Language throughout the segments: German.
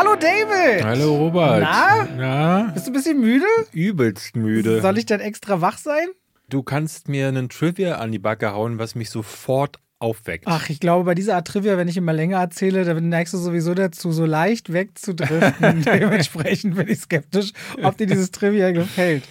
Hallo David! Hallo Robert. Na? Na? Bist du ein bisschen müde? Übelst müde. Soll ich dann extra wach sein? Du kannst mir einen Trivia an die Backe hauen, was mich sofort aufweckt. Ach, ich glaube, bei dieser Art Trivia, wenn ich immer länger erzähle, dann neigst du sowieso dazu, so leicht wegzudriften. Dementsprechend bin ich skeptisch, ob dir dieses Trivia gefällt.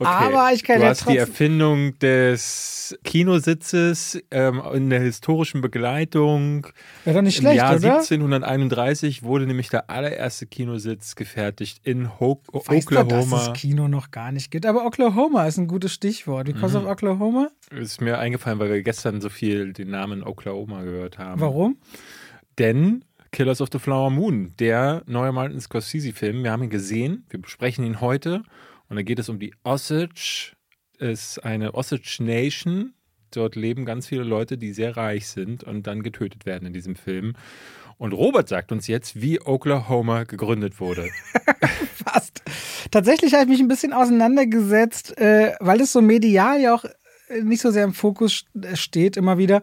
Okay. Aber ich kann du ja hast die. Erfindung des Kinositzes ähm, in der historischen Begleitung. Wäre doch nicht Im schlecht, Jahr oder? 1731 wurde nämlich der allererste Kinositz gefertigt in Ho Weißt du, dass Oklahoma. es Kino noch gar nicht gibt. Aber Oklahoma ist ein gutes Stichwort. Because Mhm. of Oklahoma? Ist mir eingefallen, weil wir gestern so viel den Namen Oklahoma gehört haben. Warum? Denn Killers of the Flower Moon, der neue Martin Scorsese-Film, wir haben ihn gesehen, wir besprechen ihn heute und da geht es um die Osage, ist eine Osage Nation. Dort leben ganz viele Leute, die sehr reich sind und dann getötet werden in diesem Film. Und Robert sagt uns jetzt, wie Oklahoma gegründet wurde. Fast. Tatsächlich habe ich mich ein bisschen auseinandergesetzt, äh, weil es so medial ja auch äh, nicht so sehr im Fokus st- steht, immer wieder.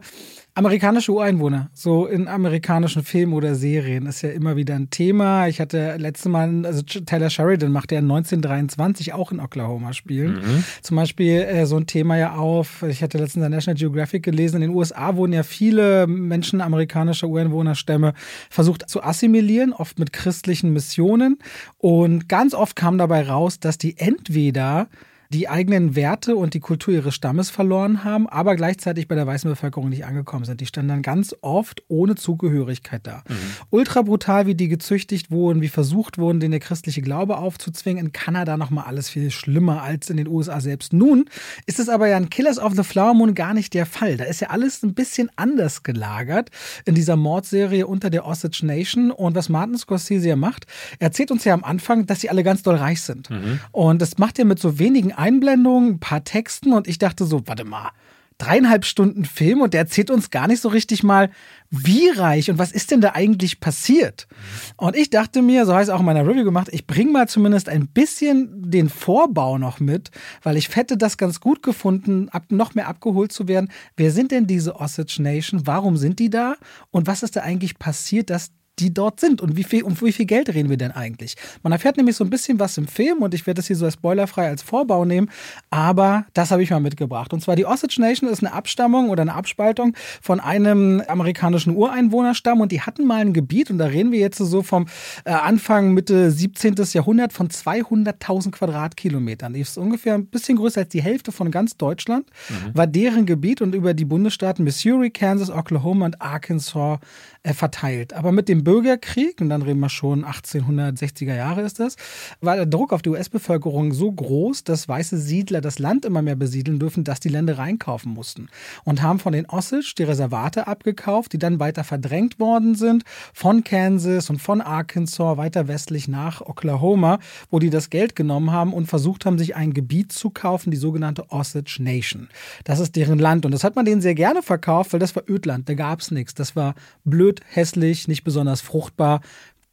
Amerikanische Ureinwohner, so in amerikanischen Filmen oder Serien, ist ja immer wieder ein Thema. Ich hatte letzte Mal, also Taylor Sheridan machte ja 1923 auch in Oklahoma spielen. Zum Beispiel äh, so ein Thema ja auf, ich hatte letztens in National Geographic gelesen, in den USA wurden ja viele Menschen amerikanischer Ureinwohnerstämme versucht zu assimilieren, oft mit christlichen Missionen. Und ganz oft kam dabei raus, dass die entweder die eigenen Werte und die Kultur ihres Stammes verloren haben, aber gleichzeitig bei der weißen Bevölkerung nicht angekommen sind. Die standen dann ganz oft ohne Zugehörigkeit da. Ultra brutal, wie die gezüchtigt wurden, wie versucht wurden, denen der christliche Glaube aufzuzwingen. In Kanada nochmal alles viel schlimmer als in den USA selbst. Nun ist es aber ja in Killers of the Flower Moon gar nicht der Fall. Da ist ja alles ein bisschen anders gelagert in dieser Mordserie unter der Osage Nation. Und was Martin Scorsese ja macht, er erzählt uns ja am Anfang, dass sie alle ganz doll reich sind. Und das macht er mit so wenigen Einblendungen, ein paar Texten. Und ich dachte so, warte mal, dreieinhalb Stunden Film und der erzählt uns gar nicht so richtig mal, wie reich und was ist denn da eigentlich passiert. Und ich dachte mir, so heißt es auch in meiner Review gemacht, ich bringe mal zumindest ein bisschen den Vorbau noch mit, weil ich hätte das ganz gut gefunden, ab, noch mehr abgeholt zu werden. Wer sind denn diese Osage Nation? Warum sind die da? Und was ist da eigentlich passiert, dass die dort sind und wie viel, um wie viel Geld reden wir denn eigentlich? Man erfährt nämlich so ein bisschen was im Film und ich werde das hier so als spoilerfrei als Vorbau nehmen, aber das habe ich mal mitgebracht. Und zwar die Osage Nation ist eine Abstammung oder eine Abspaltung von einem amerikanischen Ureinwohnerstamm und die hatten mal ein Gebiet und da reden wir jetzt so vom äh, Anfang, Mitte 17. Jahrhundert von 200.000 Quadratkilometern. Die ist ungefähr ein bisschen größer als die Hälfte von ganz Deutschland, war deren Gebiet und über die Bundesstaaten Missouri, Kansas, Oklahoma und Arkansas äh, verteilt. Aber mit dem Bürgerkrieg, und dann reden wir schon 1860er Jahre ist das, war der Druck auf die US-Bevölkerung so groß, dass weiße Siedler das Land immer mehr besiedeln dürfen, dass die Ländereien kaufen mussten. Und haben von den Osage die Reservate abgekauft, die dann weiter verdrängt worden sind von Kansas und von Arkansas weiter westlich nach Oklahoma, wo die das Geld genommen haben und versucht haben, sich ein Gebiet zu kaufen, die sogenannte Osage Nation. Das ist deren Land. Und das hat man denen sehr gerne verkauft, weil das war Ödland, da gab es nichts. Das war blöd, hässlich, nicht besonders fruchtbar,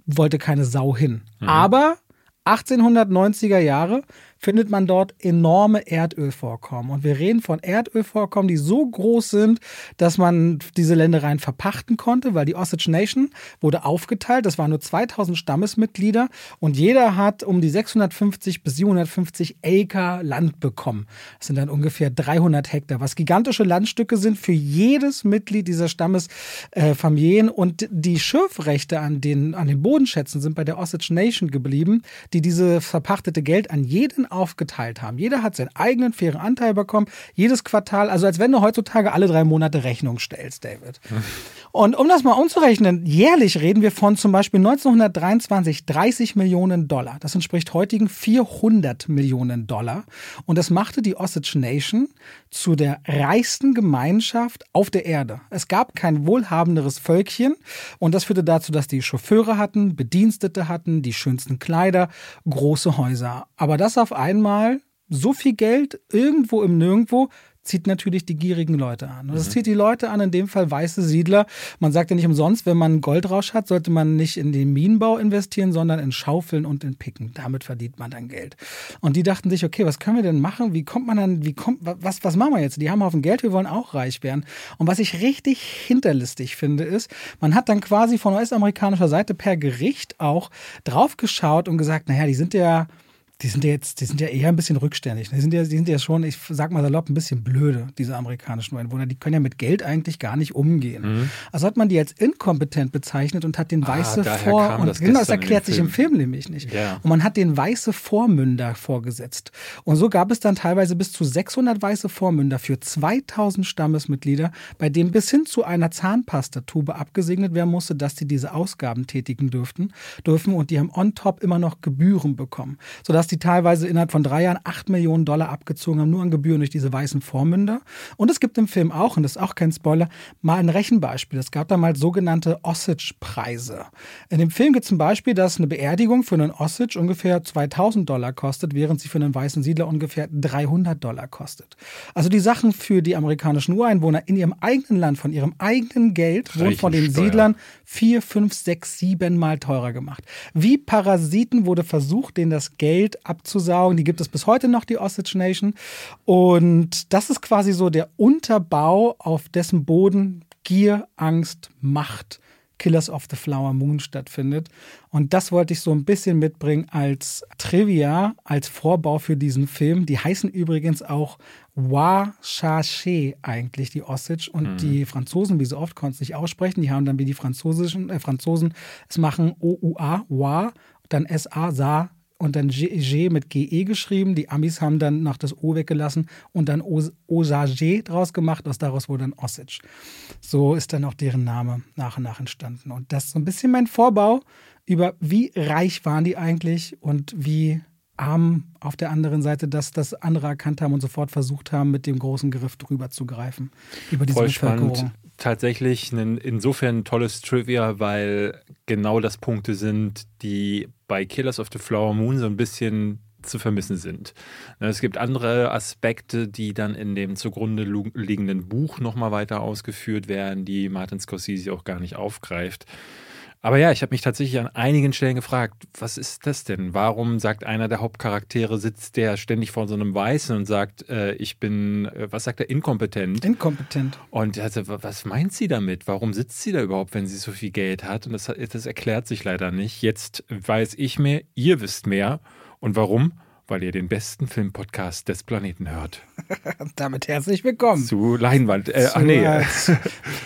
wollte keine Sau hin. Aber 1890er Jahre findet man dort enorme Erdölvorkommen. Und wir reden von Erdölvorkommen, die so groß sind, dass man diese Ländereien verpachten konnte, weil die Osage Nation wurde aufgeteilt. Das waren nur 2000 Stammesmitglieder und jeder hat um die 650 bis 750 Acre Land bekommen. Das sind dann ungefähr 300 Hektar, was gigantische Landstücke sind für jedes Mitglied dieser Stammesfamilien. und die Schürfrechte an den, an den Bodenschätzen sind bei der Osage Nation geblieben, die diese verpachtete Geld an jeden aufgeteilt haben. Jeder hat seinen eigenen fairen Anteil bekommen, jedes Quartal, also als wenn du heutzutage alle drei Monate Rechnung stellst, David. Und um das mal umzurechnen, jährlich reden wir von zum Beispiel 1923 30 Millionen Dollar. Das entspricht heutigen 400 Millionen Dollar. Und das machte die Osage Nation zu der reichsten Gemeinschaft auf der Erde. Es gab kein wohlhabenderes Völkchen und das führte dazu, dass die Chauffeure hatten, Bedienstete hatten, die schönsten Kleider, große Häuser. Aber das auf einmal so viel Geld irgendwo im Nirgendwo zieht natürlich die gierigen Leute an. Und das mhm. zieht die Leute an, in dem Fall weiße Siedler. Man sagt ja nicht umsonst, wenn man einen Goldrausch hat, sollte man nicht in den Minenbau investieren, sondern in Schaufeln und in Picken. Damit verdient man dann Geld. Und die dachten sich, okay, was können wir denn machen? Wie kommt man dann, wie kommt, was, was machen wir jetzt? Die haben auf dem Geld, wir wollen auch reich werden. Und was ich richtig hinterlistig finde, ist, man hat dann quasi von US-amerikanischer Seite per Gericht auch draufgeschaut und gesagt, naja, die sind ja die sind ja jetzt, die sind ja eher ein bisschen rückständig. Die sind ja, die sind ja schon, ich sag mal salopp, ein bisschen blöde, diese amerikanischen Einwohner. Die können ja mit Geld eigentlich gar nicht umgehen. Mhm. Also hat man die als inkompetent bezeichnet und hat den ah, weiße Vor- und das genau, das erklärt sich im Film nämlich nicht. Ja. Und man hat den weiße Vormünder vorgesetzt. Und so gab es dann teilweise bis zu 600 weiße Vormünder für 2000 Stammesmitglieder, bei denen bis hin zu einer Zahnpastatube abgesegnet werden musste, dass sie diese Ausgaben tätigen dürften, dürfen und die haben on top immer noch Gebühren bekommen, sodass dass die teilweise innerhalb von drei Jahren acht Millionen Dollar abgezogen haben, nur an Gebühren durch diese weißen Vormünder. Und es gibt im Film auch, und das ist auch kein Spoiler, mal ein Rechenbeispiel. Es gab da mal sogenannte Osage-Preise. In dem Film gibt es zum Beispiel, dass eine Beerdigung für einen Osage ungefähr 2000 Dollar kostet, während sie für einen weißen Siedler ungefähr 300 Dollar kostet. Also die Sachen für die amerikanischen Ureinwohner in ihrem eigenen Land, von ihrem eigenen Geld, wurden von den Siedlern vier, fünf, sechs, sieben Mal teurer gemacht. Wie Parasiten wurde versucht, denen das Geld abzusaugen. Die gibt es bis heute noch, die Osage Nation. Und das ist quasi so der Unterbau, auf dessen Boden Gier, Angst, Macht, Killers of the Flower Moon stattfindet. Und das wollte ich so ein bisschen mitbringen als Trivia, als Vorbau für diesen Film. Die heißen übrigens auch Wa Chaché eigentlich, die Osage. Und mhm. die Franzosen, wie so oft, konnten es nicht aussprechen. Die haben dann wie die französischen äh, Franzosen es machen O-U-A, Wa, dann S-A, Sa, und dann G, mit GE geschrieben. Die Amis haben dann noch das O weggelassen und dann Osage draus gemacht. Aus daraus wurde dann Osage. So ist dann auch deren Name nach und nach entstanden. Und das ist so ein bisschen mein Vorbau über, wie reich waren die eigentlich und wie arm auf der anderen Seite, dass das andere erkannt haben und sofort versucht haben, mit dem großen Griff drüber zu greifen. Über diese Voll Bevölkerung. Spannend. Tatsächlich ein, insofern ein tolles Trivia, weil genau das Punkte sind, die bei Killers of the Flower Moon so ein bisschen zu vermissen sind. Ne, es gibt andere Aspekte, die dann in dem zugrunde liegenden Buch nochmal weiter ausgeführt werden, die Martin Scorsese auch gar nicht aufgreift. Aber ja, ich habe mich tatsächlich an einigen Stellen gefragt, was ist das denn? Warum sagt einer der Hauptcharaktere, sitzt der ständig vor so einem Weißen und sagt, äh, ich bin, äh, was sagt er, inkompetent? Inkompetent. Und also, was meint sie damit? Warum sitzt sie da überhaupt, wenn sie so viel Geld hat? Und das, das erklärt sich leider nicht. Jetzt weiß ich mehr, ihr wisst mehr. Und warum? Weil ihr den besten Filmpodcast des Planeten hört. Damit herzlich willkommen. Zu Leinwand. Äh, ach nee.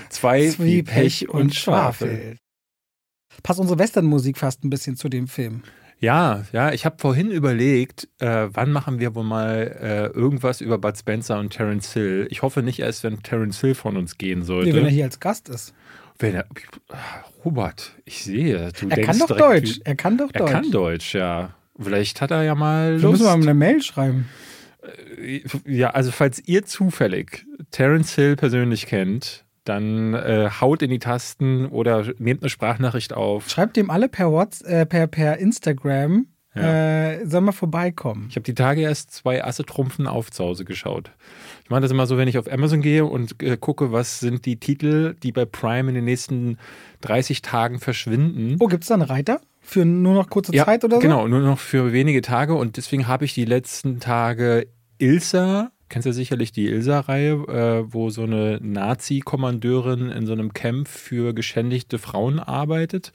Zwei wie Pech und Schwafel passt unsere Westernmusik fast ein bisschen zu dem Film. Ja, ja, ich habe vorhin überlegt, äh, wann machen wir wohl mal äh, irgendwas über Bud Spencer und Terence Hill. Ich hoffe nicht erst, wenn Terence Hill von uns gehen sollte. Nee, wenn er hier als Gast ist. Wenn er, Robert, ich sehe, du er denkst kann doch direkt, Deutsch. Er kann doch Deutsch. Er kann Deutsch, ja. Vielleicht hat er ja mal Lust. Wir müssen mal eine Mail schreiben. Äh, ja, also falls ihr zufällig Terence Hill persönlich kennt, dann äh, haut in die Tasten oder nehmt eine Sprachnachricht auf. Schreibt dem alle per WhatsApp, äh, per, per Instagram, ja. äh, soll mal vorbeikommen. Ich habe die Tage erst zwei Asse-Trumpfen auf zu Hause geschaut. Ich mache das immer so, wenn ich auf Amazon gehe und äh, gucke, was sind die Titel, die bei Prime in den nächsten 30 Tagen verschwinden. Oh, gibt es da einen Reiter? Für nur noch kurze ja, Zeit oder so? Genau, nur noch für wenige Tage. Und deswegen habe ich die letzten Tage Ilsa kennst ja sicherlich die Ilsa-Reihe, äh, wo so eine Nazi-Kommandeurin in so einem Camp für geschändigte Frauen arbeitet.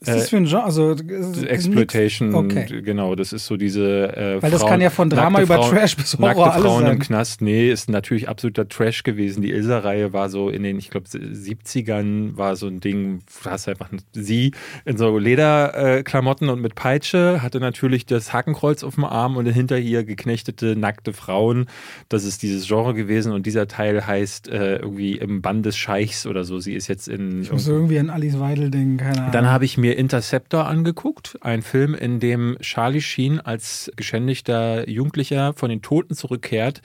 Ist das äh, für ein Genre? Also, Exploitation, okay. genau, das ist so diese. Äh, Weil das Frauen, kann ja von Drama über Frauen, Trash bis Horror nackte alles Frauen sein. im Knast, nee, ist natürlich absoluter Trash gewesen. Die Ilsa-Reihe war so in den, ich glaube, 70ern war so ein Ding, du hast einfach sie in so Lederklamotten und mit Peitsche, hatte natürlich das Hakenkreuz auf dem Arm und hinter ihr geknechtete, nackte Frauen. Das das ist dieses Genre gewesen und dieser Teil heißt äh, irgendwie im Band des Scheichs oder so. Sie ist jetzt in. Ich muss irgendwie an Alice Weidel denken, keine Ahnung. Dann habe ich mir Interceptor angeguckt, ein Film, in dem Charlie Sheen als geschändigter Jugendlicher von den Toten zurückkehrt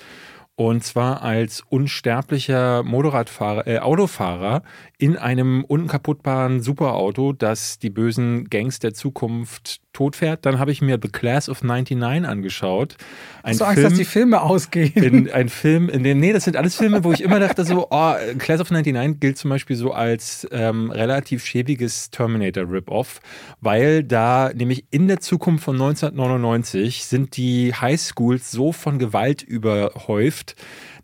und zwar als unsterblicher Motorradfahrer, äh, Autofahrer in einem unkaputtbaren Superauto, das die bösen Gangs der Zukunft tot fährt. Dann habe ich mir The Class of 99 angeschaut. Ein Hast du Angst, Film, dass die Filme ausgehen? In, ein Film, in dem, nee, das sind alles Filme, wo ich immer dachte so, oh, Class of 99 gilt zum Beispiel so als ähm, relativ schäbiges Terminator-Rip-Off, weil da nämlich in der Zukunft von 1999 sind die Highschools so von Gewalt überhäuft,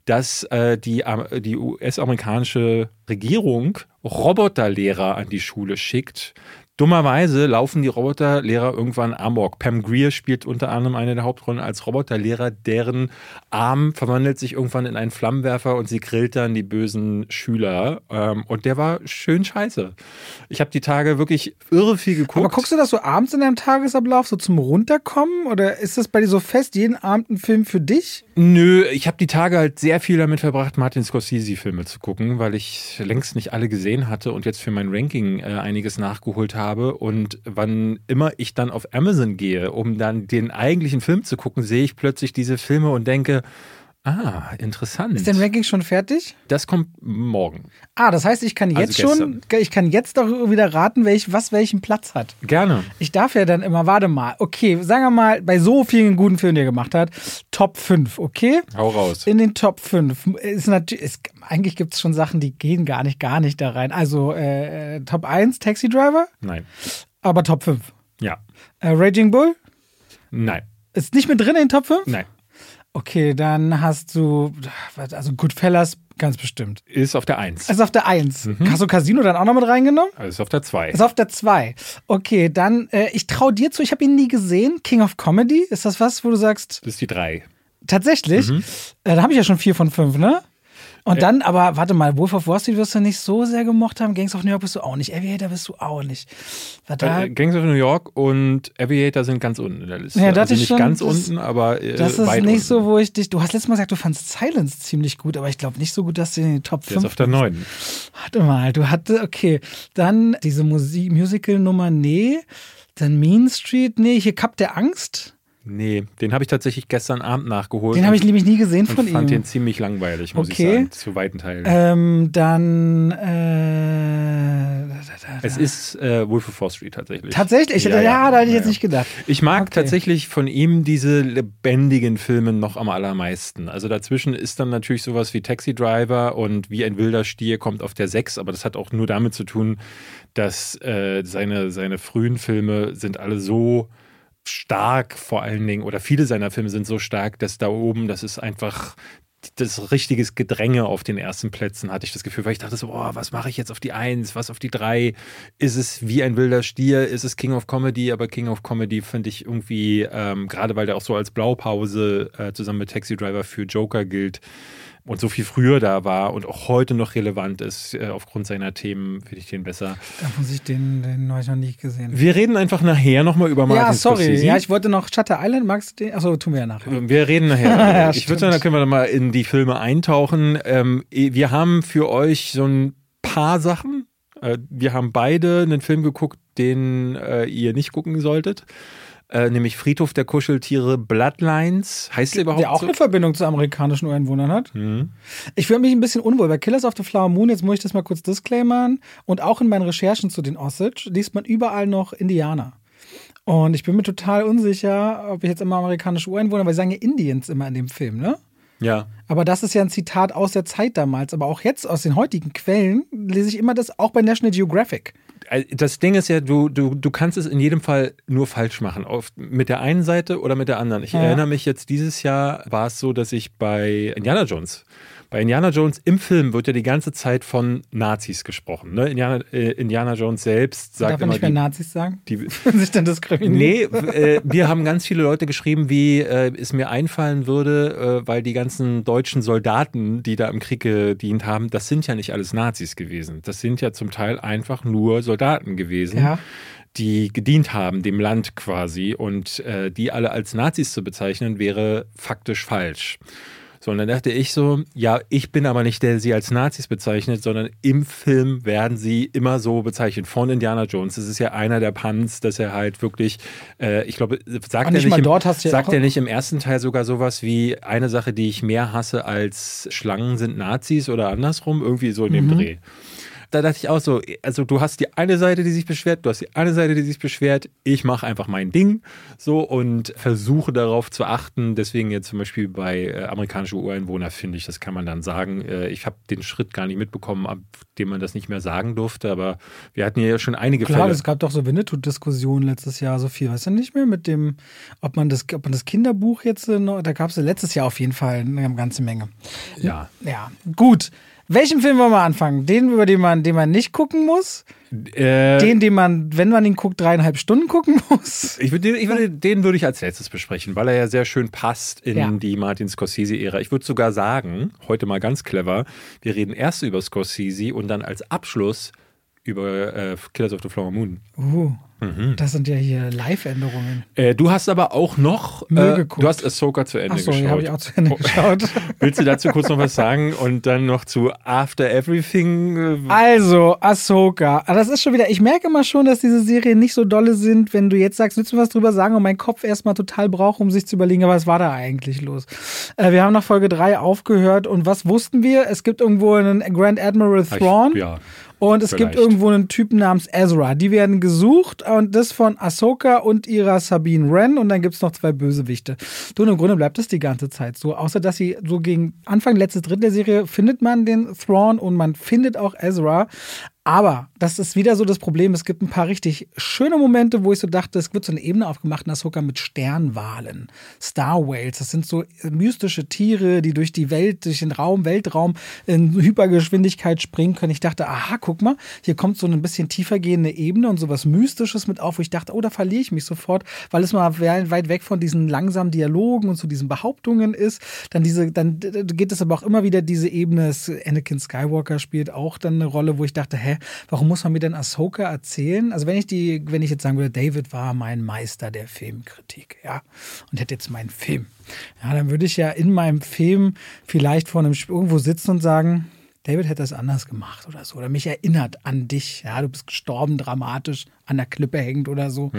dass äh, die, äh, die US-amerikanische Regierung Roboterlehrer an die Schule schickt, Dummerweise laufen die Roboterlehrer irgendwann amok. Pam Greer spielt unter anderem eine der Hauptrollen als Roboterlehrer, deren Arm verwandelt sich irgendwann in einen Flammenwerfer und sie grillt dann die bösen Schüler. Ähm, und der war schön scheiße. Ich habe die Tage wirklich irre viel geguckt. Aber guckst du das so abends in deinem Tagesablauf, so zum Runterkommen? Oder ist das bei dir so fest, jeden Abend ein Film für dich? Nö, ich habe die Tage halt sehr viel damit verbracht, Martin Scorsese-Filme zu gucken, weil ich längst nicht alle gesehen hatte und jetzt für mein Ranking äh, einiges nachgeholt habe habe. Und wann immer ich dann auf Amazon gehe, um dann den eigentlichen Film zu gucken, sehe ich plötzlich diese Filme und denke, Ah, interessant. Ist dein Ranking schon fertig? Das kommt morgen. Ah, das heißt, ich kann also jetzt also schon, ich kann jetzt doch wieder raten, welch, was welchen Platz hat. Gerne. Ich darf ja dann immer, warte mal, okay, sagen wir mal, bei so vielen guten Filmen, die er gemacht hat, Top 5, okay? Hau raus. In den Top 5 ist natürlich, ist, eigentlich gibt es schon Sachen, die gehen gar nicht, gar nicht da rein. Also äh, Top 1, Taxi Driver? Nein. Aber Top 5? Ja. Äh, Raging Bull? Nein. Ist nicht mit drin in den Top 5? Nein. Okay, dann hast du, also Goodfellas ganz bestimmt. Ist auf der 1. Ist auf der 1. Mhm. Hast du Casino dann auch noch mit reingenommen? Ist auf der 2. Ist auf der 2. Okay, dann, äh, ich traue dir zu, ich habe ihn nie gesehen. King of Comedy, ist das was, wo du sagst? Das ist die 3. Tatsächlich? Mhm. Äh, da habe ich ja schon 4 von 5, ne? Und dann, aber warte mal, Wolf of Wall Street wirst du nicht so sehr gemocht haben. Gangs of New York bist du auch nicht. Aviator bist du auch nicht. Äh, Gangs of New York und Aviator sind ganz unten in der Liste. Ja, das also ist nicht schon, ganz das, unten, aber äh, Das ist nicht unten. so, wo ich dich. Du hast letztes Mal gesagt, du fandest Silence ziemlich gut, aber ich glaube nicht so gut, dass du in den Top 5 Der ist auf der 9. Warte mal, du hattest, okay. Dann diese Musik, Musical-Nummer, nee. Dann Mean Street, nee. Hier Cup der Angst. Nee, den habe ich tatsächlich gestern Abend nachgeholt. Den habe ich nämlich nie gesehen von ihm. Ich fand den ziemlich langweilig, muss okay. ich sagen, zu weiten Teilen. Ähm, dann äh, Es ist äh, Wolf of Wall Street tatsächlich. Tatsächlich? Ja, ja, ja da hätte ich ja, jetzt nicht gedacht. Ich mag okay. tatsächlich von ihm diese lebendigen Filme noch am allermeisten. Also dazwischen ist dann natürlich sowas wie Taxi Driver und Wie ein wilder Stier kommt auf der 6, aber das hat auch nur damit zu tun, dass äh, seine, seine frühen Filme sind alle so stark vor allen Dingen, oder viele seiner Filme sind so stark, dass da oben, das ist einfach das richtiges Gedränge auf den ersten Plätzen, hatte ich das Gefühl, weil ich dachte so, oh, was mache ich jetzt auf die Eins, was auf die Drei? Ist es wie ein wilder Stier? Ist es King of Comedy? Aber King of Comedy finde ich irgendwie, ähm, gerade weil der auch so als Blaupause äh, zusammen mit Taxi Driver für Joker gilt, und so viel früher da war und auch heute noch relevant ist, äh, aufgrund seiner Themen, finde ich den besser. Da muss ich den, den noch nicht gesehen. Wir reden einfach nachher nochmal über Martin Ja, sorry. Scorsese. Ja, ich wollte noch Shutter Island, magst du den? Achso, tun wir ja nachher. Wir reden nachher. ja, ich würde sagen, da können wir dann mal in die Filme eintauchen. Ähm, wir haben für euch so ein paar Sachen. Äh, wir haben beide einen Film geguckt, den äh, ihr nicht gucken solltet äh, nämlich Friedhof der Kuscheltiere Bloodlines. Heißt der überhaupt Der auch so? eine Verbindung zu amerikanischen Ureinwohnern hat. Mhm. Ich fühle mich ein bisschen unwohl. Bei Killers of the Flower Moon, jetzt muss ich das mal kurz disclaimern, und auch in meinen Recherchen zu den Osage liest man überall noch Indianer. Und ich bin mir total unsicher, ob ich jetzt immer amerikanische Ureinwohner, weil sie sagen ja Indians immer in dem Film, ne? Ja. Aber das ist ja ein Zitat aus der Zeit damals. Aber auch jetzt aus den heutigen Quellen lese ich immer das, auch bei National Geographic. Äh, das Ding ist ja, du, du, du kannst es in jedem Fall nur falsch machen. Auf, mit der einen Seite oder mit der anderen. Ich ja. erinnere mich jetzt, dieses Jahr war es so, dass ich bei Indiana Jones bei Indiana Jones im Film wird ja die ganze Zeit von Nazis gesprochen. Ne? Indiana, äh, Indiana Jones selbst sagt Darf man nicht mehr die, Nazis sagen? Die sich dann diskriminieren. Nee, äh, wir haben ganz viele Leute geschrieben, wie äh, es mir einfallen würde, äh, weil die ganzen deutschen Soldaten, die da im Krieg gedient haben, das sind ja nicht alles Nazis gewesen. Das sind ja zum Teil einfach nur Soldaten gewesen. Ja die gedient haben, dem Land quasi, und äh, die alle als Nazis zu bezeichnen, wäre faktisch falsch. So, und dann dachte ich so, ja, ich bin aber nicht der, der sie als Nazis bezeichnet, sondern im Film werden sie immer so bezeichnet von Indiana Jones. Das ist ja einer der Punts, dass er halt wirklich, äh, ich glaube, sagt, er nicht, im, sagt er nicht im ersten Teil sogar sowas wie eine Sache, die ich mehr hasse als Schlangen sind Nazis oder andersrum, irgendwie so in dem mhm. Dreh. Da dachte ich auch so, also du hast die eine Seite, die sich beschwert, du hast die eine Seite, die sich beschwert, ich mache einfach mein Ding so und versuche darauf zu achten. Deswegen jetzt zum Beispiel bei äh, amerikanischen Ureinwohner finde ich, das kann man dann sagen. Äh, ich habe den Schritt gar nicht mitbekommen, ab dem man das nicht mehr sagen durfte, aber wir hatten ja schon einige Klar, Fälle. es gab doch so Winnetou-Diskussionen letztes Jahr, so viel, weißt du nicht mehr, mit dem, ob man das, ob man das Kinderbuch jetzt äh, noch, da gab es letztes Jahr auf jeden Fall eine ganze Menge. Ja. Ja, gut. Welchen Film wollen wir anfangen? Den, über den man, den man nicht gucken muss? Äh, Den, den man, wenn man ihn guckt, dreieinhalb Stunden gucken muss? Ich würde, ich würde, den würde ich als letztes besprechen, weil er ja sehr schön passt in Ja. die Martin Scorsese-Ära. Ich würde sogar sagen, heute mal ganz clever, wir reden erst über Scorsese und dann als Abschluss über äh, Killers of the Flower Moon. Uh, Mhm. das sind ja hier Live-Änderungen. Äh, du hast aber auch noch, äh, du hast Ahsoka zu Ende Achso, geschaut. die habe ich auch zu Ende geschaut. Willst du dazu kurz noch was sagen und dann noch zu After Everything? Äh, Also, Ahsoka. Ah, Das ist schon wieder, ich merke immer schon, dass diese Serien nicht so dolle sind, wenn du jetzt sagst, willst du was drüber sagen und mein Kopf erstmal total braucht, um sich zu überlegen, was war da eigentlich los? Äh, wir haben nach Folge 3 aufgehört und was wussten wir? Es gibt irgendwo einen Grand Admiral ich- Thrawn. ja. Und es gibt Vielleicht. irgendwo einen Typen namens Ezra. Die werden gesucht und das von Ahsoka und ihrer Sabine Wren. Und dann gibt es noch zwei Bösewichte. Du, und im Grunde bleibt es die ganze Zeit so. Außer, dass sie so gegen Anfang, letztes Drittel der Serie findet man den Thrawn und man findet auch Ezra. Aber das ist wieder so das Problem. Es gibt ein paar richtig schöne Momente, wo ich so dachte, es wird so eine Ebene aufgemacht in Ahsoka mit Sternwalen, Star Whales. Das sind so mystische Tiere, die durch die Welt, durch den Raum, Weltraum in Hypergeschwindigkeit springen können. Ich dachte, aha, guck mal, hier kommt so eine bisschen tiefer gehende Ebene und sowas Mystisches mit auf, wo ich dachte, oh, da verliere ich mich sofort, weil es mal weit weg von diesen langsamen Dialogen und zu diesen Behauptungen ist. Dann diese, dann geht es aber auch immer wieder diese Ebene. Anakin Skywalker spielt auch dann eine Rolle, wo ich dachte, hä, warum muss man mir denn Ahsoka erzählen? Also wenn ich die, wenn ich jetzt sagen würde, David war mein Meister der Filmkritik, ja, und hätte jetzt meinen Film, ja, dann würde ich ja in meinem Film vielleicht vor einem Sp- irgendwo sitzen und sagen, David hätte das anders gemacht oder so. Oder mich erinnert an dich. Ja, du bist gestorben, dramatisch, an der Klippe hängend oder so.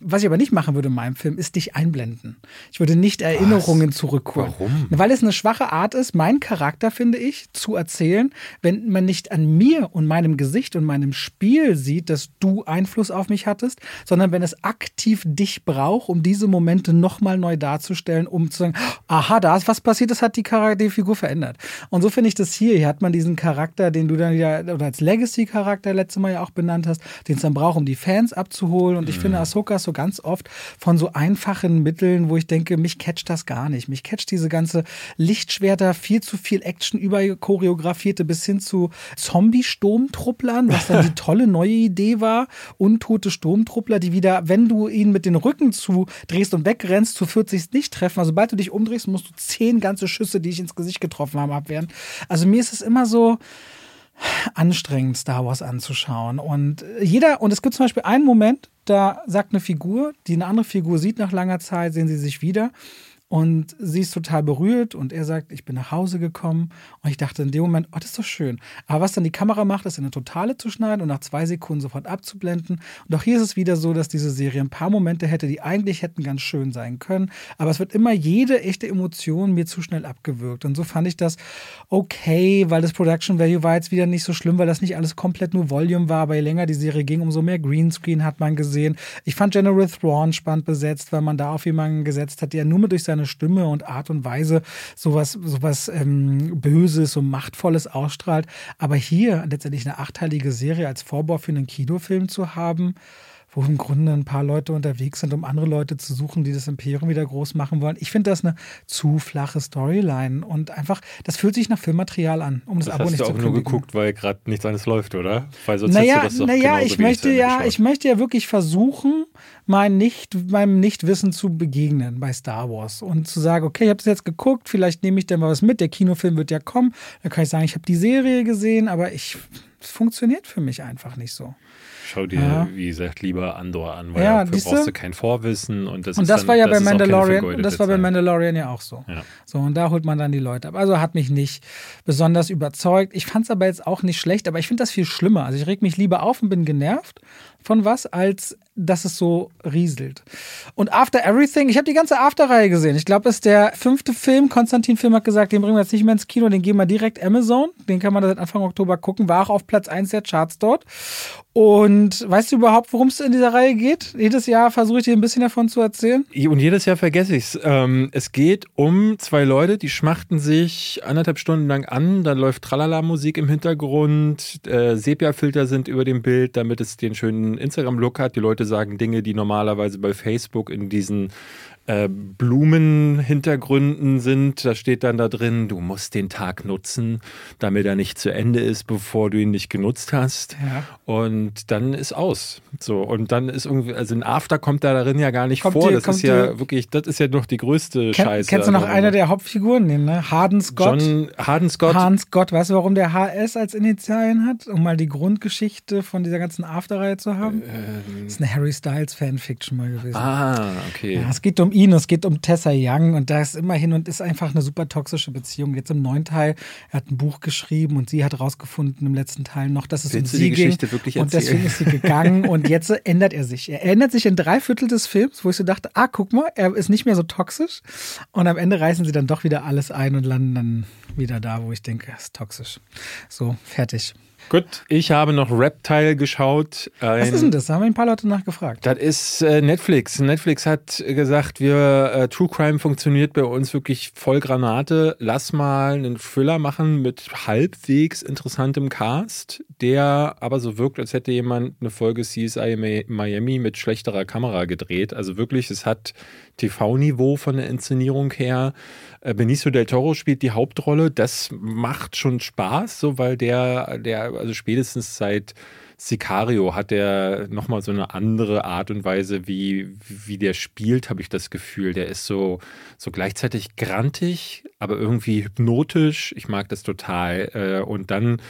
Was ich aber nicht machen würde in meinem Film, ist dich einblenden. Ich würde nicht Erinnerungen zurückholen. Warum? Weil es eine schwache Art ist, meinen Charakter, finde ich, zu erzählen, wenn man nicht an mir und meinem Gesicht und meinem Spiel sieht, dass du Einfluss auf mich hattest, sondern wenn es aktiv dich braucht, um diese Momente nochmal neu darzustellen, um zu sagen, aha, da ist was passiert, das hat die, Charakter die Figur verändert. Und so finde ich das hier. Hier hat man diesen Charakter, den du dann wieder, oder als Legacy-Charakter letztes Mal ja auch benannt hast, den es dann braucht, um die Fans abzuholen. Und ich finde, Ahsoka so ganz oft von so einfachen Mitteln, wo ich denke, mich catcht das gar nicht. Mich catcht diese ganze Lichtschwerter, viel zu viel Action überchoreografierte bis hin zu Zombie-Sturmtrupplern, was dann die tolle neue Idee war. Untote Sturmtruppler, die wieder, wenn du ihnen mit den Rücken zudrehst und wegrennst, zu 40 nicht treffen. Also sobald du dich umdrehst, musst du zehn ganze Schüsse, die ich ins Gesicht getroffen habe, abwehren. Also mir ist es immer so, anstrengend, Star Wars anzuschauen. Und jeder, und es gibt zum Beispiel einen Moment, da sagt eine Figur, die eine andere Figur sieht nach langer Zeit, sehen sie sich wieder. Und sie ist total berührt und er sagt, ich bin nach Hause gekommen. Und ich dachte in dem Moment, oh, das ist doch schön. Aber was dann die Kamera macht, ist in eine Totale zu schneiden und nach zwei Sekunden sofort abzublenden. Und auch hier ist es wieder so, dass diese Serie ein paar Momente hätte, die eigentlich hätten ganz schön sein können. Aber es wird immer jede echte Emotion mir zu schnell abgewürgt. Und so fand ich das okay, weil das Production Value war jetzt wieder nicht so schlimm, weil das nicht alles komplett nur Volume war. Aber je länger die Serie ging, umso mehr Greenscreen hat man gesehen. Ich fand General Thrawn spannend besetzt, weil man da auf jemanden gesetzt hat, der nur mit durch seine Stimme und Art und Weise sowas, sowas ähm, Böses und Machtvolles ausstrahlt. Aber hier letztendlich eine achteilige Serie als Vorbau für einen Kinofilm zu haben, wo im Grunde ein paar Leute unterwegs sind, um andere Leute zu suchen, die das Imperium wieder groß machen wollen. Ich finde das eine zu flache Storyline und einfach, das fühlt sich nach Filmmaterial an, um das, Das Abo hast nicht du zu auch nur kündigen. geguckt, weil gerade nichts anderes läuft, oder? Weil sonst Naja, hättest du das doch naja ich möchte zu ja, geschaut. ich möchte ja wirklich versuchen, mein nicht, meinem Nichtwissen zu begegnen bei Star Wars und zu sagen, okay, ich habe das jetzt geguckt, vielleicht nehme ich da mal was mit. Der Kinofilm wird ja kommen. Dann kann ich sagen, ich habe die Serie gesehen, aber ich, es funktioniert für mich einfach nicht so. Schau dir, Ja. wie gesagt, lieber Andor an, weil Ja, dafür brauchst du kein Vorwissen und das Und ist das dann, war ja das bei Mandalorian, und das war bei. Mandalorian ja auch so. Ja. So, und da holt man dann die Leute ab. Also hat mich nicht besonders überzeugt. Ich fand es aber jetzt auch nicht schlecht, aber ich finde das viel schlimmer. Also ich reg mich lieber auf und bin genervt von was, als dass es so rieselt. Und After Everything, ich habe die ganze After-Reihe gesehen. Ich glaube, das ist der fünfte Film. Konstantin Film hat gesagt, den bringen wir jetzt nicht mehr ins Kino, den geben wir direkt Amazon. Den kann man seit Anfang Oktober gucken. War auch auf Platz 1 der Charts dort. Und weißt du überhaupt, worum es in dieser Reihe geht? Jedes Jahr versuche ich dir ein bisschen davon zu erzählen. Und jedes Jahr vergesse ich es. Ähm, es geht um zwei Leute, die schmachten sich anderthalb Stunden lang an. Da läuft Tralala-Musik im Hintergrund. Äh, Sepia-Filter sind über dem Bild, damit es den schönen Instagram-Look hat. Die Leute sagen Dinge, die normalerweise bei Facebook in diesen äh, Blumenhintergründen sind. Da steht dann da drin, du musst den Tag nutzen, damit er nicht zu Ende ist, bevor du ihn nicht genutzt hast. Ja. Und dann ist aus. So, und dann ist irgendwie, also ein After kommt da darin ja gar nicht kommt vor. Die, das ist ja wirklich, das ist ja noch die größte kenn, Scheiße. Kennst du noch also, einer der Hauptfiguren, den, ne? Harden Scott. John Harden Scott. Harden Scott. Weißt du, warum der HS als Initialien hat? Um mal die Grundgeschichte von dieser ganzen After-Reihe zu haben? Ähm, das ist eine Harry Styles Fanfiction mal gewesen. Ah, okay. Ja, es geht um ihn, es geht um Tessa Young und da ist immerhin und ist einfach eine super toxische Beziehung. Jetzt im neuen Teil, er hat ein Buch geschrieben und sie hat rausgefunden im letzten Teil noch, dass es Willst um sie die Geschichte wirklich und deswegen ist sie gegangen und jetzt ändert er sich. Er ändert sich in drei Viertel des Films, wo ich so dachte, ah, guck mal, er ist nicht mehr so toxisch und am Ende reißen sie dann doch wieder alles ein und landen dann wieder da, wo ich denke, er ist toxisch. So, fertig. Gut, ich habe noch Reptile geschaut. Ein, Was ist denn das? Da haben ein paar Leute nachgefragt. Das ist äh, Netflix. Netflix hat gesagt, wir äh, True Crime funktioniert bei uns wirklich voll Granate. Lass mal einen Thriller machen mit halbwegs interessantem Cast, der aber so wirkt, als hätte jemand eine Folge CSI Miami mit schlechterer Kamera gedreht. Also wirklich, es hat TV-Niveau von der Inszenierung her. Äh, Benicio del Toro spielt die Hauptrolle. Das macht schon Spaß, so weil der, der, also spätestens seit Sicario hat der nochmal so eine andere Art und Weise, wie, wie der spielt, habe ich das Gefühl. Der ist so, so gleichzeitig grantig, aber irgendwie hypnotisch. Ich mag das total. Äh, und dann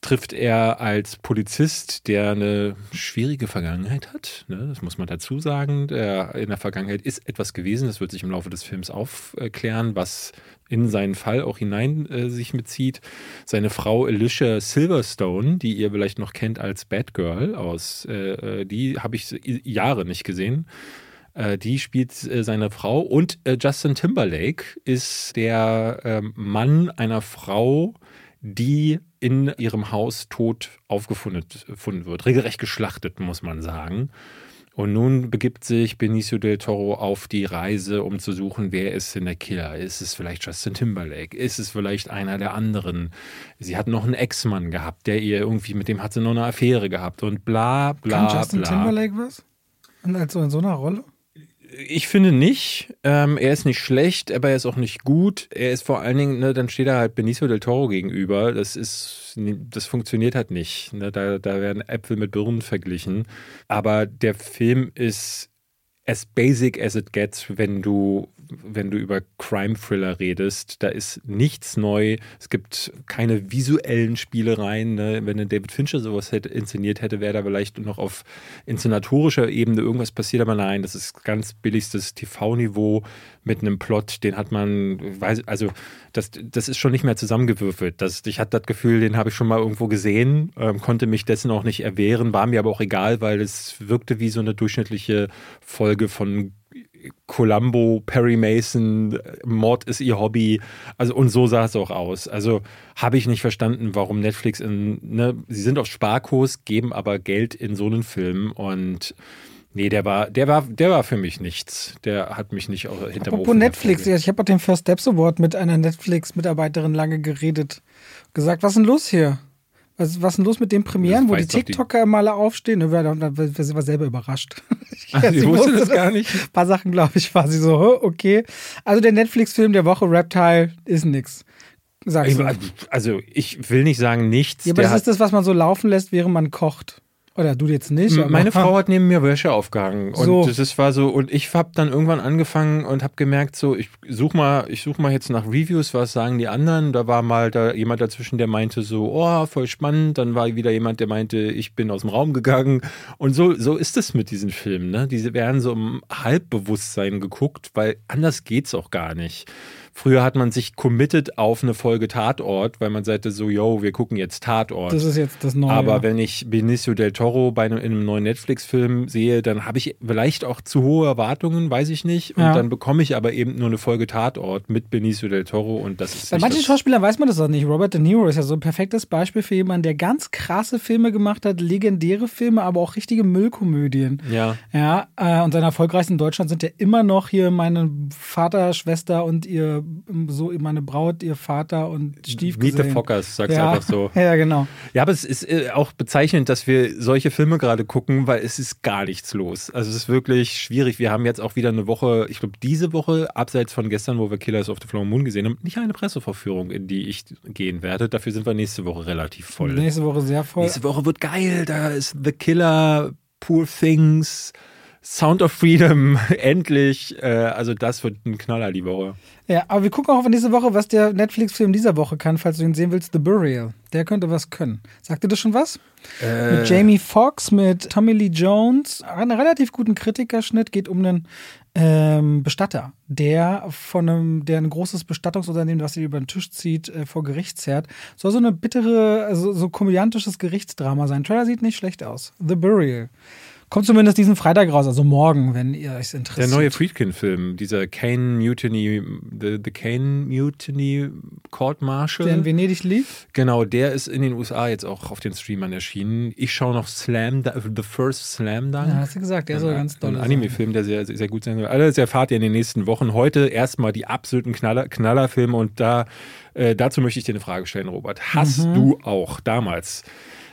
trifft er als Polizist, der eine schwierige Vergangenheit hat. Ne? Das muss man dazu sagen. Der in der Vergangenheit ist etwas gewesen. Das wird sich im Laufe des Films aufklären, was in seinen Fall auch hinein äh, sich mitzieht. Seine Frau Alicia Silverstone, die ihr vielleicht noch kennt als Batgirl aus, äh, äh die habe ich Jahre nicht gesehen. Äh, die spielt äh, seine Frau und Justin Timberlake ist der ähm, Mann einer Frau, die in ihrem Haus tot aufgefunden wird. Regelrecht geschlachtet, muss man sagen. Und nun begibt sich Benicio del Toro auf die Reise, um zu suchen, wer ist denn der Killer? Ist es vielleicht Justin Timberlake? Ist es vielleicht einer der anderen? Sie hat noch einen Ex-Mann gehabt, der ihr irgendwie, mit dem hat sie noch eine Affäre gehabt und bla bla Kann Justin bla. Timberlake was? Und also in so einer Rolle? Ich finde nicht. Ähm, er ist nicht schlecht, aber er ist auch nicht gut. Er ist vor allen Dingen, ne, dann steht er halt Benicio del Toro gegenüber. Das ist, das funktioniert halt nicht. Ne? Da, da werden Äpfel mit Birnen verglichen. Aber der Film ist as basic as it gets, wenn du wenn du über Crime-Thriller redest. Da ist nichts neu. Es gibt keine visuellen Spielereien. Ne? Wenn David Fincher sowas hätte, inszeniert hätte, wäre da vielleicht noch auf inszenatorischer Ebene irgendwas passiert. Aber nein, das ist ganz billigstes TV-Niveau mit einem Plot, den hat man, also das, das ist schon nicht mehr zusammengewürfelt. Das, ich hatte das Gefühl, den habe ich schon mal irgendwo gesehen, ähm, konnte mich dessen auch nicht erwehren, war mir aber auch egal, weil es wirkte wie so eine durchschnittliche Folge von Columbo, Perry Mason, Mord ist ihr Hobby. Also, und so sah es auch aus. Also habe ich nicht verstanden, warum Netflix in, ne, sie sind auf Sparkurs, geben aber Geld in so einen Film und Nee, der war, der war, der war für mich nichts. Der hat mich nicht hinterm Apropos Ofen Netflix, ich habe auch den First Steps Award mit einer Netflix-Mitarbeiterin lange geredet. Gesagt, was ist denn los hier? Was, was ist denn los mit den Premieren, wo die TikToker die... mal aufstehen? Wir, war selber überrascht. Ach, sie, sie wusste das gar nicht. Ein paar Sachen, glaube ich, war sie so, okay. Also der Netflix-Film der Woche, Reptile, ist nix. Sagst du. Also ich will nicht sagen nichts. Ja, aber das ist das, was man so laufen lässt, während man kocht. Oder du jetzt nicht. Meine Frau hat neben mir Wäsche aufgehangen. Und so. das war so und ich habe dann irgendwann angefangen und habe gemerkt so ich suche mal ich suche mal jetzt nach Reviews was sagen die anderen. Da war mal da jemand dazwischen der meinte so oh voll spannend. Dann war wieder jemand der meinte ich bin aus dem Raum gegangen. Und so so ist es mit diesen Filmen ne? Diese werden so im Halbbewusstsein geguckt weil anders geht's auch gar nicht Früher hat man sich committed auf eine Folge Tatort, weil man sagte so, yo, wir gucken jetzt Tatort. Das ist jetzt das Neue. Aber wenn ich Benicio del Toro bei einem, in einem neuen Netflix-Film sehe, dann habe ich vielleicht auch zu hohe Erwartungen, weiß ich nicht. Und Ja. dann bekomme ich aber eben nur eine Folge Tatort mit Benicio del Toro und das ist Bei manchen Schauspielern weiß man das auch nicht. Robert De Niro ist ja so ein perfektes Beispiel für jemanden, der ganz krasse Filme gemacht hat, legendäre Filme, aber auch richtige Müllkomödien. Ja. Ja, äh, und seine erfolgreichsten in Deutschland sind ja immer noch hier meine Vater, Schwester und ihr, so meine Braut, ihr Vater und Stiefgesellen. Fockers, sag's ja. einfach so. Ja, genau. Ja, aber es ist äh, auch bezeichnend, dass wir solche Filme gerade gucken, weil es ist gar nichts los. Also es ist wirklich schwierig. Wir haben jetzt auch wieder eine Woche, ich glaube diese Woche, abseits von gestern, wo wir Killers of the Flower Moon gesehen haben, nicht eine Pressevorführung, in die ich gehen werde. Dafür sind wir nächste Woche relativ voll. Nächste Woche sehr voll. Nächste Woche wird geil. Da ist The Killer, Poor Things, Sound of Freedom, endlich. Äh, also das wird ein Knaller die Woche. Ja, aber wir gucken auch auf nächste Woche, was der Netflix-Film dieser Woche kann, falls du ihn sehen willst. The Burial. Der könnte was können. Sagt dir das schon was? Äh, Mit Jamie Foxx, mit Tommy Lee Jones. Einen relativ guten Kritikerschnitt. Geht um einen ähm, Bestatter, der von einem, der ein großes Bestattungsunternehmen, was sich über den Tisch zieht, äh, vor Gericht zerrt. Soll so eine bittere, also so komödiantisches Gerichtsdrama sein. Trailer sieht nicht schlecht aus. The Burial. Kommt zumindest diesen Freitag raus, also morgen, wenn ihr euch interessiert. Der neue Friedkin-Film, dieser Kane Mutiny, The, the Kane Mutiny Court Martial. der in Venedig lief. Genau, der ist in den USA jetzt auch auf den Streamern erschienen. Ich schaue noch Slam, The First Slam Dunk. Ja, hast du gesagt, der soll ganz doll Ein. Anime-Film, der sehr, sehr gut sein soll. Alles erfahrt ihr in den nächsten Wochen. Heute erstmal die absoluten Knaller, Knallerfilme und da, äh, dazu möchte ich dir eine Frage stellen, Robert. Hast Mhm. du auch damals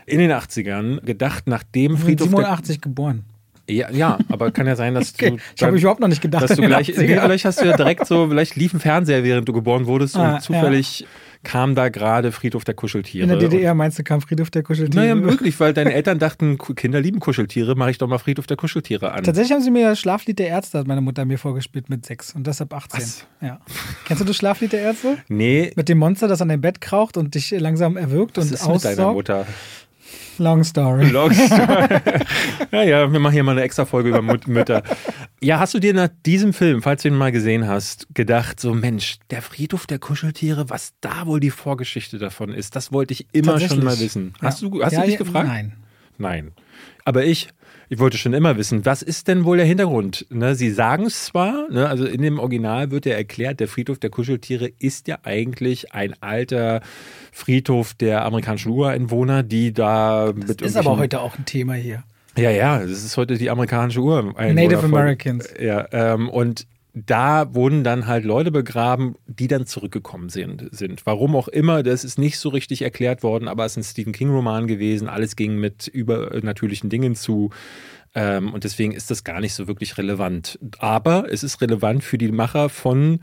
in den 80ern gedacht, nachdem Ich bin Friedhof der 87 geboren. ja, ja, aber kann ja sein, dass Okay. du. Ich habe überhaupt noch nicht gedacht. dass du gleich, 80ern. nee, vielleicht hast du ja direkt so, vielleicht lief ein Fernseher, während du geboren wurdest Ah, und zufällig kam da gerade Friedhof der Kuscheltiere. in der DDR meinst du, kam Friedhof der Kuscheltiere? Naja, möglich, weil deine Eltern dachten, Kinder lieben Kuscheltiere, mache ich doch mal Friedhof der Kuscheltiere an. Tatsächlich haben sie mir das Schlaflied der Ärzte, hat meine Mutter mir vorgespielt mit sechs und deshalb 18. Was? Ja. Kennst du das Schlaflied der Ärzte? Nee, Mit dem Monster, das an dein Bett kraucht und dich langsam erwürgt was und ist mit deiner aussaugt? Mutter? Long story. Long ja, ja, wir machen hier mal eine extra Folge über Mütter. Ja, hast du dir nach diesem Film, falls du ihn mal gesehen hast, gedacht, so Mensch, der Friedhof der Kuscheltiere, was da wohl die Vorgeschichte davon ist, das wollte ich immer schon mal wissen. Hast Ja. du, hast Ja, du dich ja, gefragt? Nein. Nein. Aber ich, ich wollte schon immer wissen, was ist denn wohl der Hintergrund? Ne, Sie sagen es zwar, ne, also in dem Original wird ja erklärt, der Friedhof der Kuscheltiere ist ja eigentlich ein alter Friedhof der amerikanischen Ureinwohner, die da mit Ist aber heute auch ein Thema hier. Ja, ja, das ist heute die amerikanische Ureinwohner. Native Americans. Ja, ähm, und da wurden dann halt Leute begraben, die dann zurückgekommen sind, sind. Warum auch immer, das ist nicht so richtig erklärt worden, aber es ist ein Stephen King-Roman gewesen. Alles ging mit übernatürlichen Dingen zu. Ähm, und deswegen ist das gar nicht so wirklich relevant. Aber es ist relevant für die Macher von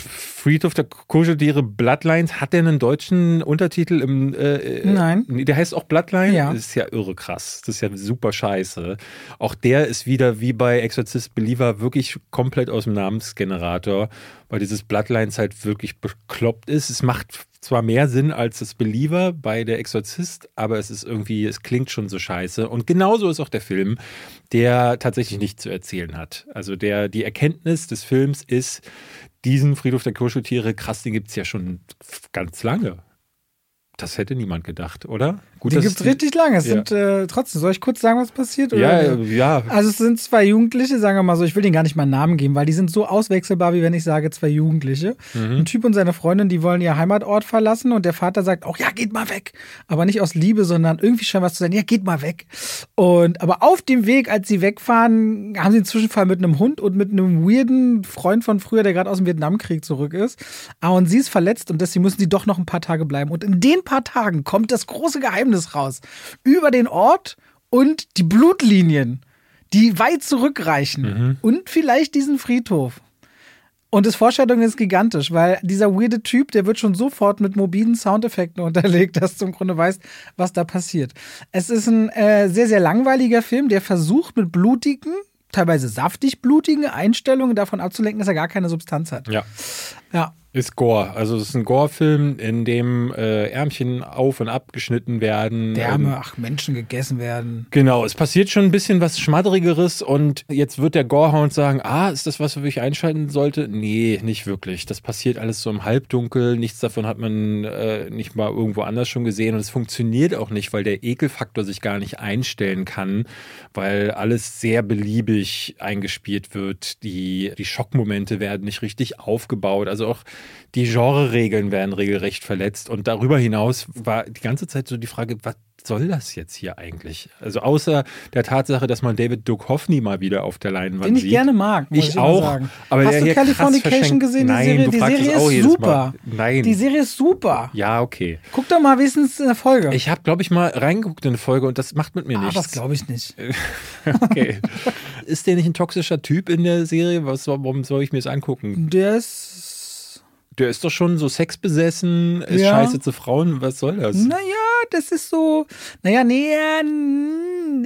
Friedhof der Kuscheltiere Bloodlines. Hat der einen deutschen Untertitel im. Äh, Nein. Nee, Der heißt auch Bloodline? Ja. Das ist ja irre krass. Das ist ja super scheiße. Auch der ist wieder wie bei Exorcist Believer wirklich komplett aus dem Namensgenerator, weil dieses Bloodlines halt wirklich bekloppt ist. Es macht zwar mehr Sinn als das Believer bei der Exorzist, aber es ist irgendwie, es klingt schon so scheiße. Und genauso ist auch der Film, der tatsächlich nichts zu erzählen hat. Also der, die Erkenntnis des Films ist, diesen Friedhof der Kuscheltiere, krass, den gibt es ja schon ganz lange. Das hätte niemand gedacht, oder? Gut, Die gibt es richtig lange. Es Ja. sind äh, trotzdem, soll ich kurz sagen, was passiert? Ja, Oder? ja. Also es sind zwei Jugendliche, sagen wir mal so, ich will denen gar nicht mal einen Namen geben, weil die sind so auswechselbar, wie wenn ich sage zwei Jugendliche. Mhm. Ein Typ und seine Freundin, die wollen ihr Heimatort verlassen und der Vater sagt auch, ja, geht mal weg. Aber nicht aus Liebe, sondern irgendwie scheint was zu sein, ja, geht mal weg. Und aber auf dem Weg, als sie wegfahren, haben sie einen Zwischenfall mit einem Hund und mit einem weirden Freund von früher, der gerade aus dem Vietnamkrieg zurück ist. Ah, und sie ist verletzt und deswegen müssen sie doch noch ein paar Tage bleiben. Und in den paar Tagen kommt das große Geheimnis raus. Über den Ort und die Blutlinien die weit zurückreichen und vielleicht diesen Friedhof. Und das Vorstellung ist gigantisch, weil dieser weirde Typ, der wird schon sofort mit mobilen Soundeffekten unterlegt, dass du im Grunde weißt, was da passiert. Es ist ein äh, sehr, sehr langweiliger Film, der versucht mit blutigen, teilweise saftig blutigen Einstellungen davon abzulenken, dass er gar keine Substanz hat. Ja. Ja. Ist Gore. Also es ist ein Gore-Film, in dem äh, Ärmchen auf und ab geschnitten werden. Därme, Ähm, ach, Menschen gegessen werden. Genau, es passiert schon ein bisschen was Schmadderigeres und jetzt wird der Gorehound sagen, ah, ist das was, wo ich einschalten sollte? Nee, nicht wirklich. Das passiert alles so im Halbdunkel. Nichts davon hat man äh, nicht mal irgendwo anders schon gesehen und es funktioniert auch nicht, weil der Ekelfaktor sich gar nicht einstellen kann, weil alles sehr beliebig eingespielt wird. Die, die Schockmomente werden nicht richtig aufgebaut. Also auch die Genre-Regeln werden regelrecht verletzt und darüber hinaus war die ganze Zeit so die Frage, was soll das jetzt hier eigentlich? Also außer der Tatsache, dass man David Duchovny mal wieder auf der Leinwand Den ich sieht. gerne mag, muss Ich ich, auch, sagen. aber Hast der du Californication gesehen, die Nein, Serie? Die Serie es auch ist super. Nein. Die Serie ist super. Ja, okay. Guck doch mal wenigstens in der Folge. Ich habe, glaube ich, mal reingeguckt in eine Folge und das macht mit mir ah, nichts. das glaube ich nicht. Okay. Ist der nicht ein toxischer Typ in der Serie? Was, warum soll ich mir das angucken? Der ist. Der ist doch schon so sexbesessen, ist Ja. scheiße zu Frauen. Was soll das? Naja, das ist so. Naja, nee,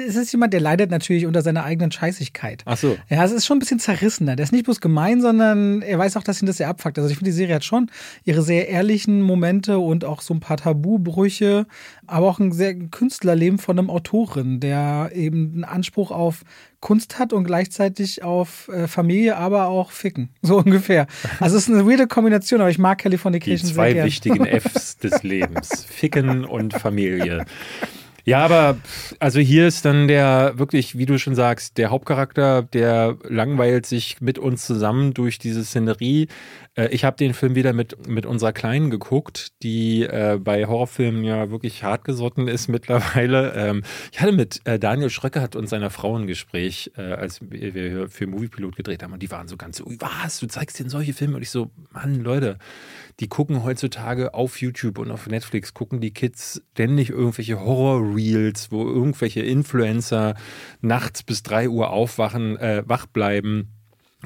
es ist jemand, der leidet natürlich unter seiner eigenen Scheißigkeit. Ach so. Ja, es ist schon ein bisschen zerrissener. Der ist nicht bloß gemein, sondern er weiß auch, dass ihn das sehr abfuckt. Also ich finde, die Serie hat schon ihre sehr ehrlichen Momente und auch so ein paar Tabubrüche, aber auch ein sehr Künstlerleben von einem Autorin, der eben einen Anspruch auf Kunst hat und gleichzeitig auf äh, Familie, aber auch Ficken. So ungefähr. Also es ist eine weirde Kombination, aber ich mag Die Californication sehr zwei gern. wichtigen Fs des Lebens. Ficken und Familie. Ja, aber also hier ist dann der wirklich, wie du schon sagst, der Hauptcharakter, der langweilt sich mit uns zusammen durch diese Szenerie. Äh, ich habe den Film wieder mit, mit unserer Kleinen geguckt, die äh, bei Horrorfilmen ja wirklich hartgesotten ist mittlerweile. Ähm, ich hatte mit äh, Daniel Schröcker hat uns seiner Frau ein Gespräch, äh, als wir für Moviepilot gedreht haben und die waren so ganz so, "Ui, was, du zeigst denen solche Filme? Und ich so, Mann, Leute, die gucken heutzutage auf YouTube und auf Netflix, gucken die Kids ständig irgendwelche Horror-Reels, wo irgendwelche Influencer nachts bis 3 Uhr aufwachen, äh, wach bleiben.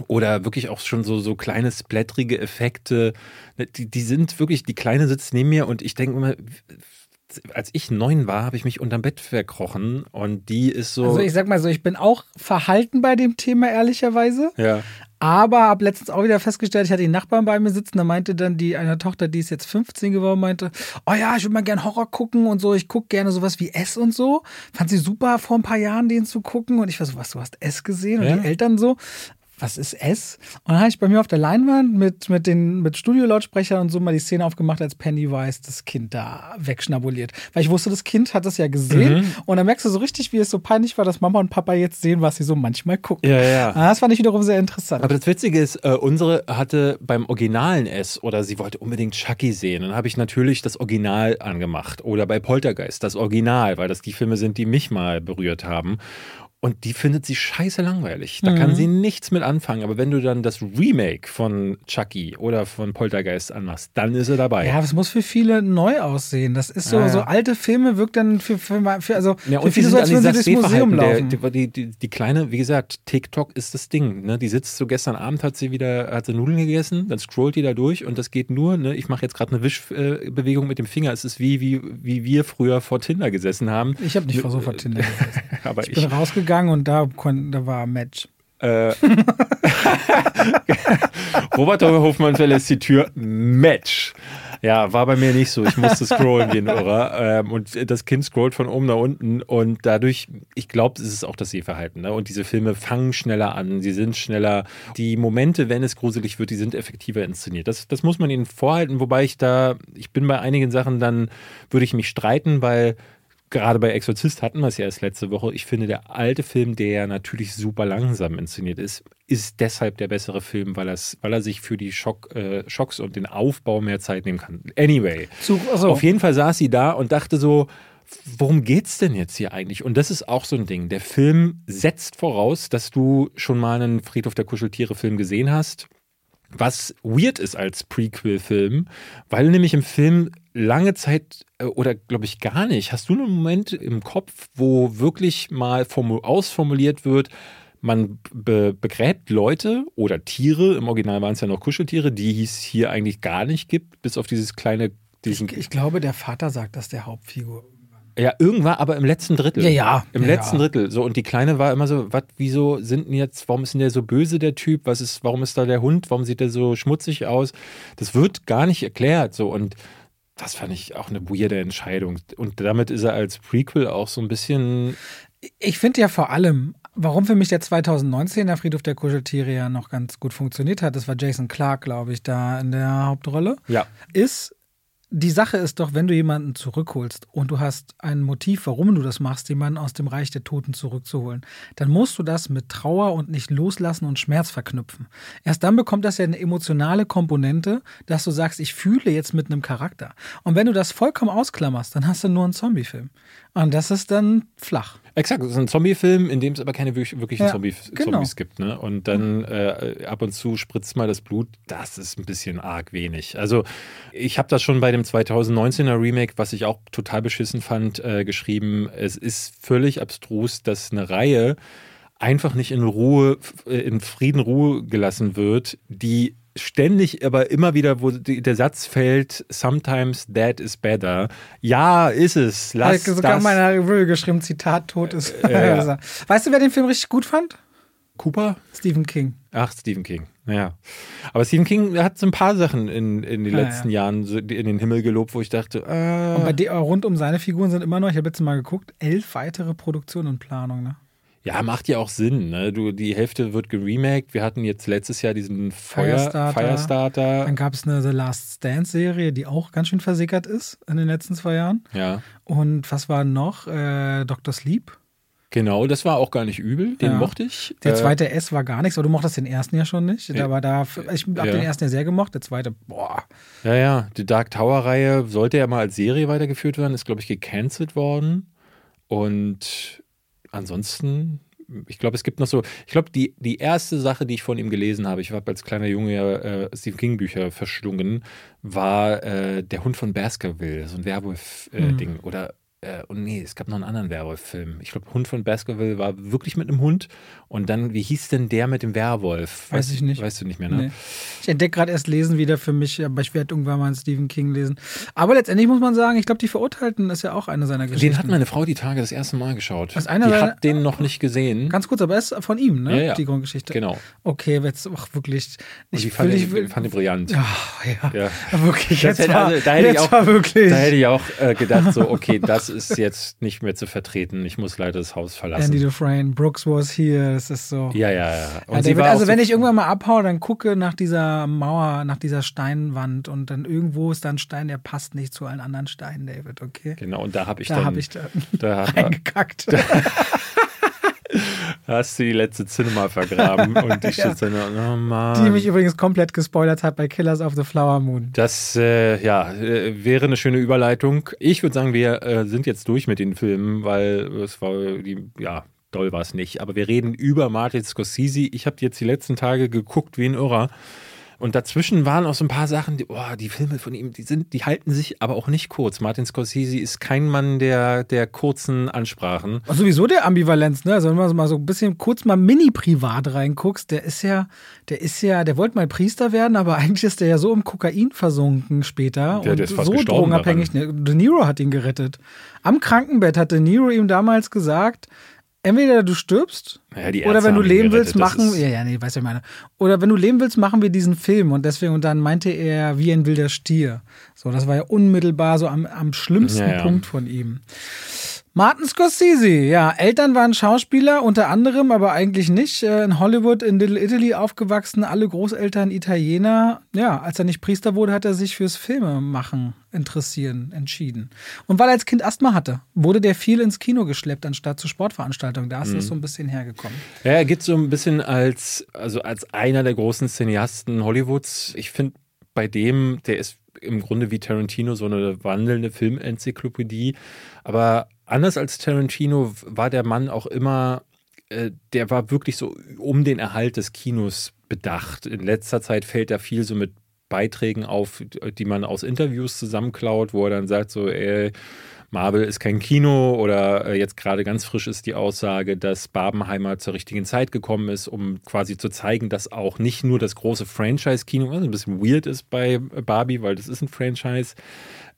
Oder wirklich auch schon so, so kleine splatterige Effekte. Die, die sind wirklich, die Kleine sitzt neben mir und ich denke immer, als ich neun war, habe ich mich unterm Bett verkrochen und die ist so. Also ich sag mal so, ich bin auch verhalten bei dem Thema, ehrlicherweise. ja. Aber habe letztens auch wieder festgestellt, ich hatte die Nachbarn bei mir sitzen, da meinte dann die eine Tochter, die ist jetzt 15 geworden, meinte, oh ja, ich würde mal gern Horror gucken und so, ich gucke gerne sowas wie S und so. Fand sie super, vor ein paar Jahren den zu gucken und ich war so, was, du hast S gesehen? Und Ja. die Eltern so, was ist S? Und dann habe ich bei mir auf der Leinwand mit, mit den mit Studiolautsprechern und so mal die Szene aufgemacht, als Pennywise das Kind da wegschnabuliert. Weil ich wusste, das Kind hat das ja gesehen Mhm. und dann merkst du so richtig, wie es so peinlich war, dass Mama und Papa jetzt sehen, was sie so manchmal gucken. Ja, ja. Ah, Das fand ich wiederum sehr interessant. Aber das Witzige ist, äh, unsere hatte beim originalen S oder sie wollte unbedingt Chucky sehen. Dann habe ich natürlich das Original angemacht. Oder bei Poltergeist das Original, weil das die Filme sind, die mich mal berührt haben. Und die findet sie scheiße langweilig. Da kann sie nichts mit anfangen. Aber wenn du dann das Remake von Chucky oder von Poltergeist anmachst, dann ist sie dabei. Ja, es muss für viele neu aussehen. Das ist so, Ah, ja. so alte Filme wirkt dann für, für, für also Ja, für viele so, als würden sie durchs Museum laufen. Der, die, die, die kleine, wie gesagt, TikTok ist das Ding. Ne? Die sitzt so gestern Abend, hat sie wieder, hat sie Nudeln gegessen, dann scrollt die da durch und das geht nur, ne? ich mache jetzt gerade eine Wischbewegung mit dem Finger. Es ist wie, wie, wie wir früher vor Tinder gesessen haben. ich habe nicht versucht, von Tinder gesessen. Aber Ich ich, bin rausgegangen und da, da war ein Match. äh, Robert Hofmann verlässt die Tür. Match. Ja, war bei mir nicht so. Ich musste scrollen ein Irrer. Ähm, und das Kind scrollt von oben nach unten. Und dadurch, ich glaube, es ist auch das Sehverhalten. Ne? Und diese Filme fangen schneller an. Sie sind schneller. Die Momente, wenn es gruselig wird, die sind effektiver inszeniert. Das, das muss man ihnen vorhalten. Wobei ich da, ich bin bei einigen Sachen dann, würde ich mich streiten, weil gerade bei Exorzist hatten wir es ja erst letzte Woche. Ich finde, der alte Film, der natürlich super langsam inszeniert ist, ist deshalb der bessere Film, weil, weil er sich für die Schock, äh, Schocks und den Aufbau mehr Zeit nehmen kann. Anyway, Zu, also, auf jeden Fall saß sie da und dachte so, worum geht's denn jetzt hier eigentlich? Und das ist auch so ein Ding. Der Film setzt voraus, dass du schon mal einen Friedhof der Kuscheltiere-Film gesehen hast. Was weird ist als Prequel-Film, weil nämlich im Film lange Zeit äh, oder glaube ich gar nicht, hast du einen Moment im Kopf, wo wirklich mal formu- ausformuliert wird, man be begräbt Leute oder Tiere, im Original waren es ja noch Kuscheltiere, die es hier eigentlich gar nicht gibt, bis auf dieses kleine, diesen ich, ich glaube, der Vater sagt das der Hauptfigur. Ja, irgendwann, aber im letzten Drittel. Ja, ja. Im Ja, letzten ja. Drittel. So, und die Kleine war immer so, was, wieso sind denn jetzt, warum ist denn der so böse, der Typ? Was ist, warum ist da der Hund? Warum sieht der so schmutzig aus? Das wird gar nicht erklärt. So, und das fand ich auch eine weirde Entscheidung. Und damit ist er als Prequel auch so ein bisschen. Ich finde ja vor allem, warum für mich der 2019er Friedhof der Kuscheltiere ja noch ganz gut funktioniert hat, das war Jason Clark, glaube ich, da in der Hauptrolle, Ja. ist, die Sache ist doch, wenn du jemanden zurückholst und du hast ein Motiv, warum du das machst, jemanden aus dem Reich der Toten zurückzuholen, dann musst du das mit Trauer und nicht loslassen und Schmerz verknüpfen. Erst dann bekommt das ja eine emotionale Komponente, dass du sagst, ich fühle jetzt mit einem Charakter. Und wenn du das vollkommen ausklammerst, dann hast du nur einen Zombie-Film. Und das ist dann flach. Exakt, es ist ein Zombie-Film, in dem es aber keine wirklich- wirklichen Ja, Zombie genau. Zombies gibt. Ne? Und dann äh, ab und zu spritzt mal das Blut. Das ist ein bisschen arg wenig. Also ich habe das schon bei dem 2019er Remake, was ich auch total beschissen fand, äh, geschrieben. Es ist völlig abstrus, dass eine Reihe einfach nicht in Ruhe, äh, in Frieden Ruhe gelassen wird, die ständig, aber immer wieder, wo die, der Satz fällt, sometimes that is better. Ja, ist es. Lass Hat sogar das. in meiner Review geschrieben, Zitat, tot ist. ja. Weißt du, wer den Film richtig gut fand? Cooper? Stephen King. Ach, Stephen King. Ja. Aber Stephen King hat so ein paar Sachen in, in den Ja, letzten Jahren so in den Himmel gelobt, wo ich dachte, äh, Und bei dir rund um seine Figuren sind immer noch, ich habe jetzt mal geguckt, elf weitere Produktionen und Planung. Ne? Ja, macht ja auch Sinn. Ne? Du, die Hälfte wird geremaked. Wir hatten jetzt letztes Jahr diesen Feuer, Firestarter. Firestarter. Dann gab es eine The Last Stand-Serie, die auch ganz schön versickert ist in den letzten zwei Jahren. Ja, Und was war noch? Äh, Dr. Sleep. genau. Das war auch gar nicht übel. Den Ja. mochte ich. Der Äh, zweite S war gar nichts, aber du mochtest den ersten ja schon nicht. Ja. Aber da, ich habe Ja. den ersten ja sehr gemocht, der zweite, boah. Ja, ja. Die Dark Tower-Reihe sollte ja mal als Serie weitergeführt werden, ist, glaube ich, gecancelt worden. Und ansonsten, ich glaube, es gibt noch so, ich glaube, die, die erste Sache, die ich von ihm gelesen habe, ich habe als kleiner Junge ja äh, Stephen King-Bücher verschlungen, war äh, Der Hund von Baskerville, so ein Werwolf-Ding. Hm. Oder äh, und nee, es gab noch einen anderen Werwolf-Film. Ich glaube, Hund von Baskerville war wirklich mit einem Hund. Und dann, wie hieß denn der mit dem Werwolf? Weiß ich nicht. Weißt du nicht mehr, ne? Nee. Ich entdecke gerade erst Lesen wieder für mich, aber ich werde irgendwann mal einen Stephen King lesen. Aber letztendlich muss man sagen, ich glaube, die Verurteilten ist ja auch eine seiner Geschichten. Den hat meine Frau die Tage das erste Mal geschaut. Einer die seiner- hat den noch nicht gesehen. Ganz kurz, aber er ist von ihm, ne? Ja, ja. Die Grundgeschichte. Genau. Okay, jetzt auch wirklich. Und Ich die fand, ich, ich will, fand ich brillant. ja, ja, Ja. Wirklich, jetzt, war, also, da hätte ich jetzt auch- war wirklich. Da hätte ich auch äh, gedacht, so, okay, das ist jetzt nicht mehr zu vertreten. Ich muss leider das Haus verlassen. Andy Dufresne, Brooks was here, das ist so. ja, ja, ja. Ja, David, also wenn so, ich irgendwann mal abhaue, dann gucke nach dieser Mauer, nach dieser Steinwand und dann irgendwo ist da ein Stein, der passt nicht zu allen anderen Steinen, David, okay? Genau, und da habe ich Da dann. habe ich da da reingekackt. Hast du die letzte Cinema vergraben und ich Ja. sitze oh Mann. Die mich übrigens komplett gespoilert hat bei Killers of the Flower Moon. Das äh, ja, äh, wäre eine schöne Überleitung. Ich würde sagen, wir äh, sind jetzt durch mit den Filmen, weil es war die, ja, doll war es nicht. Aber wir reden über Martin Scorsese. Ich habe jetzt die letzten Tage geguckt wie ein Irrer. Und dazwischen waren auch so ein paar Sachen, die, oh, die Filme von ihm, die sind, die halten sich aber auch nicht kurz. Martin Scorsese ist kein Mann der, der kurzen Ansprachen. Sowieso der Ambivalenz, ne? Also wenn du mal so ein bisschen kurz mal mini-privat reinguckst, der ist ja, der ist ja, der wollte mal Priester werden, aber eigentlich ist der ja so im Kokain versunken später Der- und der ist fast so drogenabhängig. Ne? De Niro hat ihn gerettet. Am Krankenbett hat De Niro ihm damals gesagt, entweder du stirbst die oder wenn du leben willst, machen, ist- ja, ja, nee, was ich meine. Oder wenn du leben willst, machen wir diesen Film und deswegen, und dann meinte er, wie ein wilder Stier. So, das war ja unmittelbar so am, am schlimmsten Ja, ja. Punkt von ihm. Martin Scorsese, ja, Eltern waren Schauspieler, unter anderem, aber eigentlich nicht. äh, In Hollywood, in Little Italy aufgewachsen, alle Großeltern Italiener. Ja, als er nicht Priester wurde, hat er sich fürs Filmemachen interessieren entschieden. Und weil er als Kind Asthma hatte, wurde der viel ins Kino geschleppt, anstatt zu Sportveranstaltungen. Da ist Mhm. das so ein bisschen hergekommen. Ja, er geht so ein bisschen als, also als einer der großen Cineasten Hollywoods. Ich finde, bei dem, der ist im Grunde wie Tarantino so eine wandelnde Filmenzyklopädie. Aber anders als Tarantino war der Mann auch immer, äh, der war wirklich so um den Erhalt des Kinos bedacht. In letzter Zeit fällt er viel so mit Beiträgen auf, die man aus Interviews zusammenklaut, wo er dann sagt so, ey, Marvel ist kein Kino oder äh, jetzt gerade ganz frisch ist die Aussage, dass Barbenheimer zur richtigen Zeit gekommen ist, um quasi zu zeigen, dass auch nicht nur das große Franchise-Kino, was ein bisschen weird ist bei Barbie, weil das ist ein Franchise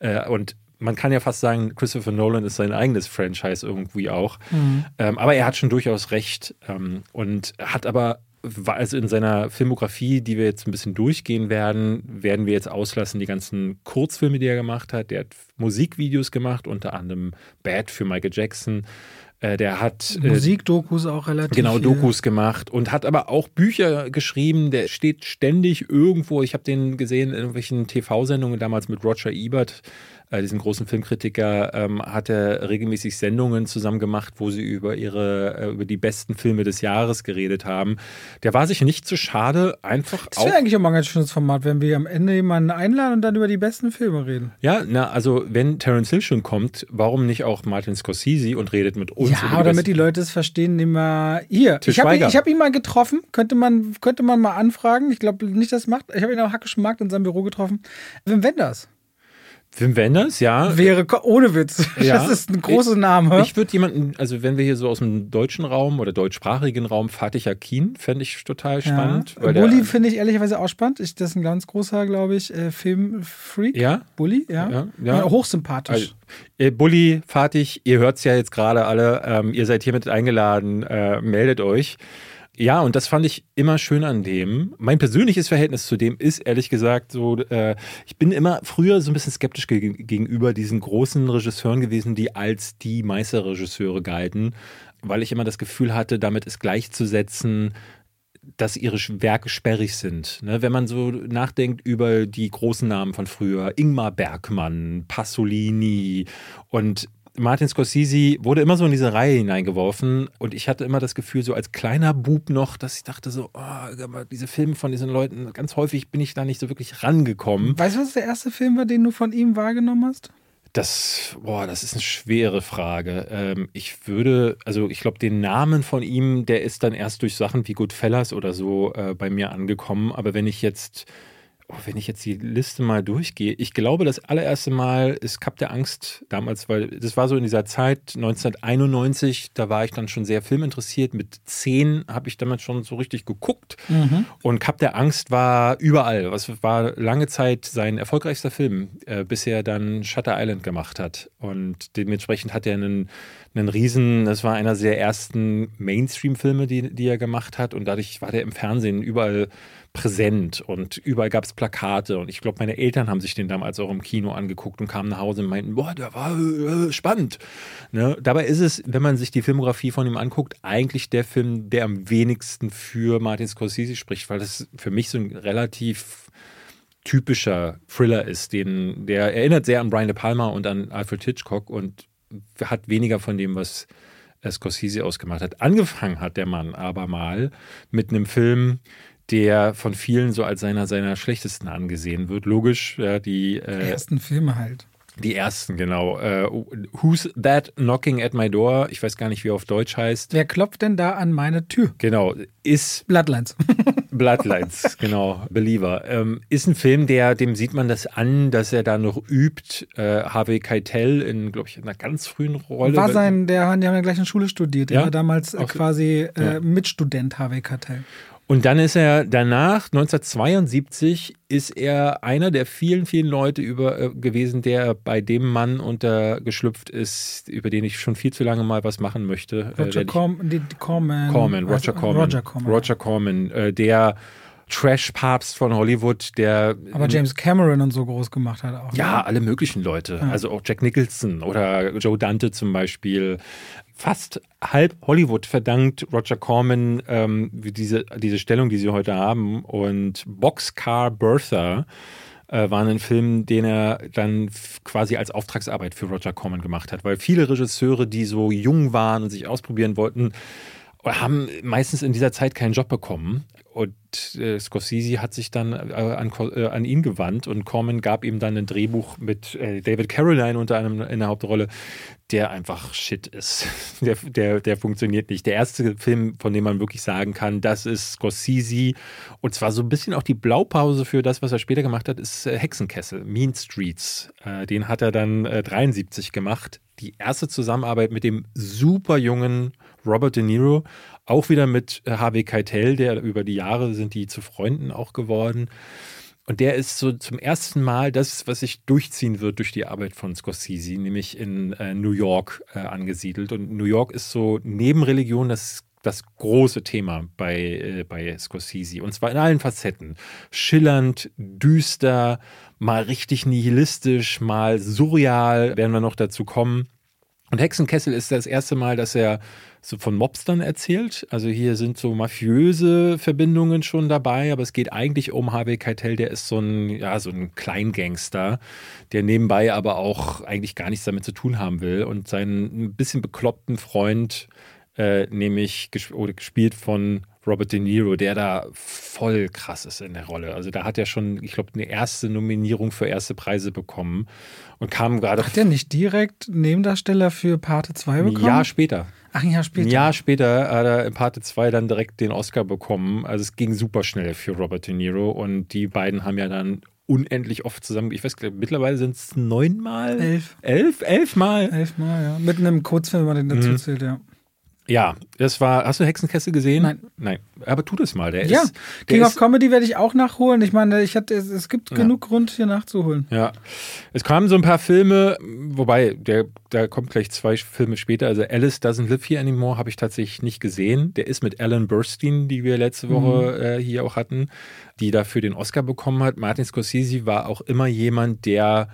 äh, und man kann ja fast sagen, Christopher Nolan ist sein eigenes Franchise irgendwie auch. Mhm. Ähm, aber er hat schon durchaus recht ähm, und hat aber also in seiner Filmografie, die wir jetzt ein bisschen durchgehen werden, werden wir jetzt auslassen die ganzen Kurzfilme, die er gemacht hat. Der hat Musikvideos gemacht, unter anderem Bad für Michael Jackson. Äh, der hat äh, Musikdokus auch relativ. Genau, Dokus gemacht und hat aber auch Bücher geschrieben. Der steht ständig irgendwo. Ich habe den gesehen in irgendwelchen TV-Sendungen damals mit Roger Ebert äh, diesen großen Filmkritiker, ähm, hat er regelmäßig Sendungen zusammen gemacht, wo sie über ihre, äh, über die besten Filme des Jahres geredet haben. Der war sich nicht zu schade, einfach Das wäre eigentlich auch mal ein ganz schönes Format, wenn wir am Ende jemanden einladen und dann über die besten Filme reden. Ja, na, also wenn Terence Hill schon kommt, warum nicht auch Martin Scorsese und redet mit uns? Ja, aber damit die Leute es verstehen, nehmen wir hier. Til ich habe ihn, hab ihn mal getroffen, könnte man, könnte man mal anfragen. Ich glaube nicht, dass es macht. Ich habe ihn am Hackischen Markt in seinem Büro getroffen. Wim Wenders. Wim Wenders, ja. Wäre ohne Witz. Ja. Das ist ein großer Name. Ich würde jemanden, also wenn wir hier so aus dem deutschen Raum oder deutschsprachigen Raum, Fatih Akin, fände ich total spannend. Ja. Bulli finde ich ehrlicherweise auch spannend. Ich, das ist ein ganz großer, glaube ich, äh, Filmfreak. Ja. Bulli, ja. ja, ja. Hochsympathisch. Also, äh, Bulli, Fatih, ihr hört es ja jetzt gerade alle. Ähm, ihr seid hiermit eingeladen. Äh, meldet euch. Ja, und das fand ich immer schön an dem. Mein persönliches Verhältnis zu dem ist ehrlich gesagt so, äh, ich bin immer früher so ein bisschen skeptisch ge gegenüber diesen großen Regisseuren gewesen, die als die Meisterregisseure galten, weil ich immer das Gefühl hatte, damit ist gleichzusetzen, dass ihre Werke sperrig sind. Ne? Wenn man so nachdenkt über die großen Namen von früher, Ingmar Bergmann, Pasolini und Martin Scorsese wurde immer so in diese Reihe hineingeworfen und ich hatte immer das Gefühl, so als kleiner Bub noch, dass ich dachte so, oh, diese Filme von diesen Leuten, ganz häufig bin ich da nicht so wirklich rangekommen. Weißt du, was der erste Film war, den du von ihm wahrgenommen hast? Das, boah, das ist eine schwere Frage. Ähm, ich würde, also ich glaube, den Namen von ihm, der ist dann erst durch Sachen wie Goodfellas oder so äh, bei mir angekommen. Aber wenn ich jetzt oh, wenn ich jetzt die Liste mal durchgehe, ich glaube, das allererste Mal ist Kap der Angst damals, weil das war so in dieser Zeit 1991, da war ich dann schon sehr filminteressiert. Mit zehn habe ich damals schon so richtig geguckt. Mhm. Und Kap der Angst war überall. Was war lange Zeit sein erfolgreichster Film, äh, bis er dann Shutter Island gemacht hat. Und dementsprechend hat er einen, einen riesen, das war einer der ersten Mainstream-Filme, die, die er gemacht hat. Und dadurch war der im Fernsehen überall präsent und überall gab es Plakate und ich glaube, meine Eltern haben sich den damals auch im Kino angeguckt und kamen nach Hause und meinten, boah, der war äh, spannend. Ne? Dabei ist es, wenn man sich die Filmografie von ihm anguckt, eigentlich der Film, der am wenigsten für Martin Scorsese spricht, weil das für mich so ein relativ typischer Thriller ist, den, der erinnert sehr an Brian De Palma und an Alfred Hitchcock und hat weniger von dem, was Scorsese ausgemacht hat. Angefangen hat der Mann aber mal mit einem Film, der von vielen so als seiner seiner schlechtesten angesehen wird. Logisch, ja, die, äh, die ersten Filme halt. Die ersten, genau. Äh, Who's That Knocking at My Door? Ich weiß gar nicht, wie er auf Deutsch heißt. Wer klopft denn da an meine Tür? Genau, ist. Bloodlines. Bloodlines, genau, Believer. Ähm, ist ein Film, der, dem sieht man das an, dass er da noch übt. Äh, Harvey Keitel in, glaube ich, einer ganz frühen Rolle. War sein, der, die haben ja gleich in Schule studiert. Ja? Er war damals äh, quasi äh, ja. Mitstudent Harvey Keitel. Und dann ist er danach, 1972, ist er einer der vielen, vielen Leute über, äh, gewesen, der bei dem Mann untergeschlüpft ist, über den ich schon viel zu lange mal was machen möchte. Äh, Roger äh, Corman, Corman, Corman, Roger Corman. Roger Corman, Roger Corman äh, der Trash-Papst von Hollywood, der. Aber James Cameron und so groß gemacht hat auch. Ja, ne? alle möglichen Leute. Ja. Also auch Jack Nicholson oder Joe Dante zum Beispiel fast halb Hollywood verdankt Roger Corman ähm, diese, diese Stellung, die sie heute haben. Und Boxcar Bertha äh, war ein Film, den er dann quasi als Auftragsarbeit für Roger Corman gemacht hat. Weil viele Regisseure, die so jung waren und sich ausprobieren wollten, haben meistens in dieser Zeit keinen Job bekommen. Und äh, Scorsese hat sich dann äh, an, äh, an, ihn gewandt und Corman gab ihm dann ein Drehbuch mit äh, David Caroline unter einem in der Hauptrolle, der einfach shit ist. Der, der, der funktioniert nicht. Der erste Film, von dem man wirklich sagen kann, das ist Scorsese und zwar so ein bisschen auch die Blaupause für das, was er später gemacht hat, ist äh, Hexenkessel, Mean Streets. Äh, den hat er dann 73 gemacht. Die erste Zusammenarbeit mit dem super jungen Robert De Niro, auch wieder mit Harvey Keitel, der über die Jahre sind die zu Freunden auch geworden. Und der ist so zum ersten Mal das, was sich durchziehen wird durch die Arbeit von Scorsese, nämlich in äh, New York äh, angesiedelt. Und New York ist so neben Religion das das große Thema bei, äh, bei Scorsese. Und zwar in allen Facetten. Schillernd, düster, mal richtig nihilistisch, mal surreal, werden wir noch dazu kommen. Und Hexenkessel ist das erste Mal, dass er so von Mobstern erzählt. Also hier sind so mafiöse Verbindungen schon dabei, aber es geht eigentlich um Harvey Keitel, der ist so ein, ja, so ein Kleingangster, der nebenbei aber auch eigentlich gar nichts damit zu tun haben will und seinen ein bisschen bekloppten Freund, äh, nämlich gespielt von Robert De Niro, der da voll krass ist in der Rolle. Also da hat er schon, ich glaube, eine erste Nominierung für erste Preise bekommen und kam gerade. Hat er nicht direkt Nebendarsteller für Parte 2 bekommen? Ein Jahr später. Ach, ein Jahr später. Ein Jahr später hat er in Parte 2 dann direkt den Oscar bekommen. Also es ging super schnell für Robert De Niro und die beiden haben ja dann unendlich oft zusammen. Ich weiß, mittlerweile sind es neunmal. Elf. Elf? Elfmal? Elfmal, ja. Mit einem Kurzfilm, wenn man den dazu mhm. zählt, ja. Ja, das war. Hast du Hexenkessel gesehen? Nein. Nein. Aber tu das mal. Der ja, ist, der King of Comedy werde ich auch nachholen. Ich meine, ich hatte, es gibt ja. genug Grund, hier nachzuholen. Ja. Es kamen so ein paar Filme, wobei, der, da kommt gleich zwei Filme später. Also Alice Doesn't Live Here Anymore habe ich tatsächlich nicht gesehen. Der ist mit Alan Burstein, die wir letzte Woche mhm. äh, hier auch hatten, die dafür den Oscar bekommen hat. Martin Scorsese war auch immer jemand, der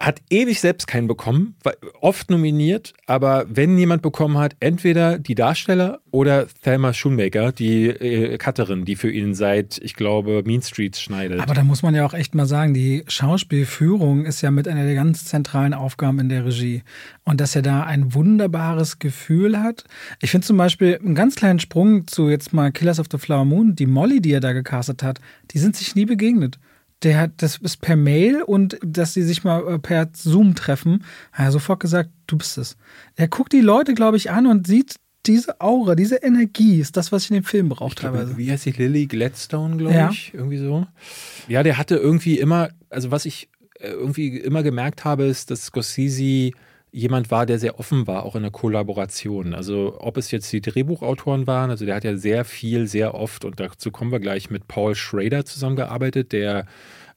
hat ewig selbst keinen bekommen, oft nominiert, aber wenn jemand bekommen hat, entweder die Darsteller oder Thelma Schoonmaker, die äh, Cutterin, die für ihn seit, ich glaube, Mean Streets schneidet. Aber da muss man ja auch echt mal sagen, die Schauspielführung ist ja mit einer der ganz zentralen Aufgaben in der Regie. Und dass er da ein wunderbares Gefühl hat. Ich finde zum Beispiel einen ganz kleinen Sprung zu jetzt mal Killers of the Flower Moon, die Molly, die er da gecastet hat, die sind sich nie begegnet der hat, das ist per Mail und dass sie sich mal äh, per Zoom treffen, hat er sofort gesagt, du bist es. Er guckt die Leute, glaube ich, an und sieht diese Aura, diese Energie ist das, was ich in dem Film brauche teilweise. Wie heißt sie? Lily Gladstone, glaube ja. ich, irgendwie so. Ja, der hatte irgendwie immer, also was ich äh, irgendwie immer gemerkt habe, ist, dass Scorsese jemand war, der sehr offen war, auch in der Kollaboration. Also ob es jetzt die Drehbuchautoren waren, also der hat ja sehr viel, sehr oft, und dazu kommen wir gleich mit Paul Schrader zusammengearbeitet, der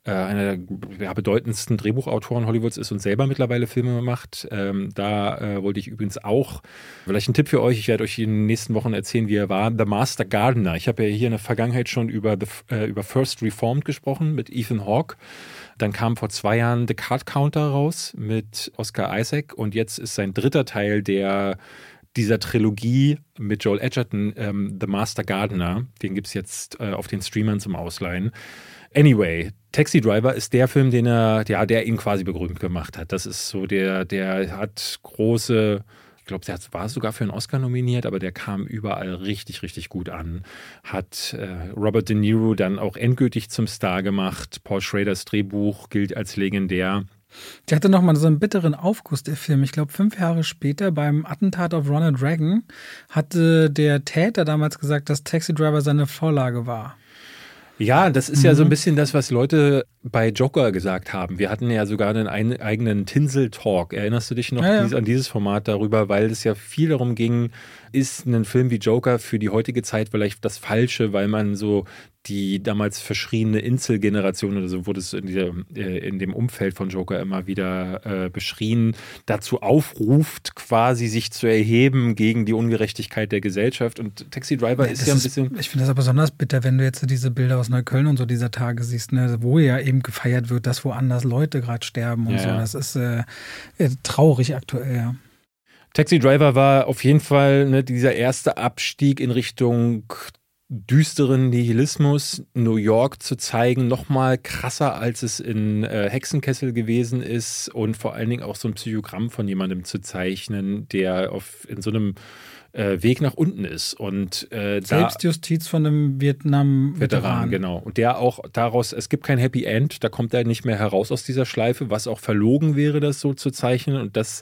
äh, einer der bedeutendsten Drehbuchautoren Hollywoods ist und selber mittlerweile Filme macht. Ähm, da äh, wollte ich übrigens auch, vielleicht ein Tipp für euch, ich werde euch in den nächsten Wochen erzählen, wie er war, The Master Gardener. Ich habe ja hier in der Vergangenheit schon über, the, äh, über First Reformed gesprochen mit Ethan Hawke. Dann kam vor zwei Jahren The Card Counter raus mit Oscar Isaac und jetzt ist sein dritter Teil der dieser Trilogie mit Joel Edgerton, ähm, The Master Gardener. Den gibt es jetzt äh, auf den Streamern zum Ausleihen. Anyway, Taxi Driver ist der Film, den er, ja, der ihn quasi berühmt gemacht hat. Das ist so der, der hat große ich glaube, der war sogar für einen Oscar nominiert, aber der kam überall richtig, richtig gut an. Hat äh, Robert De Niro dann auch endgültig zum Star gemacht. Paul Schraders Drehbuch gilt als legendär. Der hatte nochmal so einen bitteren Aufguss, der Film. Ich glaube, fünf Jahre später beim Attentat auf Ronald Reagan hatte der Täter damals gesagt, dass Taxi Driver seine Vorlage war. Ja, das ist mhm. ja so ein mhm. bisschen das, was Leute bei Joker gesagt haben. Wir hatten ja sogar einen eigenen Tinsel-Talk. Erinnerst du dich noch ja, ja. an dieses Format darüber, weil es ja viel darum ging, ist ein Film wie Joker für die heutige Zeit vielleicht das Falsche, weil man so die damals verschriene Inselgeneration oder so wurde es in, dieser, äh, in dem Umfeld von Joker immer wieder äh, beschrien, dazu aufruft, quasi sich zu erheben gegen die Ungerechtigkeit der Gesellschaft. Und Taxi Driver nee, ist ja ein bisschen. Ist, ich finde das aber besonders bitter, wenn du jetzt diese Bilder aus Neukölln und so dieser Tage siehst, ne, wo ja eben gefeiert wird, dass woanders Leute gerade sterben und ja, so. Das ist äh, traurig aktuell, ja. Taxi Driver war auf jeden Fall ne, dieser erste Abstieg in Richtung düsteren Nihilismus New York zu zeigen, noch mal krasser als es in äh, Hexenkessel gewesen ist und vor allen Dingen auch so ein Psychogramm von jemandem zu zeichnen, der auf, in so einem äh, Weg nach unten ist. Und äh, Selbstjustiz von einem Vietnam-Veteran. genau. Und der auch daraus, es gibt kein Happy End, da kommt er nicht mehr heraus aus dieser Schleife, was auch verlogen wäre, das so zu zeichnen. Und das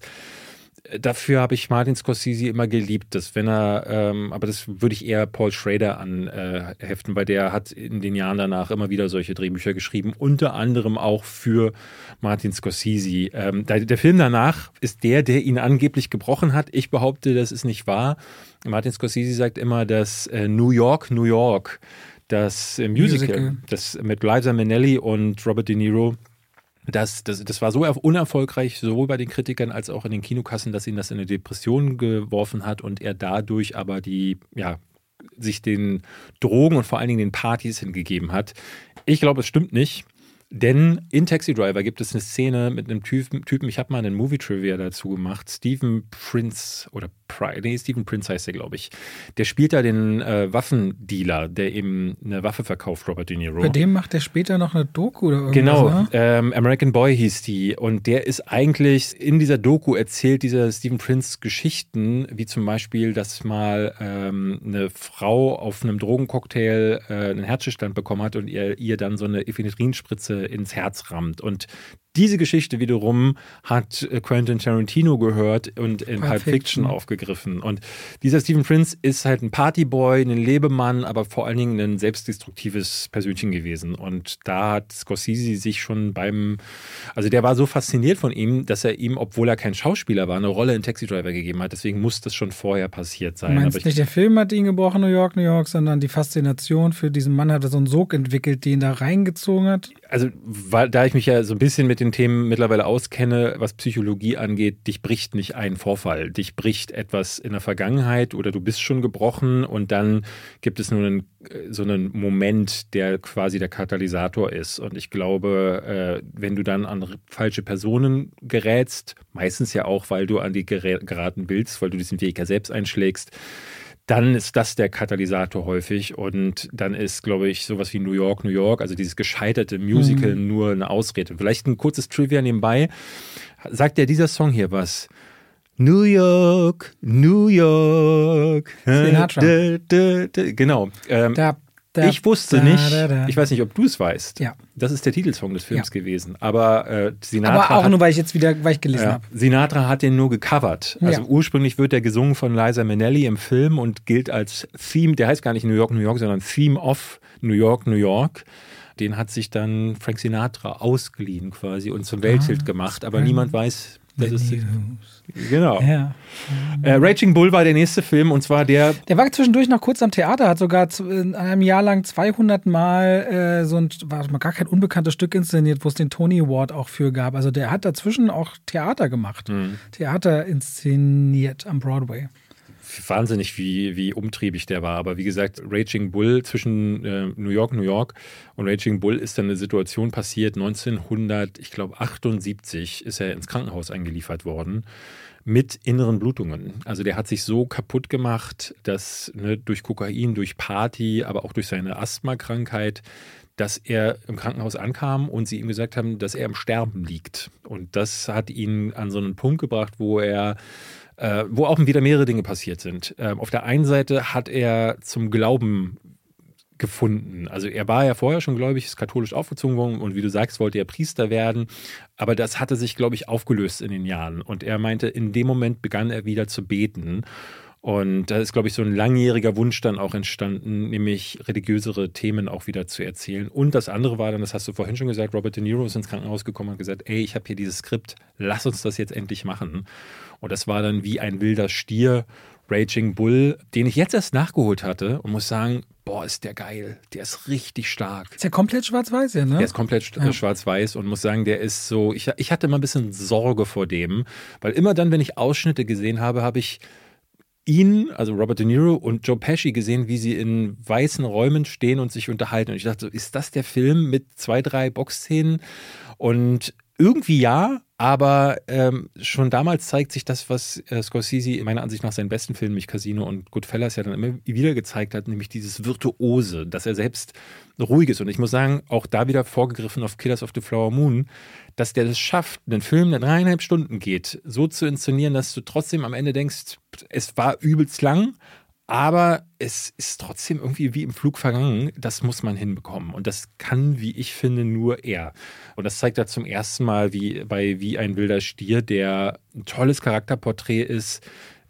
dafür habe ich Martin Scorsese immer geliebt, dass wenn er, ähm, aber das würde ich eher Paul Schrader anheften, äh, weil der hat in den Jahren danach immer wieder solche Drehbücher geschrieben, unter anderem auch für Martin Scorsese. Ähm, der, der Film danach ist der, der ihn angeblich gebrochen hat. Ich behaupte, das ist nicht wahr. Martin Scorsese sagt immer, dass äh, New York, New York das äh, Musical, Musical. das mit Liza Minnelli und Robert De Niro. Das, das, das war so er- unerfolgreich, sowohl bei den Kritikern als auch in den Kinokassen, dass ihn das in eine Depression geworfen hat und er dadurch aber die, ja, sich den Drogen und vor allen Dingen den Partys hingegeben hat. Ich glaube, es stimmt nicht. Denn in Taxi Driver gibt es eine Szene mit einem Typen, Typen ich habe mal einen Movie-Trivia dazu gemacht, Stephen Prince oder Pri nee, Stephen Prince heißt er, glaube ich. Der spielt da den äh, Waffendealer, der eben eine Waffe verkauft, Robert De Niro. Bei dem macht er später noch eine Doku oder irgendwas. Genau, Ne? ähm, American Boy hieß die. Und der ist eigentlich in dieser Doku erzählt dieser Stephen Prince Geschichten, wie zum Beispiel, dass mal ähm, eine Frau auf einem Drogencocktail äh, einen Herzstillstand bekommen hat und ihr, ihr dann so eine Ephedrinspritze ins Herz rammt. Und diese Geschichte wiederum hat äh, Quentin Tarantino gehört und in Pulp Pulp Fiction aufgegriffen. Und dieser Stephen Prince ist halt ein Partyboy, ein Lebemann, aber vor allen Dingen ein selbstdestruktives Persönchen gewesen. Und da hat Scorsese sich schon beim, also der war so fasziniert von ihm, dass er ihm, obwohl er kein Schauspieler war, eine Rolle in Taxi Driver gegeben hat. Deswegen muss das schon vorher passiert Du sein. meinst Aber ich, nicht, der Film hat ihn gebrochen, New York, New York, sondern die Faszination für diesen Mann hat so einen Sog entwickelt, den da reingezogen hat. also weil, da ich mich ja so ein bisschen mit den Themen mittlerweile auskenne, was Psychologie angeht, dich bricht nicht ein Vorfall. Dich bricht etwas in der Vergangenheit oder du bist schon gebrochen und dann gibt es nur einen, äh, so einen Moment, der quasi der Katalysator ist. Und ich glaube, äh, wenn du dann an falsche Personen gerätst, meistens ja auch, weil du an die geraten willst, weil du diesen Weg ja selbst einschlägst, dann ist das der Katalysator häufig und dann ist, glaube ich, sowas wie New York, New York, also dieses gescheiterte Musical nur eine Ausrede. Vielleicht ein kurzes Trivia nebenbei. Sagt ja dieser Song hier was? New York, New York. Sinatra. Genau. Ähm, Da, da, ich wusste da, nicht, da, ich weiß nicht, ob du es weißt. Ja. Das ist der Titelsong des Films Ja. gewesen. Aber äh, Sinatra Aber auch hat nur, weil ich jetzt wieder, weil ich gelesen ja. habe. Sinatra hat den nur gecovert. Also ursprünglich wird der gesungen von Liza Minnelli im Film und gilt als Theme, der heißt gar nicht New York, New York, sondern Theme of New York, New York. Den hat sich dann Frank Sinatra ausgeliehen quasi und zum Welthit gemacht, aber niemand weiß, das ist genau. Ja. Äh, Raging Bull war der nächste Film und zwar der Der war zwischendurch noch kurz am Theater, hat sogar zu- in einem Jahr lang 200 Mal äh, so ein, war mal gar kein unbekanntes Stück inszeniert, wo es den Tony Award auch für gab. Also der hat dazwischen auch Theater gemacht. Mhm. Theater inszeniert am Broadway. Wahnsinnig, wie, wie umtriebig der war. Aber wie gesagt, Raging Bull zwischen äh, New York, New York und Raging Bull ist dann eine Situation passiert. 1900, ich glaube 78 ist er ins Krankenhaus eingeliefert worden mit inneren Blutungen. Also der hat sich so kaputt gemacht, dass ne, durch Kokain, durch Party, aber auch durch seine Asthmakrankheit, dass er im Krankenhaus ankam und sie ihm gesagt haben, dass er im Sterben liegt. Und das hat ihn an so einen Punkt gebracht, wo er äh, wo auch wieder mehrere Dinge passiert sind. Ähm, auf der einen Seite hat er zum Glauben gefunden. Also er war ja vorher schon gläubig, ist katholisch aufgezogen worden und wie du sagst, wollte er Priester werden. Aber das hatte sich, glaube ich, aufgelöst in den Jahren. Und er meinte, in dem Moment begann er wieder zu beten. Und da ist, glaube ich, so ein langjähriger Wunsch dann auch entstanden, nämlich religiösere Themen auch wieder zu erzählen. Und das andere war dann, das hast du vorhin schon gesagt, Robert De Niro ist ins Krankenhaus gekommen und gesagt, ey, ich habe hier dieses Skript, lass uns das jetzt endlich machen. Und das war dann wie ein wilder Stier, Raging Bull, den ich jetzt erst nachgeholt hatte und muss sagen, boah, ist der geil. Der ist richtig stark. Ist ja komplett schwarz-weiß, ja, ne? Der ist komplett Ja. schwarz-weiß und muss sagen, der ist so, ich, ich hatte immer ein bisschen Sorge vor dem, weil immer dann, wenn ich Ausschnitte gesehen habe, habe ich ihn, also Robert De Niro und Joe Pesci gesehen, wie sie in weißen Räumen stehen und sich unterhalten. Und ich dachte so, ist das der Film mit zwei, drei Boxszenen? Und irgendwie ja, aber ähm, schon damals zeigt sich das, was äh, Scorsese meiner Ansicht nach seinen besten Filmen, nämlich Casino und Goodfellas, ja dann immer wieder gezeigt hat, nämlich dieses Virtuose, dass er selbst ruhig ist. Und ich muss sagen, auch da wieder vorgegriffen auf Killers of the Flower Moon, dass der das schafft, einen Film, der dreieinhalb Stunden geht, so zu inszenieren, dass du trotzdem am Ende denkst, es war übelst lang, aber es ist trotzdem irgendwie wie im Flug vergangen. Das muss man hinbekommen. Und das kann, wie ich finde, nur er. Und das zeigt er zum ersten Mal wie bei Wie ein wilder Stier, der ein tolles Charakterporträt ist.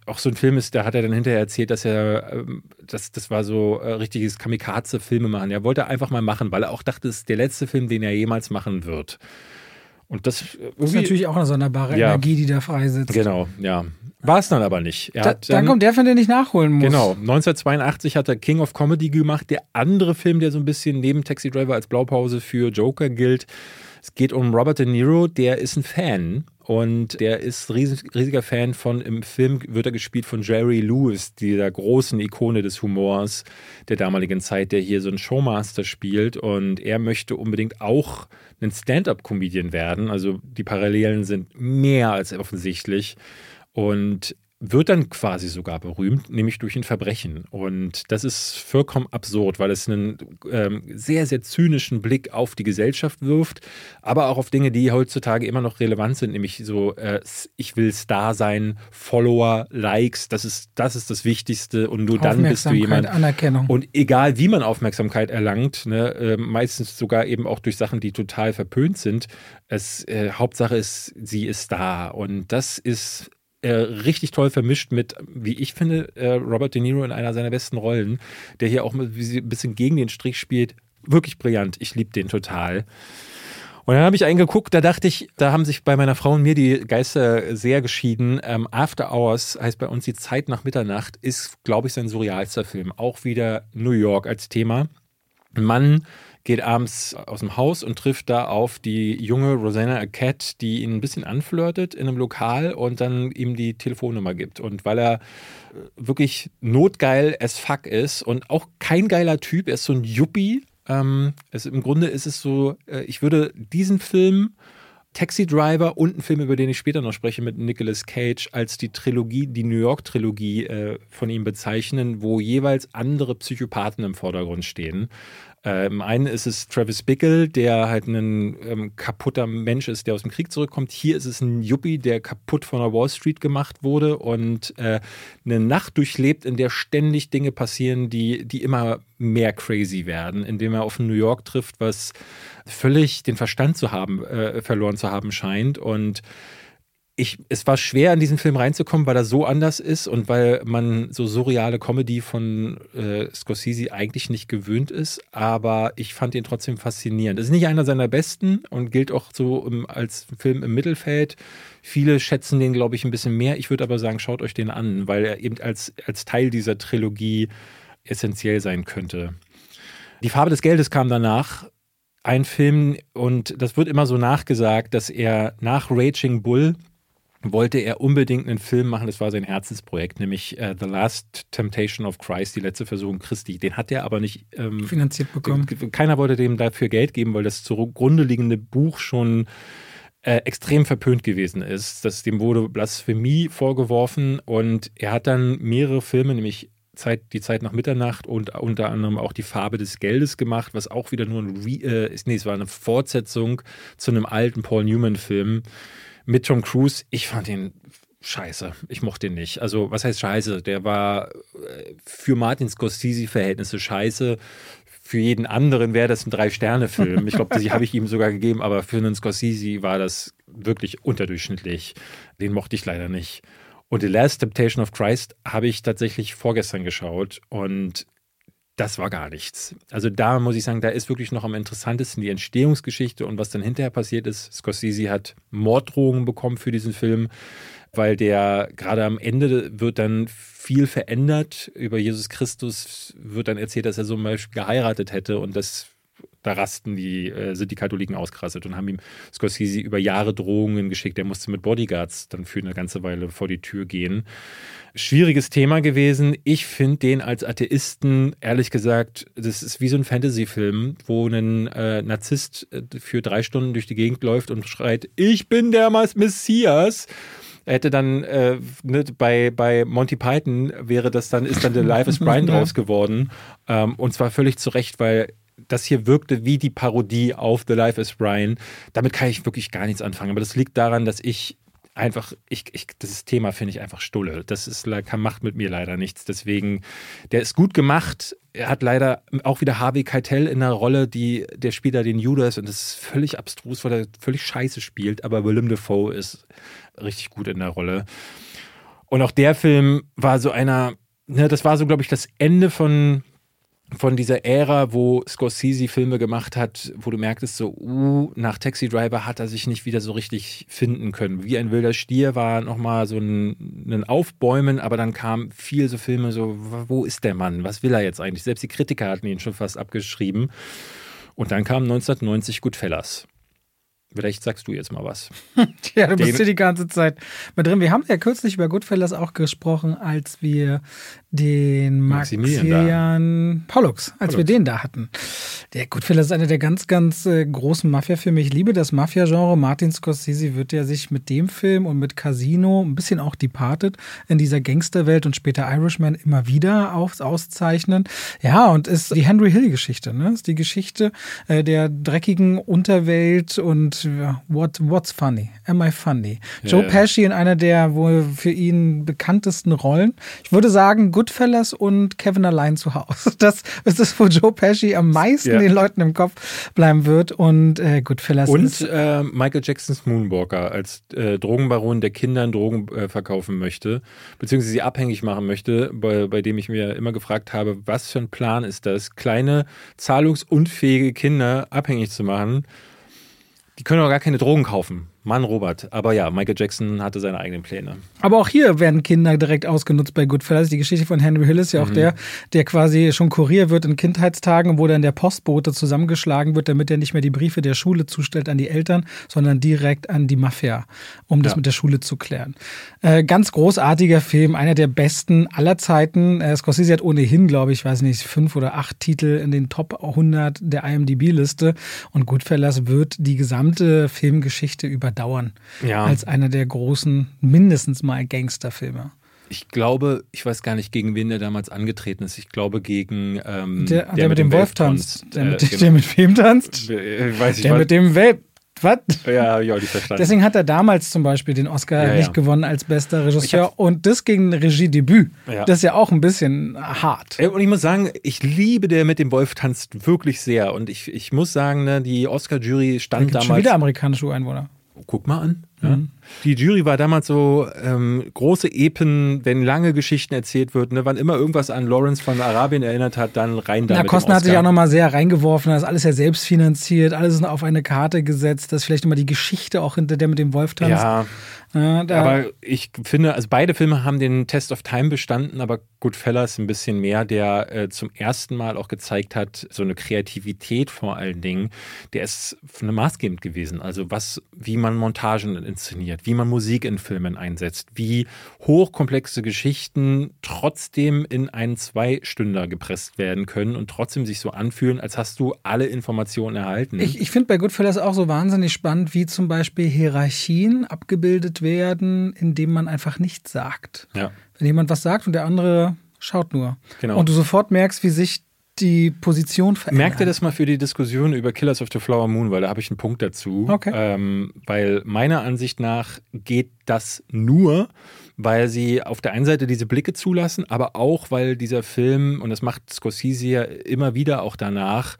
Auch so ein Film ist, da hat er dann hinterher erzählt, dass er, ähm, das, das war so äh, richtiges Kamikaze-Filme machen. Er wollte einfach mal machen, weil er auch dachte, es ist der letzte Film, den er jemals machen wird. Und das, Das ist irgendwie- natürlich auch eine sonderbare Ja. Energie, die da freisetzt. Genau, ja. War es dann aber nicht. Da, dann, dann, kommt der, von den ich nachholen muss. Genau. 1982 hat er King of Comedy gemacht. Der andere Film, der so ein bisschen neben Taxi Driver als Blaupause für Joker gilt. Es geht um Robert De Niro, der ist ein Fan und der ist riesig, riesiger Fan von, im Film wird er gespielt von Jerry Lewis, dieser großen Ikone des Humors der damaligen Zeit, der hier so einen Showmaster spielt und er möchte unbedingt auch ein Stand-up-Comedian werden. Also die Parallelen sind mehr als offensichtlich. Und wird dann quasi sogar berühmt, nämlich durch ein Verbrechen. Und das ist vollkommen absurd, weil es einen ähm, sehr, sehr zynischen Blick auf die Gesellschaft wirft, aber auch auf Dinge, die heutzutage immer noch relevant sind, nämlich so, äh, ich will Star sein, Follower, Likes, das ist, das ist das Wichtigste und nur dann bist du jemand. Anerkennung. Und egal, wie man Aufmerksamkeit erlangt, ne, äh, meistens sogar eben auch durch Sachen, die total verpönt sind, es, äh, Hauptsache ist, sie ist da. Und das ist äh, richtig toll vermischt mit, wie ich finde, äh, Robert De Niro in einer seiner besten Rollen, der hier auch ein bisschen gegen den Strich spielt. Wirklich brillant. Ich liebe den total. Und dann habe ich einen geguckt, da dachte ich, da haben sich bei meiner Frau und mir die Geister sehr geschieden. Ähm, After Hours heißt bei uns die Zeit nach Mitternacht, ist, glaube ich, sein surrealster Film. Auch wieder New York als Thema. Mann, geht abends aus dem Haus und trifft da auf die junge Rosanna Arquette, die ihn ein bisschen anflirtet in einem Lokal und dann ihm die Telefonnummer gibt. Und weil er äh, wirklich notgeil as fuck ist und auch kein geiler Typ, er ist so ein Yuppie. Ähm, es, Im Grunde ist es so, äh, ich würde diesen Film Taxi Driver und ein Film, über den ich später noch spreche, mit Nicolas Cage, als die Trilogie, die New York-Trilogie äh, von ihm bezeichnen, wo jeweils andere Psychopathen im Vordergrund stehen. Äh, Im einen ist es Travis Bickle, der halt ein ähm, kaputter Mensch ist, der aus dem Krieg zurückkommt. Hier ist es ein Yuppie, der kaputt von der Wall Street gemacht wurde und äh, eine Nacht durchlebt, in der ständig Dinge passieren, die, die immer mehr crazy werden, indem er auf New York trifft, was völlig den Verstand zu haben, äh, verloren zu haben scheint. Und ich, es war schwer, in diesen Film reinzukommen, weil er so anders ist und weil man so surreale Comedy von äh, Scorsese eigentlich nicht gewöhnt ist. Aber ich fand ihn trotzdem faszinierend. Es ist nicht einer seiner besten und gilt auch so im, als Film im Mittelfeld. Viele schätzen den, glaube ich, ein bisschen mehr. Ich würde aber sagen, schaut euch den an, weil er eben als, als Teil dieser Trilogie essentiell sein könnte. Die Farbe des Geldes kam danach. Ein Film, und das wird immer so nachgesagt, dass er nach Raging Bull wollte er unbedingt einen Film machen, das war sein Herzensprojekt, nämlich äh, The Last Temptation of Christ, die letzte Versuchung Christi. Den hat er aber nicht ähm, finanziert bekommen. Keiner wollte dem dafür Geld geben, weil das zugrunde liegende Buch schon äh, extrem verpönt gewesen ist. Das, dem wurde Blasphemie vorgeworfen und er hat dann mehrere Filme, nämlich Zeit, die Zeit nach Mitternacht und unter anderem auch die Farbe des Geldes gemacht, was auch wieder nur ein Re äh, nee, es war eine Fortsetzung zu einem alten Paul Newman-Film mit Tom Cruise, ich fand ihn scheiße. Ich mochte ihn nicht. Also, was heißt scheiße? Der war äh, für Martin Scorsese-Verhältnisse scheiße. Für jeden anderen wäre das ein Drei-Sterne-Film. Ich glaube, die habe ich ihm sogar gegeben, aber für einen Scorsese war das wirklich unterdurchschnittlich. Den mochte ich leider nicht. Und The Last Temptation of Christ habe ich tatsächlich vorgestern geschaut und das war gar nichts. Also da muss ich sagen, da ist wirklich noch am interessantesten die Entstehungsgeschichte und was dann hinterher passiert ist. Scorsese hat Morddrohungen bekommen für diesen Film, weil der gerade am Ende wird dann viel verändert. Über Jesus Christus wird dann erzählt, dass er zum Beispiel geheiratet hätte und das da rasten die, äh, sind die Katholiken ausgerastet und haben ihm Scorsese über Jahre Drohungen geschickt. Er musste mit Bodyguards dann für eine ganze Weile vor die Tür gehen. Schwieriges Thema gewesen. Ich finde den als Atheisten, ehrlich gesagt, das ist wie so ein Fantasy-Film, wo ein äh, Narzisst äh, für drei Stunden durch die Gegend läuft und schreit, ich bin der Messias. Er hätte dann äh, ne, bei, bei Monty Python wäre das dann, ist dann der Life is Brian draus geworden. Ähm, und zwar völlig zu Recht, weil das hier wirkte wie die Parodie auf The Life is Brian. Damit kann ich wirklich gar nichts anfangen. Aber das liegt daran, dass ich einfach, ich, ich, das Thema finde ich einfach stulle. Das ist, macht mit mir leider nichts. Deswegen, der ist gut gemacht. Er hat leider auch wieder Harvey Keitel in der Rolle, die, der spielt da den Judas und das ist völlig abstrus, weil er völlig scheiße spielt. Aber Willem Dafoe ist richtig gut in der Rolle. Und auch der Film war so einer, ne, das war so, glaube ich, das Ende von von dieser Ära, wo Scorsese Filme gemacht hat, wo du merktest, so, uh, nach Taxi Driver hat er sich nicht wieder so richtig finden können. Wie ein wilder Stier war nochmal so ein, ein Aufbäumen, aber dann kamen viel so Filme, so, wo ist der Mann? Was will er jetzt eigentlich? Selbst die Kritiker hatten ihn schon fast abgeschrieben. Und dann kam 1990 Goodfellas. Vielleicht sagst du jetzt mal was. ja, du bist hier die ganze Zeit mit drin. Wir haben ja kürzlich über Goodfellas auch gesprochen, als wir den Maximilian Pollux, als Pollux. wir den da hatten. Der Goodfellas ist einer der ganz, ganz äh, großen Mafia-Filme. Ich liebe das Mafia-Genre. Martin Scorsese wird ja sich mit dem Film und mit Casino, ein bisschen auch Departed, in dieser Gangsterwelt und später Irishman immer wieder aus, auszeichnen. Ja, und ist die Henry Hill-Geschichte. Ne? Ist die Geschichte äh, der dreckigen Unterwelt und ja, what, what's funny? Am I funny? Ja, Joe Pesci in einer der wohl für ihn bekanntesten Rollen. Ich würde sagen, Goodfellas und Kevin allein zu Hause. Das ist das, wo Joe Pesci am meisten ja. den Leuten im Kopf bleiben wird. Und äh, Goodfellas Und äh, Michael Jacksons Moonwalker als äh, Drogenbaron, der Kindern Drogen äh, verkaufen möchte, beziehungsweise sie abhängig machen möchte, bei, bei dem ich mir immer gefragt habe, was für ein Plan ist das, kleine, zahlungsunfähige Kinder abhängig zu machen. Die können doch gar keine Drogen kaufen. Mann, Robert. Aber ja, Michael Jackson hatte seine eigenen Pläne. Aber auch hier werden Kinder direkt ausgenutzt bei Goodfellas. Die Geschichte von Henry Hill ist ja auch mhm. der, der quasi schon Kurier wird in Kindheitstagen, wo dann der Postbote zusammengeschlagen wird, damit er nicht mehr die Briefe der Schule zustellt an die Eltern, sondern direkt an die Mafia, um das ja. mit der Schule zu klären. Äh, ganz großartiger Film, einer der besten aller Zeiten. Äh, Scorsese hat ohnehin, glaube ich, weiß nicht, fünf oder acht Titel in den Top 100 der IMDb-Liste. Und Goodfellas wird die gesamte Filmgeschichte über überdauern. Ja. Als einer der großen, mindestens mal Gangsterfilme. Ich glaube, ich weiß gar nicht, gegen wen der damals angetreten ist. Ich glaube, gegen. Ähm, der, der, der, mit, dem Wolf tanzt. Der, mit, äh, der mit wem tanzt? Äh, weiß ich der mit dem Welp. Was? Ja, ja, nicht verstanden. Deswegen hat er damals zum Beispiel den Oscar ja, nicht ja. gewonnen als bester Regisseur und das gegen ein Regiedebüt. Ja. Das ist ja auch ein bisschen hart. Und ich muss sagen, ich liebe der mit dem Wolf tanzt wirklich sehr. Und ich, ich muss sagen, ne, die Oscar-Jury stand da damals. Schon wieder amerikanische Ureinwohner guck mal an. Ja. Mhm. Die Jury war damals so ähm, große Epen, wenn lange Geschichten erzählt wird, ne, wann immer irgendwas an Lawrence von Arabien erinnert hat, dann rein damit. Na, Kosten hat sich auch nochmal sehr reingeworfen, das ist alles ja selbst finanziert, alles ist auf eine Karte gesetzt, dass vielleicht immer die Geschichte auch hinter der mit dem Wolf tanzt. Ja, ja, aber ich finde, also beide Filme haben den Test of Time bestanden, aber Goodfellas ein bisschen mehr, der äh, zum ersten Mal auch gezeigt hat, so eine Kreativität vor allen Dingen, der ist eine maßgebend gewesen. Also was, wie man Montagen inszeniert, wie man Musik in Filmen einsetzt, wie hochkomplexe Geschichten trotzdem in einen Zweistünder gepresst werden können und trotzdem sich so anfühlen, als hast du alle Informationen erhalten. Ich, ich finde bei Goodfellas auch so wahnsinnig spannend, wie zum Beispiel Hierarchien abgebildet werden, indem man einfach nichts sagt. Ja. Wenn jemand was sagt und der andere schaut nur. Genau. Und du sofort merkst, wie sich die Position verändert. Merkt ihr das mal für die Diskussion über Killers of the Flower Moon, weil da habe ich einen Punkt dazu. Okay. Ähm, weil meiner Ansicht nach geht das nur, weil sie auf der einen Seite diese Blicke zulassen, aber auch, weil dieser Film, und das macht Scorsese ja immer wieder auch danach,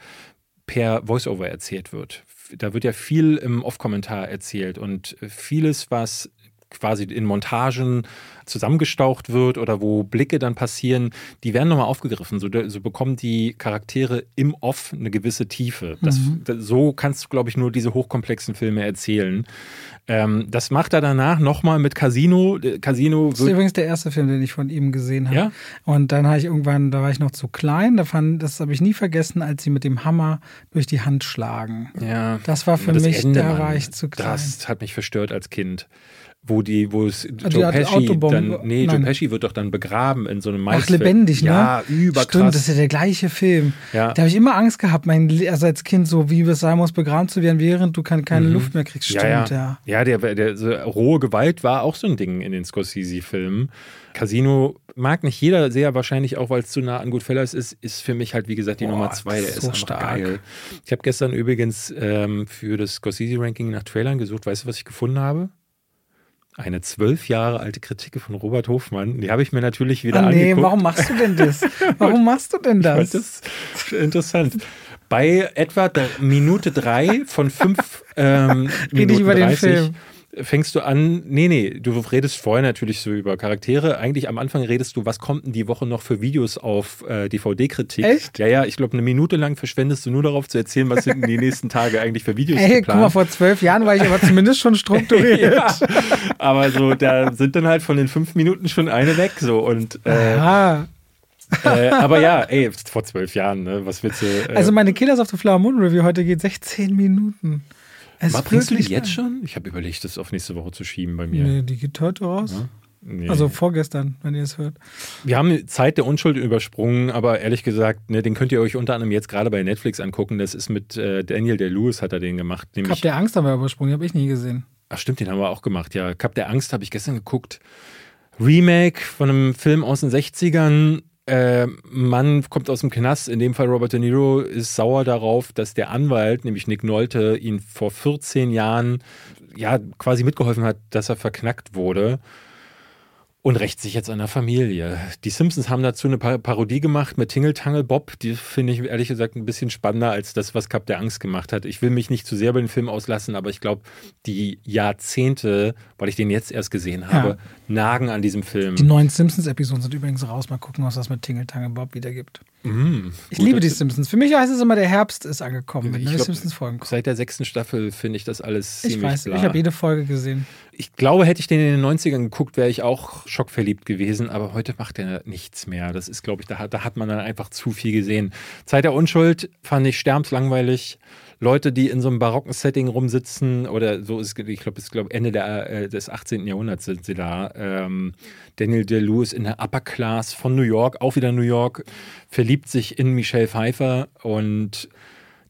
per Voiceover erzählt wird da wird ja viel im Off-Kommentar erzählt und vieles, was quasi in Montagen zusammengestaucht wird oder wo Blicke dann passieren, die werden nochmal aufgegriffen. So, so, bekommen die Charaktere im Off eine gewisse Tiefe. Das, mhm. das, so kannst du, glaube ich, nur diese hochkomplexen Filme erzählen. Ähm, das macht er danach nochmal mit Casino. Casino das ist übrigens der erste Film, den ich von ihm gesehen habe. Ja? Und dann habe ich irgendwann, da war ich noch zu klein, da fand, das habe ich nie vergessen, als sie mit dem Hammer durch die Hand schlagen. Ja. Das war für mich, Ende, da war ich zu klein. Das hat mich verstört als Kind wo die, wo es also Joe Pesci dann, nee, Joe Pesci wird doch dann begraben in so einem Maisfeld. Ach, lebendig, ne? Ja, überkrass. Stimmt, das ist ja der gleiche Film. Ja. Da habe ich immer Angst gehabt, mein, also als Kind so, wie es sein muss, begraben zu werden, während du keine, keine mhm. Luft mehr kriegst. Stimmt, ja. Ja, ja. der, der, der so, rohe Gewalt war auch so ein Ding in den Scorsese-Filmen. Casino mag nicht jeder sehr, wahrscheinlich auch, weil es zu nah an Goodfellas ist, ist für mich halt, wie gesagt, die Boah, Nummer zwei. Der ist so stark. geil. Ich habe gestern übrigens ähm, für das Scorsese-Ranking nach Trailern gesucht. Weißt du, was ich gefunden habe? Eine zwölf Jahre alte Kritik von Robert Hofmann. Die habe ich mir natürlich wieder oh, nee, angeguckt. warum machst du denn das? Warum machst du denn das? das ist interessant. Bei etwa Minute drei von fünf ähm, Minuten über 30, den Film. Fängst du an, nee, nee, du redest vorher natürlich so über Charaktere. Eigentlich am Anfang redest du, was kommt denn die Woche noch für Videos auf äh, DVD-Kritik? Echt? Ja, ja, ich glaube, eine Minute lang verschwendest du nur darauf zu erzählen, was sind die nächsten Tage eigentlich für Videos Ey, geplant. guck mal, vor zwölf Jahren war ich aber zumindest schon strukturiert. ja, aber so, da sind dann halt von den fünf Minuten schon eine weg, so und äh, Aha. äh, aber ja, ey, vor zwölf Jahren, ne? Was willst du? Äh, Also meine Killers of the Flower Moon Review heute geht 16 Minuten. Es mal, ist wirklich jetzt schon? Ich habe überlegt, das auf nächste Woche zu schieben bei mir. Nee, die geht heute raus. Ja? Nee. Also vorgestern, wenn ihr es hört. Wir haben Zeit der Unschuld übersprungen, aber ehrlich gesagt, ne, den könnt ihr euch unter anderem jetzt gerade bei Netflix angucken. Das ist mit äh, Daniel der Lewis hat er den gemacht. Nämlich, der Angst haben wir übersprungen, habe ich nie gesehen. ach stimmt, den haben wir auch gemacht. Ja, Cup der Angst habe ich gestern geguckt. Remake von einem Film aus den 60ern. Äh, Mann kommt aus dem Knast, in dem Fall Robert De Niro, ist sauer darauf, dass der Anwalt, nämlich Nick Nolte, ihn vor 14 Jahren ja quasi mitgeholfen hat, dass er verknackt wurde und rächt sich jetzt an der Familie. Die Simpsons haben dazu eine Par Parodie gemacht mit Tingle Tangle Bob. Die finde ich ehrlich gesagt ein bisschen spannender als das, was Cup der Angst gemacht hat. Ich will mich nicht zu sehr über den Film auslassen, aber ich glaube, die Jahrzehnte, weil ich den jetzt erst gesehen habe, nagen an diesem Film. Die neuen Simpsons-Episoden sind übrigens raus. Mal gucken, was das mit Tingle Tangle Bob wieder gibt. Mm, Ich liebe die Simpsons. Für mich heißt es immer, der Herbst ist angekommen, wenn Ich neue Simpsons-Folgen kommen. Seit der sechsten Staffel finde ich das alles Ich ziemlich weiß, bla. ich habe jede Folge gesehen. Ich glaube, hätte ich den in den 90ern geguckt, wäre ich auch schockverliebt gewesen, aber heute macht er nichts mehr. Das ist, glaube ich, da, hat- da hat man dann einfach zu viel gesehen. Zeit der Unschuld fand ich sterbenslangweilig. Leute, die in so einem barocken Setting rumsitzen, oder so ist, ich glaube, glaub, Ende der, äh, des 18. Jahrhunderts sind sie da. Ähm, Daniel DeLewis in der Upper Class von New York, auch wieder New York, verliebt sich in Michelle Pfeiffer und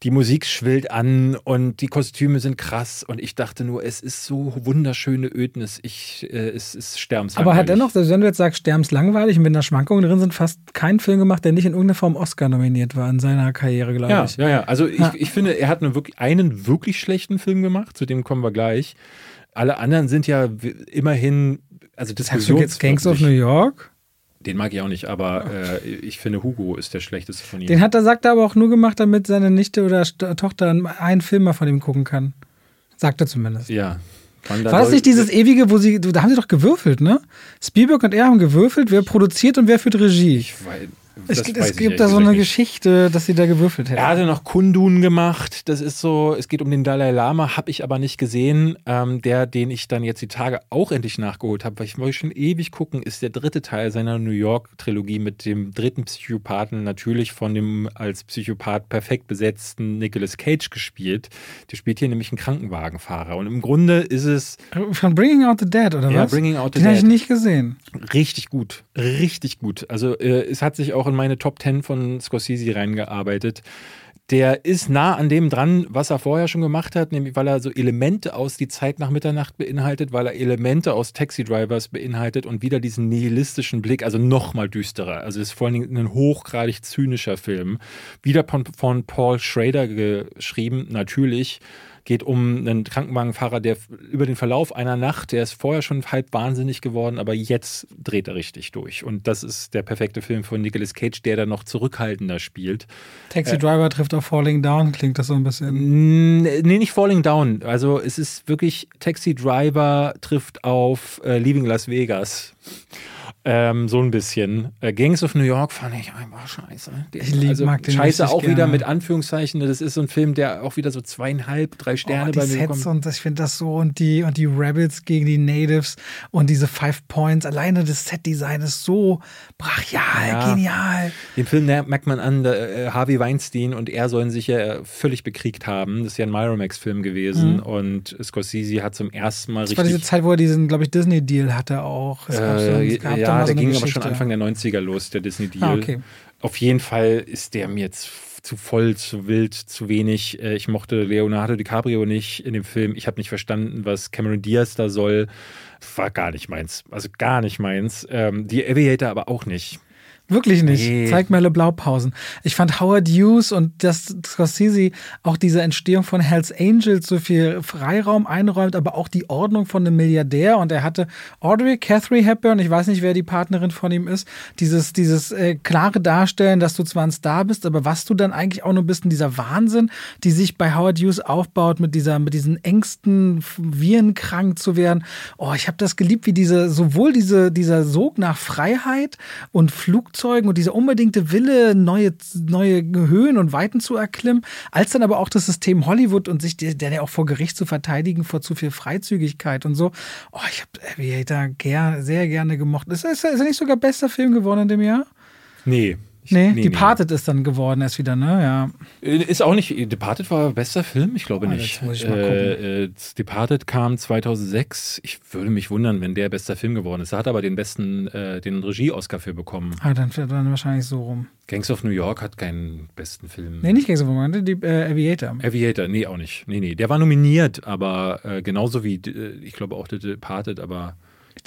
die Musik schwillt an und die Kostüme sind krass und ich dachte nur, es ist so wunderschöne Ödnis. Ich, äh, es ist sterbenslangweilig. Aber hat dennoch, selbst wenn du jetzt sagst, sterbenslangweilig und wenn da Schwankungen drin sind, fast keinen Film gemacht, der nicht in irgendeiner Form Oscar nominiert war in seiner Karriere, glaube Ja, ich. ja, ja. Also ich, Ja. ich finde, er hat einen wirklich, einen wirklich schlechten Film gemacht, zu dem kommen wir gleich. Alle anderen sind ja immerhin, also Sagst du jetzt Gangs of New. York? Den mag ich auch nicht, aber äh, ich finde, Hugo ist der schlechteste von ihm. Den hat er, sagt er aber auch nur gemacht, damit seine Nichte oder Tochter einen Film mal von ihm gucken kann. Sagt er zumindest. ja. War das nicht dieses ewige, wo sie, da haben sie doch gewürfelt, ne? Spielberg und er haben gewürfelt, wer produziert und wer führt Regie. Ich weiß, Es, gibt- es gibt da so eine nicht. Geschichte, dass sie da gewürfelt hätten. Er hatte noch Kundun gemacht. Das ist so, es geht um den Dalai Lama, habe ich aber nicht gesehen. Ähm, der, den ich dann jetzt die Tage auch endlich nachgeholt habe, weil ich wollte schon ewig gucken, ist der dritte Teil seiner New York-Trilogie mit dem dritten Psychopathen, natürlich von dem als Psychopath perfekt besetzten Nicolas Cage gespielt. Der spielt hier nämlich einen Krankenwagenfahrer. Und im Grunde ist es Von Bringing Out the Dead, oder Ja, was? Bringing Out the Den habe ich Dead. nicht gesehen. Richtig gut, richtig gut. Also äh, es hat sich auch in meine Top 10 von Scorsese reingearbeitet. Der ist nah an dem dran, was er vorher schon gemacht hat, nämlich weil er so Elemente aus Die Zeit nach Mitternacht beinhaltet, weil er Elemente aus Taxi Drivers beinhaltet und wieder diesen nihilistischen Blick, also nochmal düsterer. Also ist vor allen Dingen ein hochgradig zynischer Film. Wieder von, von Paul Schrader geschrieben, natürlich geht um einen Krankenwagenfahrer, der über den Verlauf einer Nacht, der ist vorher schon halb wahnsinnig geworden, aber jetzt dreht er richtig durch. Und das ist der perfekte Film von Nicolas Cage, der da noch zurückhaltender spielt. Taxi Driver trifft auf Falling Down, klingt das so ein bisschen. Nee, nicht Falling Down. Also es ist wirklich Taxi Driver trifft auf äh, Leaving Las Vegas. Ähm, so ein bisschen. Äh, Gangs of New York fand ich einfach scheiße. Den, Ich lieb- also mag den Scheiße richtig auch wieder gerne. mit Anführungszeichen. Das ist so ein Film, der auch wieder so zweieinhalb, drei Sterne oh, bei mir Sets bekommt. und das, ich finde das so und die und die Rebels gegen die Natives und diese Five Points. Alleine das Set-Design ist so brachial, Ja. genial. Den Film merkt man an, äh, Harvey Weinstein und er sollen sich ja völlig bekriegt haben. Das ist ja ein Miramax-Film gewesen und Scorsese hat zum ersten Mal Mhm. Das war diese richtig. Zeit, wo er diesen, glaube ich, Disney-Deal hatte auch. Es gab so- Äh, es gab da ja, mal der so eine ging aber Geschichte. schon Anfang der 90er los, der Disney-Deal. Ah, okay. Auf jeden Fall ist der mir jetzt zu voll, zu wild, zu wenig. Äh, Ich mochte Leonardo DiCaprio nicht in dem Film. Ich habe nicht verstanden, was Cameron Diaz da soll. War gar nicht meins. Also gar nicht meins. Ähm, die Aviator aber auch nicht. Wirklich nicht. Nee. Zeig mir alle Blaupausen. Ich fand Howard Hughes und das Scorsese auch diese Entstehung von Hells Angels so viel Freiraum einräumt, aber auch die Ordnung von einem Milliardär. Und er hatte Audrey Catherine Hepburn, ich weiß nicht, wer die Partnerin von ihm ist, dieses, dieses äh, klare Darstellen, dass du zwar ein Star bist, aber was du dann eigentlich auch nur bist in dieser Wahnsinn, die sich bei Howard Hughes aufbaut mit dieser, mit diesen Ängsten, virenkrank zu werden. Oh, ich habe das geliebt, wie diese, sowohl diese, dieser Sog nach Freiheit und Flugzeug Flugzeugen und dieser unbedingte Wille, neue, neue Höhen und Weiten zu erklimmen, als dann aber auch das System Hollywood und sich der, der auch vor Gericht zu verteidigen vor zu viel Freizügigkeit und so. Oh, ich habe Aviator ger sehr gerne gemocht. Ist, ist, ist er nicht sogar bester Film geworden in dem Jahr? Nee, ich, nee, nee, Departed nee. ist dann geworden erst wieder, ne? Ja. Äh, ist auch nicht. Departed war bester Film? Ich glaube oh, nicht. Muss ich mal äh, äh, Departed kam 2006. Ich würde mich wundern, wenn der bester Film geworden ist. Er hat aber den besten, äh, den Regie-Oscar für bekommen. Ah, dann, dann wahrscheinlich so rum. Gangs of New York hat keinen besten Film. Nee, nicht Gangs of New York, die äh, Aviator. Aviator, nee, auch nicht. Nee, nee. Der war nominiert, aber äh, genauso wie, ich glaube auch The Departed, aber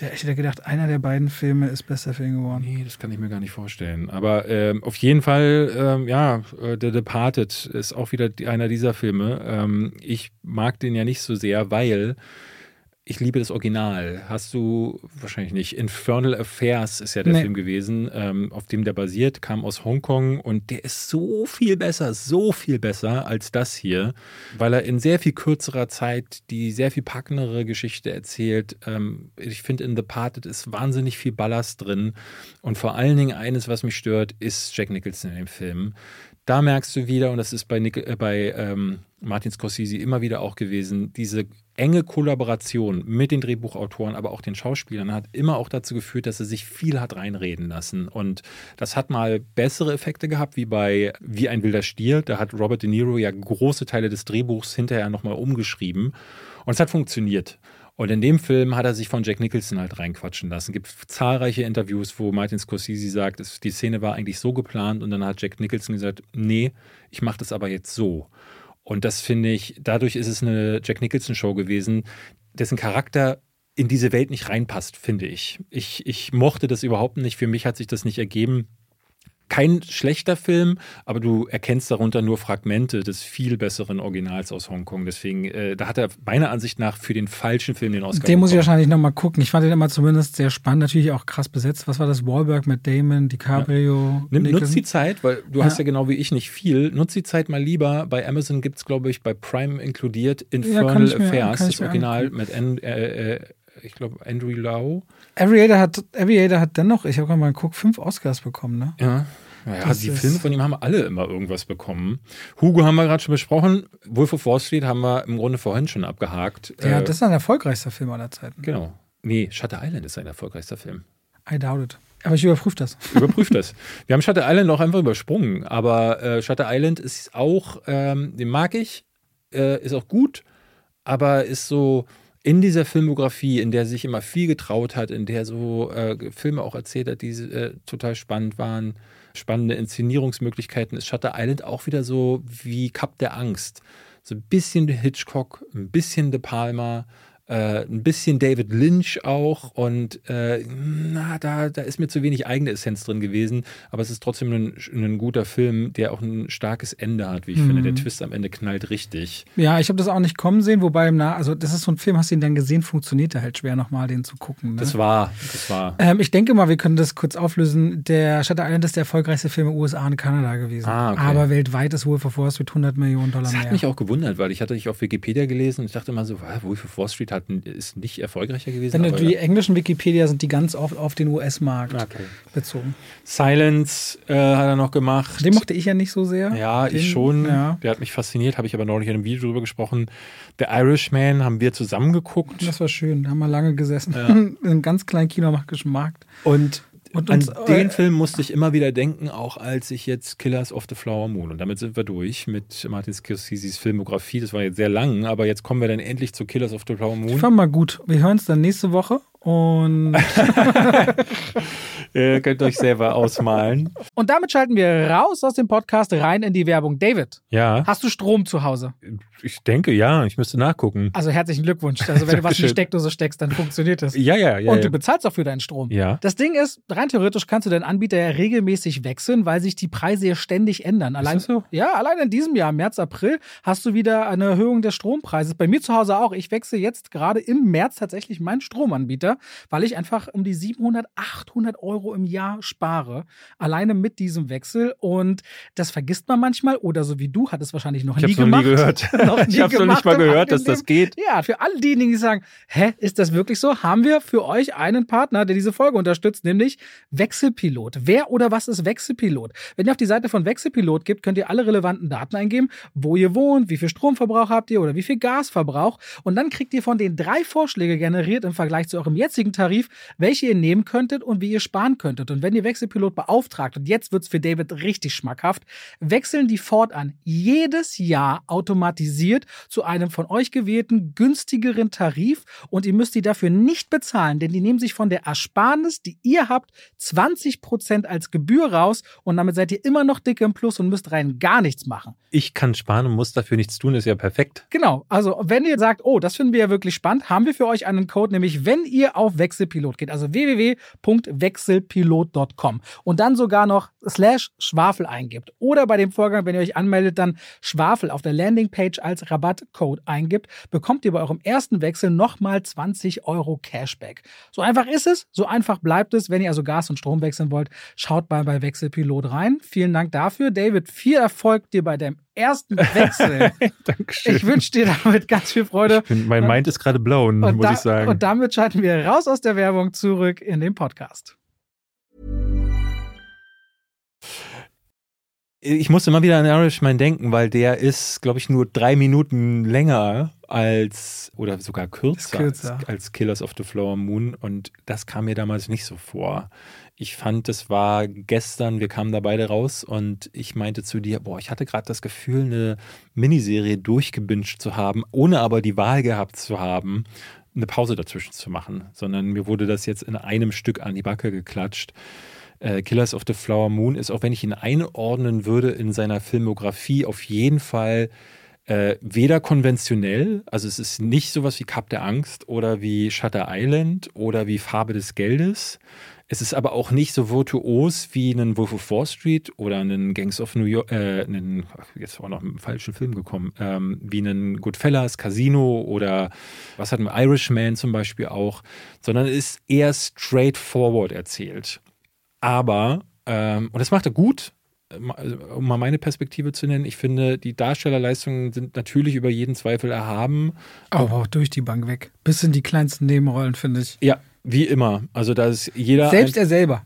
ich hätte gedacht, einer der beiden Filme ist bester Film geworden. Nee, das kann ich mir gar nicht vorstellen. Aber ähm, auf jeden Fall, ähm, ja, äh, The Departed ist auch wieder einer dieser Filme. Ähm, ich mag den ja nicht so sehr, weil ich liebe das Original. Hast du wahrscheinlich nicht. Infernal Affairs ist ja der nee. Film gewesen, ähm, auf dem der basiert, kam aus Hongkong und der ist so viel besser, so viel besser als das hier, weil er in sehr viel kürzerer Zeit die sehr viel packendere Geschichte erzählt. Ähm, ich finde, in The Parted ist wahnsinnig viel Ballast drin und vor allen Dingen eines, was mich stört, ist Jack Nicholson in dem Film. Da merkst du wieder, und das ist bei, Nick, äh, bei ähm, Martin Scorsese immer wieder auch gewesen, diese enge Kollaboration mit den Drehbuchautoren, aber auch den Schauspielern hat immer auch dazu geführt, dass er sich viel hat reinreden lassen. Und das hat mal bessere Effekte gehabt, wie bei Wie ein wilder Stier. Da hat Robert De Niro ja große Teile des Drehbuchs hinterher nochmal umgeschrieben. Und es hat funktioniert. Und in dem Film hat er sich von Jack Nicholson halt reinquatschen lassen. Es gibt zahlreiche Interviews, wo Martin Scorsese sagt, die Szene war eigentlich so geplant und dann hat Jack Nicholson gesagt, nee, ich mache das aber jetzt so. Und das finde ich, dadurch ist es eine Jack Nicholson-Show gewesen, dessen Charakter in diese Welt nicht reinpasst, finde ich. ich. Ich mochte das überhaupt nicht. Für mich hat sich das nicht ergeben kein schlechter Film, aber du erkennst darunter nur Fragmente des viel besseren Originals aus Hongkong. Deswegen, äh, da hat er meiner Ansicht nach für den falschen Film den Oscar. Den bekommen. muss ich wahrscheinlich nochmal gucken. Ich fand den immer zumindest sehr spannend, natürlich auch krass besetzt. Was war das? Wahlberg mit Damon, DiCaprio. Ja. Nimm, nutz die Zeit, weil du ja. hast ja genau wie ich nicht viel. Nutz die Zeit mal lieber. Bei Amazon gibt es, glaube ich, bei Prime inkludiert Infernal ja, Affairs, das Original mit äh, äh, ich glaube, Andrew Lau. Aviator hat, Aviator hat dennoch, ich habe gerade mal geguckt, fünf Oscars bekommen, ne? Ja. Ja, das die Filme von ihm haben alle immer irgendwas bekommen. Hugo haben wir gerade schon besprochen. Wolf of Wall Street haben wir im Grunde vorhin schon abgehakt. Ja, äh, das ist ein erfolgreichster Film aller Zeiten. Genau. Nee, Shutter Island ist ein erfolgreichster Film. I doubt it. Aber ich überprüfe das. Überprüfe das. Wir haben Shutter Island auch einfach übersprungen. Aber äh, Shutter Island ist auch, ähm, den mag ich, äh, ist auch gut, aber ist so in dieser Filmografie, in der sich immer viel getraut hat, in der so äh, Filme auch erzählt hat, die äh, total spannend waren, spannende Inszenierungsmöglichkeiten, ist Shutter Island auch wieder so wie Cup der Angst. So ein bisschen Hitchcock, ein bisschen De Palma, äh, ein bisschen David Lynch auch und äh, na, da, da ist mir zu wenig eigene Essenz drin gewesen, aber es ist trotzdem ein, ein guter Film, der auch ein starkes Ende hat, wie ich mhm. finde. Der mhm. Twist am Ende knallt richtig. Ja, ich habe das auch nicht kommen sehen, wobei im also das ist so ein Film, hast du ihn dann gesehen, funktioniert der halt schwer nochmal, den zu gucken. Ne? Das war, das war. Ähm, ich denke mal, wir können das kurz auflösen. Der Shutter Island ist der erfolgreichste Film in den USA und Kanada gewesen. Ah, okay. Aber weltweit ist Wolf of Wall Street 100 Millionen Dollar das mehr. Das hat mich auch gewundert, weil ich hatte dich auf Wikipedia gelesen und ich dachte immer so, Wolf of Wall Street hat ein ist nicht erfolgreicher gewesen. Denn die ja. englischen Wikipedia sind die ganz oft auf den US-Markt okay. bezogen. Silence äh, hat er noch gemacht. Den mochte ich ja nicht so sehr. Ja, den, ich schon. Ja. Der hat mich fasziniert, habe ich aber neulich in einem Video drüber gesprochen. The Irishman haben wir zusammen geguckt. Das war schön, da haben wir lange gesessen. Ja. in einem ganz kleinen Kinomarkt. Und und An den Film musste ich immer wieder denken, auch als ich jetzt Killers of the Flower Moon. Und damit sind wir durch mit Martin Scorseses Filmografie. Das war jetzt sehr lang, aber jetzt kommen wir dann endlich zu Killers of the Flower Moon. Ich fand mal gut. Wir hören es dann nächste Woche und. Ihr könnt euch selber ausmalen. Und damit schalten wir raus aus dem Podcast rein in die Werbung. David, Ja, hast du Strom zu Hause? ich denke ja. Ich müsste nachgucken. Also herzlichen Glückwunsch. Also wenn du was in die. Steckdose steckst, dann funktioniert das. Ja, ja, ja. Und ja. du bezahlst auch für deinen Strom. Ja. Das Ding ist, rein theoretisch kannst du deinen Anbieter ja regelmäßig wechseln, weil sich die Preise ja ständig ändern. Allein, das so? Ja, allein in diesem Jahr, März, April, hast du wieder eine Erhöhung des Strompreises. Bei mir zu Hause auch. Ich wechsle jetzt gerade im März tatsächlich meinen Stromanbieter, weil ich einfach um die 700, 800 Euro im Jahr spare. Alleine mit diesem Wechsel. Und das vergisst man manchmal. Oder so wie du, hat es wahrscheinlich noch Ich nie hab's noch gemacht. nie gehört. Noch nie ich hab's noch gemacht nicht mal gehört, dass das geht. Ja, für alle diejenigen, die sagen, hä, ist das wirklich so? Haben wir für euch einen Partner, der diese Folge unterstützt, nämlich Wechselpilot. Wer oder was ist Wechselpilot? Wenn ihr auf die Seite von Wechselpilot geht, könnt ihr alle relevanten Daten eingeben, wo ihr wohnt, wie viel Stromverbrauch habt ihr oder wie viel Gasverbrauch. Und dann kriegt ihr von den drei Vorschläge generiert im Vergleich zu eurem jetzigen Tarif, welche ihr nehmen könntet und wie ihr sparen könntet. Und wenn ihr Wechselpilot beauftragt, und jetzt wird's für David richtig schmackhaft, wechseln die fortan jedes Jahr automatisiert zu einem von euch gewählten günstigeren Tarif und ihr müsst die dafür nicht bezahlen, denn die nehmen sich von der Ersparnis, die ihr habt, 20% als Gebühr raus und damit seid ihr immer noch dick im Plus und müsst rein gar nichts machen. Ich kann sparen und muss dafür nichts tun, ist ja perfekt. Genau, also wenn ihr sagt, oh, das finden wir ja wirklich spannend, haben wir für euch einen Code, nämlich wenn ihr auf Wechselpilot geht, also www.wechselpilot.com und dann sogar noch slash Schwafel eingibt oder bei dem Vorgang, wenn ihr euch anmeldet, dann Schwafel auf der Landingpage als Rabattcode eingibt, bekommt ihr bei eurem ersten Wechsel nochmal 20 Euro Cashback. So einfach ist es, so einfach bleibt es. Wenn ihr also Gas und Strom wechseln wollt, schaut mal bei Wechselpilot rein. Vielen Dank dafür. David, viel Erfolg dir bei deinem ersten Wechsel. Dankeschön. Ich wünsche dir damit ganz viel Freude. Bin, mein Mind ist gerade blown, Und, muss da, ich sagen. und damit schalten wir raus aus der Werbung zurück in den Podcast. ich musste immer wieder an Irishman denken, weil der ist, glaube ich, nur drei Minuten länger als oder sogar kürzer, kürzer. Als, als Killers of the Flower Moon und das kam mir damals nicht so vor. Ich fand, das war gestern, wir kamen da beide raus und ich meinte zu dir, boah, ich hatte gerade das Gefühl, eine Miniserie durchgebinged zu haben, ohne aber die Wahl gehabt zu haben, eine Pause dazwischen zu machen, sondern mir wurde das jetzt in einem Stück an die Backe geklatscht. Äh, Killers of the Flower Moon ist, auch wenn ich ihn einordnen würde in seiner Filmografie, auf jeden Fall äh, weder konventionell, also es ist nicht sowas wie Cup der Angst oder wie Shutter Island oder wie Farbe des Geldes. Es ist aber auch nicht so virtuos wie einen Wolf of Wall Street oder einen Gangs of New York, äh, einen, jetzt war noch ein falscher Film gekommen, ähm, wie einen Goodfellas, Casino oder was hat ein Irishman zum Beispiel auch, sondern ist eher straightforward erzählt. Aber, ähm, und das macht er gut, um mal meine Perspektive zu nennen, ich finde, die Darstellerleistungen sind natürlich über jeden Zweifel erhaben. Aber auch durch die Bank weg. Bis in die kleinsten Nebenrollen, finde ich. Ja, wie immer. Also da ist jeder. Selbst er selber.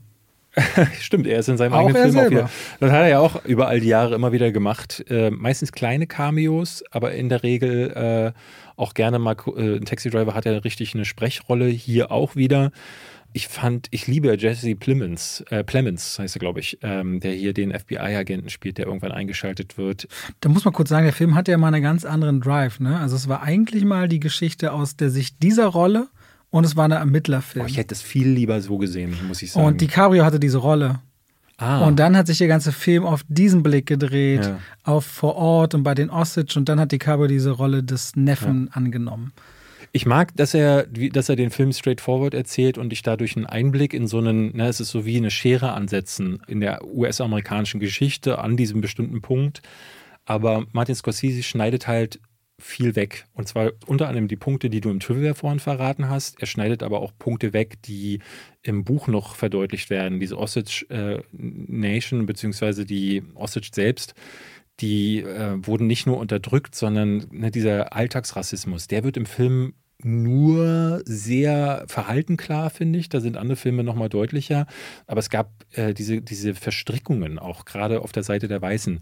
Stimmt, er ist in seinem Auch eigenen Film auch wieder. Das hat er ja auch über all die Jahre immer wieder gemacht. Äh, meistens kleine Cameos, aber in der Regel äh, auch gerne mal. Äh, ein Taxi Driver hat ja richtig eine Sprechrolle, hier auch wieder. Ich fand, ich liebe Jesse Plemons, äh, Plemons heißt er, glaube ich, ähm, der hier den FBI-Agenten spielt, der irgendwann eingeschaltet wird. Da muss man kurz sagen, der Film hatte ja mal einen ganz anderen Drive. Ne? Also es war eigentlich mal die Geschichte aus der Sicht dieser Rolle und es war ein Ermittlerfilm. Boah, ich hätte es viel lieber so gesehen, muss ich sagen. und DiCaprio hatte diese Rolle. ah, Und dann hat sich der ganze Film auf diesen Blick gedreht, Ja. auf vor Ort und bei den Osage und dann hat DiCaprio diese Rolle des Neffen angenommen. Ich mag, dass er, dass er den Film straightforward erzählt und ich dadurch einen Einblick in so einen, ne, es ist so wie eine Schere ansetzen in der US-amerikanischen Geschichte an diesem bestimmten Punkt. Aber Martin Scorsese schneidet halt viel weg. Und zwar unter anderem die Punkte, die du im Trivia vorhin verraten hast. Er schneidet aber auch Punkte weg, die im Buch noch verdeutlicht werden. Diese Osage äh, Nation, beziehungsweise die Osage selbst, die äh, wurden nicht nur unterdrückt, sondern ne, dieser Alltagsrassismus, der wird im Film nur sehr verhalten klar, finde ich. Da sind andere Filme nochmal deutlicher. Aber es gab äh, diese, diese Verstrickungen auch gerade auf der Seite der Weißen.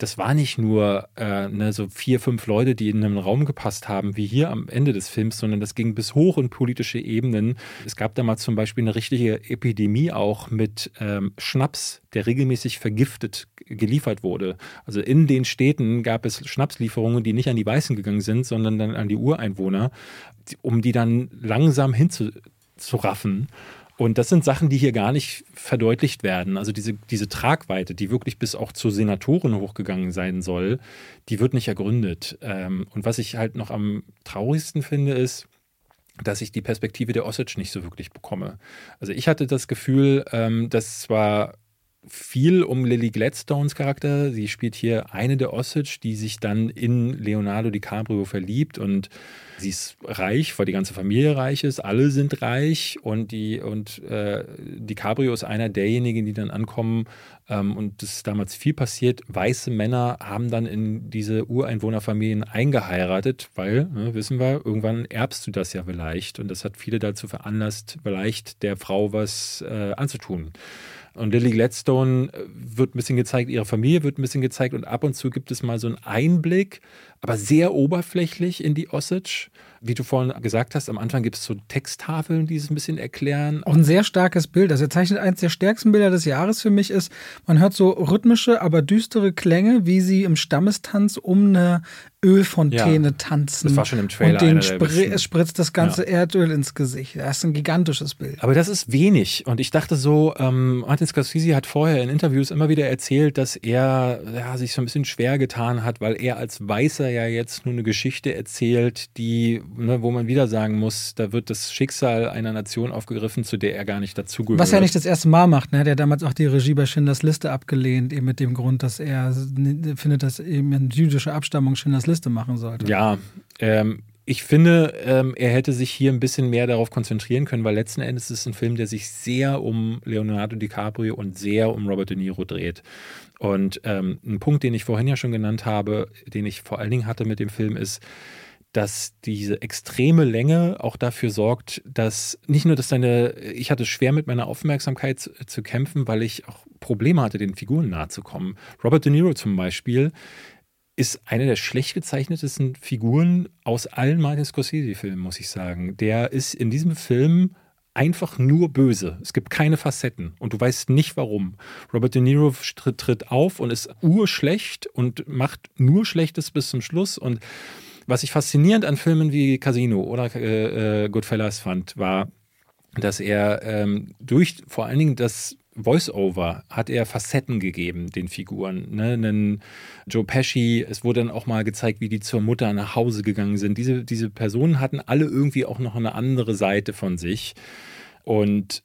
Das war nicht nur äh, ne, so vier, fünf Leute, die in einem Raum gepasst haben, wie hier am Ende des Films, sondern das ging bis hoch in politische Ebenen. Es gab damals zum Beispiel eine richtige Epidemie auch mit ähm, Schnaps, der regelmäßig vergiftet geliefert wurde. Also in den Städten gab es Schnapslieferungen, die nicht an die Weißen gegangen sind, sondern dann an die Ureinwohner, um die dann langsam hinzuraffen. Und das sind Sachen, die hier gar nicht verdeutlicht werden. Also diese, diese Tragweite, die wirklich bis auch zu Senatoren hochgegangen sein soll, die wird nicht ergründet. Ähm, und was ich halt noch am traurigsten finde, ist, dass ich die Perspektive der Osage nicht so wirklich bekomme. Also ich hatte das Gefühl, ähm, dass zwar viel um Lily Gladstones Charakter. Sie spielt hier eine der Osage, die sich dann in Leonardo DiCaprio verliebt und sie ist reich, weil die ganze Familie reich ist. Alle sind reich und die und äh, DiCaprio ist einer derjenigen, die dann ankommen ähm, und es ist damals viel passiert. Weiße Männer haben dann in diese Ureinwohnerfamilien eingeheiratet, weil ne, wissen wir, irgendwann erbst du das ja vielleicht und das hat viele dazu veranlasst, vielleicht der Frau was äh, anzutun. Und Lily Gladstone äh, wird ein bisschen gezeigt, ihre Familie wird ein bisschen gezeigt und ab und zu gibt es mal so einen Einblick, aber sehr oberflächlich in die Osage. Wie du vorhin gesagt hast, am Anfang gibt es so Texttafeln, die es ein bisschen erklären. Auch ein sehr starkes Bild. Also er zeichnet eines der stärksten Bilder des Jahres für mich ist, man hört so rhythmische, aber düstere Klänge, wie sie im Stammestanz um eine Ölfontäne ja, tanzen. Das war schon im Trailer. Und den spri spritzt das ganze ja. Erdöl ins Gesicht. Das ist ein gigantisches Bild. Aber das ist wenig. Und ich dachte so, ähm, Martin Scorsese hat vorher in Interviews immer wieder erzählt, dass er ja, sich so ein bisschen schwer getan hat, weil er als Weißer ja jetzt nur eine Geschichte erzählt, die, ne, wo man wieder sagen muss, da wird das Schicksal einer Nation aufgegriffen, zu der er gar nicht dazugehört. Was er nicht das erste Mal macht. Ne? Der hat damals auch die Regie bei Schindlers Liste abgelehnt, eben mit dem Grund, dass er findet, dass eben eine jüdische Abstammung Schindlers Liste machen sollte. Ja, ähm, ich finde, ähm, er hätte sich hier ein bisschen mehr darauf konzentrieren können, weil letzten Endes ist es ein Film, der sich sehr um Leonardo DiCaprio und sehr um Robert De Niro dreht. Und ähm, ein Punkt, den ich vorhin ja schon genannt habe, den ich vor allen Dingen hatte mit dem Film, ist, dass diese extreme Länge auch dafür sorgt, dass nicht nur, dass deine, ich hatte schwer mit meiner Aufmerksamkeit zu, zu kämpfen, weil ich auch Probleme hatte, den Figuren nahe zu kommen. Robert De Niro zum Beispiel ist eine der schlecht gezeichnetesten Figuren aus allen Martin Scorsese-Filmen, muss ich sagen. Der ist in diesem Film einfach nur böse. Es gibt keine Facetten und du weißt nicht warum. Robert De Niro tritt, tritt auf und ist urschlecht und macht nur Schlechtes bis zum Schluss und was ich faszinierend an Filmen wie Casino oder äh, äh Goodfellas fand, war, dass er ähm, durch vor allen Dingen das Voice-Over hat er Facetten gegeben, den Figuren. Ne? Einen Joe Pesci, es wurde dann auch mal gezeigt, wie die zur Mutter nach Hause gegangen sind. Diese, diese Personen hatten alle irgendwie auch noch eine andere Seite von sich. Und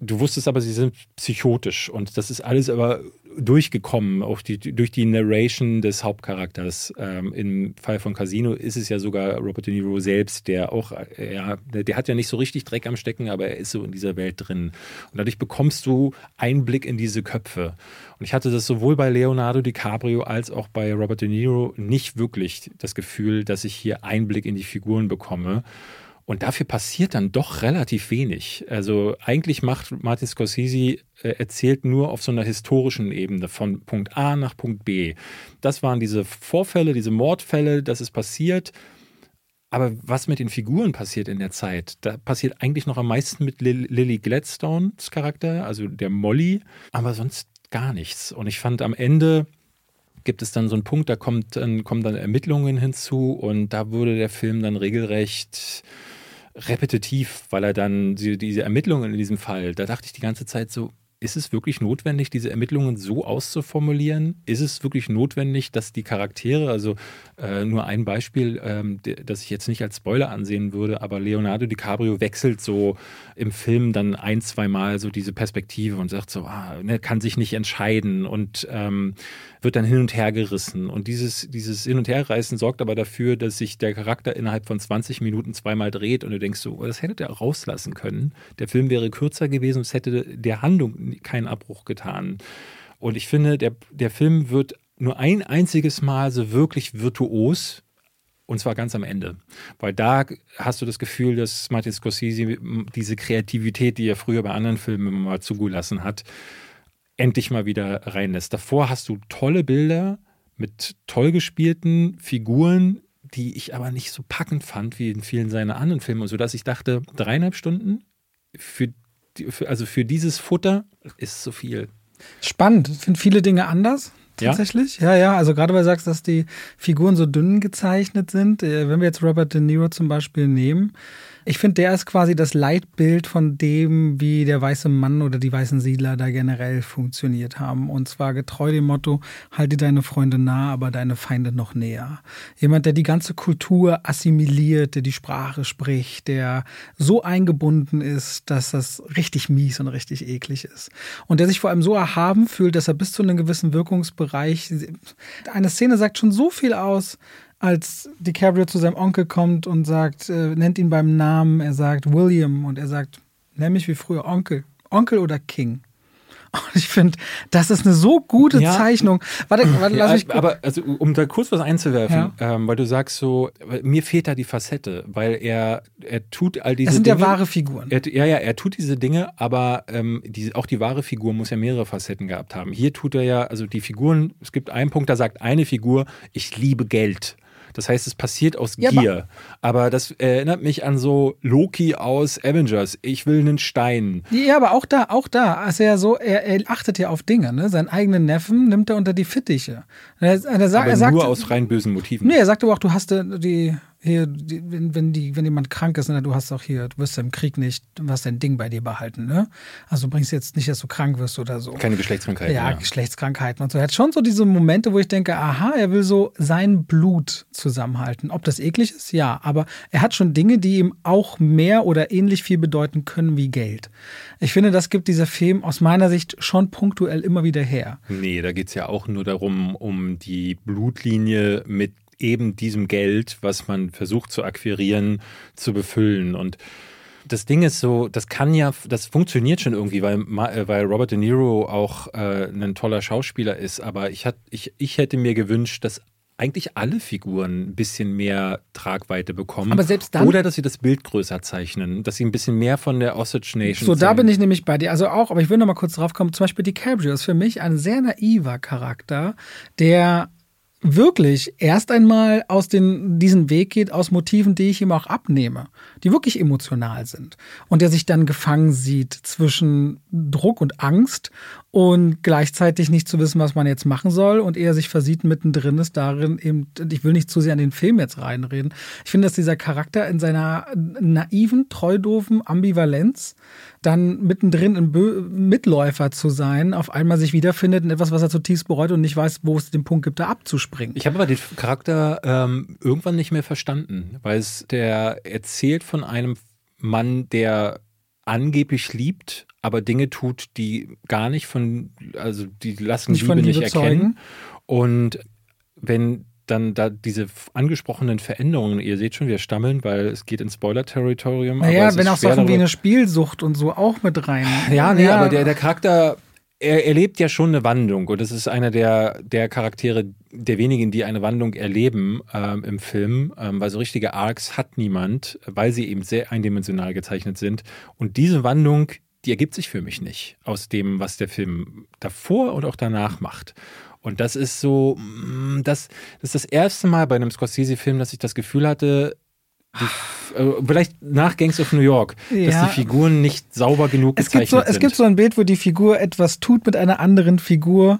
du wusstest aber, sie sind psychotisch. Und das ist alles aber durchgekommen, auch die, durch die Narration des Hauptcharakters. Ähm, Im Fall von Casino ist es ja sogar Robert De Niro selbst, der auch, äh, ja, der, der, hat ja nicht so richtig Dreck am Stecken, aber er ist so in dieser Welt drin. Und dadurch bekommst du Einblick in diese Köpfe. Und ich hatte das sowohl bei Leonardo DiCaprio als auch bei Robert De Niro nicht wirklich das Gefühl, dass ich hier Einblick in die Figuren bekomme. Und dafür passiert dann doch relativ wenig. Also eigentlich macht Martin Scorsese, äh, erzählt nur auf so einer historischen Ebene von Punkt A nach Punkt B. Das waren diese Vorfälle, diese Mordfälle, das ist passiert. Aber was mit den Figuren passiert in der Zeit, da passiert eigentlich noch am meisten mit Lily Gladstones Charakter, also der Molly, aber sonst gar nichts. Und ich fand am Ende gibt es dann so einen Punkt, da kommt, kommen dann Ermittlungen hinzu und da wurde der Film dann regelrecht repetitiv, weil er dann die, diese Ermittlungen in diesem Fall, da dachte ich die ganze Zeit so, ist es wirklich notwendig, diese Ermittlungen so auszuformulieren? Ist es wirklich notwendig, dass die Charaktere, also äh, nur ein Beispiel, ähm, das ich jetzt nicht als Spoiler ansehen würde, aber Leonardo DiCaprio wechselt so im Film dann ein, zwei Mal so diese Perspektive und sagt so, ah, ne, kann sich nicht entscheiden und ähm, wird dann hin und her gerissen. Und dieses, dieses Hin- und Herreißen sorgt aber dafür, dass sich der Charakter innerhalb von 20 Minuten zweimal dreht und du denkst so, oh, das hätte er rauslassen können. Der Film wäre kürzer gewesen, es hätte der Handlung keinen Abbruch getan. Und ich finde, der, der Film wird nur ein einziges Mal so wirklich virtuos und zwar ganz am Ende. Weil da hast du das Gefühl, dass Martin Scorsese diese Kreativität, die er früher bei anderen Filmen mal zugelassen hat, endlich mal wieder reinlässt. Davor hast du tolle Bilder mit toll gespielten Figuren, die ich aber nicht so packend fand wie in vielen seiner anderen Filme, sodass ich dachte, dreieinhalb Stunden für, also für dieses Futter ist so viel. Spannend. Finde viele Dinge anders. Tatsächlich? Ja? ja, ja. Also gerade weil du sagst, dass die Figuren so dünn gezeichnet sind. Äh, wenn wir jetzt Robert De Niro zum Beispiel nehmen, Ich finde, der ist quasi das Leitbild von dem, wie der weiße Mann oder die weißen Siedler da generell funktioniert haben. Und zwar getreu dem Motto, halte deine Freunde nah, aber deine Feinde noch näher. Jemand, der die ganze Kultur assimiliert, der die Sprache spricht, der so eingebunden ist, dass das richtig mies und richtig eklig ist. Und der sich vor allem so erhaben fühlt, dass er bis zu einem gewissen Wirkungsbereich, eine Szene sagt schon so viel aus, als DiCaprio zu seinem Onkel kommt und sagt, äh, nennt ihn beim Namen, er sagt William und er sagt, nenn mich wie früher Onkel. Onkel oder King? Und ich finde, das ist eine so gute ja. Zeichnung. Warte, warte lass mich. aber also, um da kurz was einzuwerfen, ja. ähm, weil du sagst so, mir fehlt da die Facette, weil er, er tut all diese das sind Dinge. ja wahre Figuren. Er, ja, ja, er tut diese Dinge, aber ähm, die, auch die wahre Figur muss ja mehrere Facetten gehabt haben. Hier tut er ja, also die Figuren, es gibt einen Punkt, da sagt eine Figur, ich liebe Geld. Das heißt, es passiert aus ja, Gier. Aber, aber, das erinnert mich an so Loki aus Avengers. Ich will einen Stein. Ja, aber auch da, auch da, also er so, er, er achtet ja auf Dinge, ne? Seinen eigenen Neffen nimmt er unter die Fittiche. Er, er, sagt, aber er sagt, nur aus rein bösen Motiven. Nee, er sagt aber auch, du hast die, hier, wenn, wenn, die, wenn jemand krank ist, ne, du hast auch hier, du wirst ja im Krieg nicht, du hast dein Ding bei dir behalten, ne? Also du bringst jetzt nicht, dass du krank wirst oder so. Keine Geschlechtskrankheiten. Ja, ja. Geschlechtskrankheiten und so. Er hat schon so diese Momente, wo ich denke, aha, er will so sein Blut zusammenhalten. Ob das eklig ist, ja, aber er hat schon Dinge, die ihm auch mehr oder ähnlich viel bedeuten können wie Geld. Ich finde, das gibt dieser Film aus meiner Sicht schon punktuell immer wieder her. Nee, da geht es ja auch nur darum, um die Blutlinie mit eben diesem Geld, was man versucht zu akquirieren, zu befüllen. Und das Ding ist so, das kann ja, das funktioniert schon irgendwie, weil, äh, weil Robert De Niro auch äh, ein toller Schauspieler ist. Aber ich, hat, ich, ich hätte mir gewünscht, dass eigentlich alle Figuren ein bisschen mehr Tragweite bekommen. Aber selbst dann. Oder dass sie das Bild größer zeichnen, dass sie ein bisschen mehr von der Osage Nation. So, da bin ich nämlich bei dir. Also auch, aber ich will noch mal kurz drauf kommen. Zum Beispiel DiCaprio ist für mich ein sehr naiver Charakter, der wirklich erst einmal aus den, diesen Weg geht, aus Motiven, die ich ihm auch abnehme, die wirklich emotional sind. Und der sich dann gefangen sieht zwischen Druck und Angst und gleichzeitig nicht zu wissen, was man jetzt machen soll und er sich versieht mittendrin ist darin eben, ich will nicht zu sehr an den Film jetzt reinreden. Ich finde, dass dieser Charakter in seiner naiven, treudofen Ambivalenz dann mittendrin ein Bö Mitläufer zu sein, auf einmal sich wiederfindet in etwas, was er zutiefst bereut und nicht weiß, wo es den Punkt gibt, da abzuspringen. Ich habe aber den Charakter ähm, irgendwann nicht mehr verstanden, weil es der erzählt von einem Mann, der angeblich liebt, aber Dinge tut, die gar nicht von, also die lassen nicht Liebe nicht erkennen. Und wenn dann da diese angesprochenen Veränderungen, ihr seht schon, wir stammeln, weil es geht in Spoiler-Territorium. Naja, wenn auch Sachen wie eine Spielsucht und so auch mit rein. Ja, nee, ja. aber der, der Charakter, er erlebt ja schon eine Wandlung und das ist einer der, der Charaktere, der wenigen, die eine Wandlung erleben ähm, im Film, ähm, weil so richtige Arcs hat niemand, weil sie eben sehr eindimensional gezeichnet sind. Und diese Wandlung, die ergibt sich für mich nicht aus dem, was der Film davor und auch danach macht. Und das ist so, mm, das, das ist das erste Mal bei einem Scorsese-Film, dass ich das Gefühl hatte, die, äh, vielleicht nach Gangs of New York, ja. dass die Figuren nicht sauber genug es gezeichnet gibt so, sind. Es gibt so ein Bild, wo die Figur etwas tut mit einer anderen Figur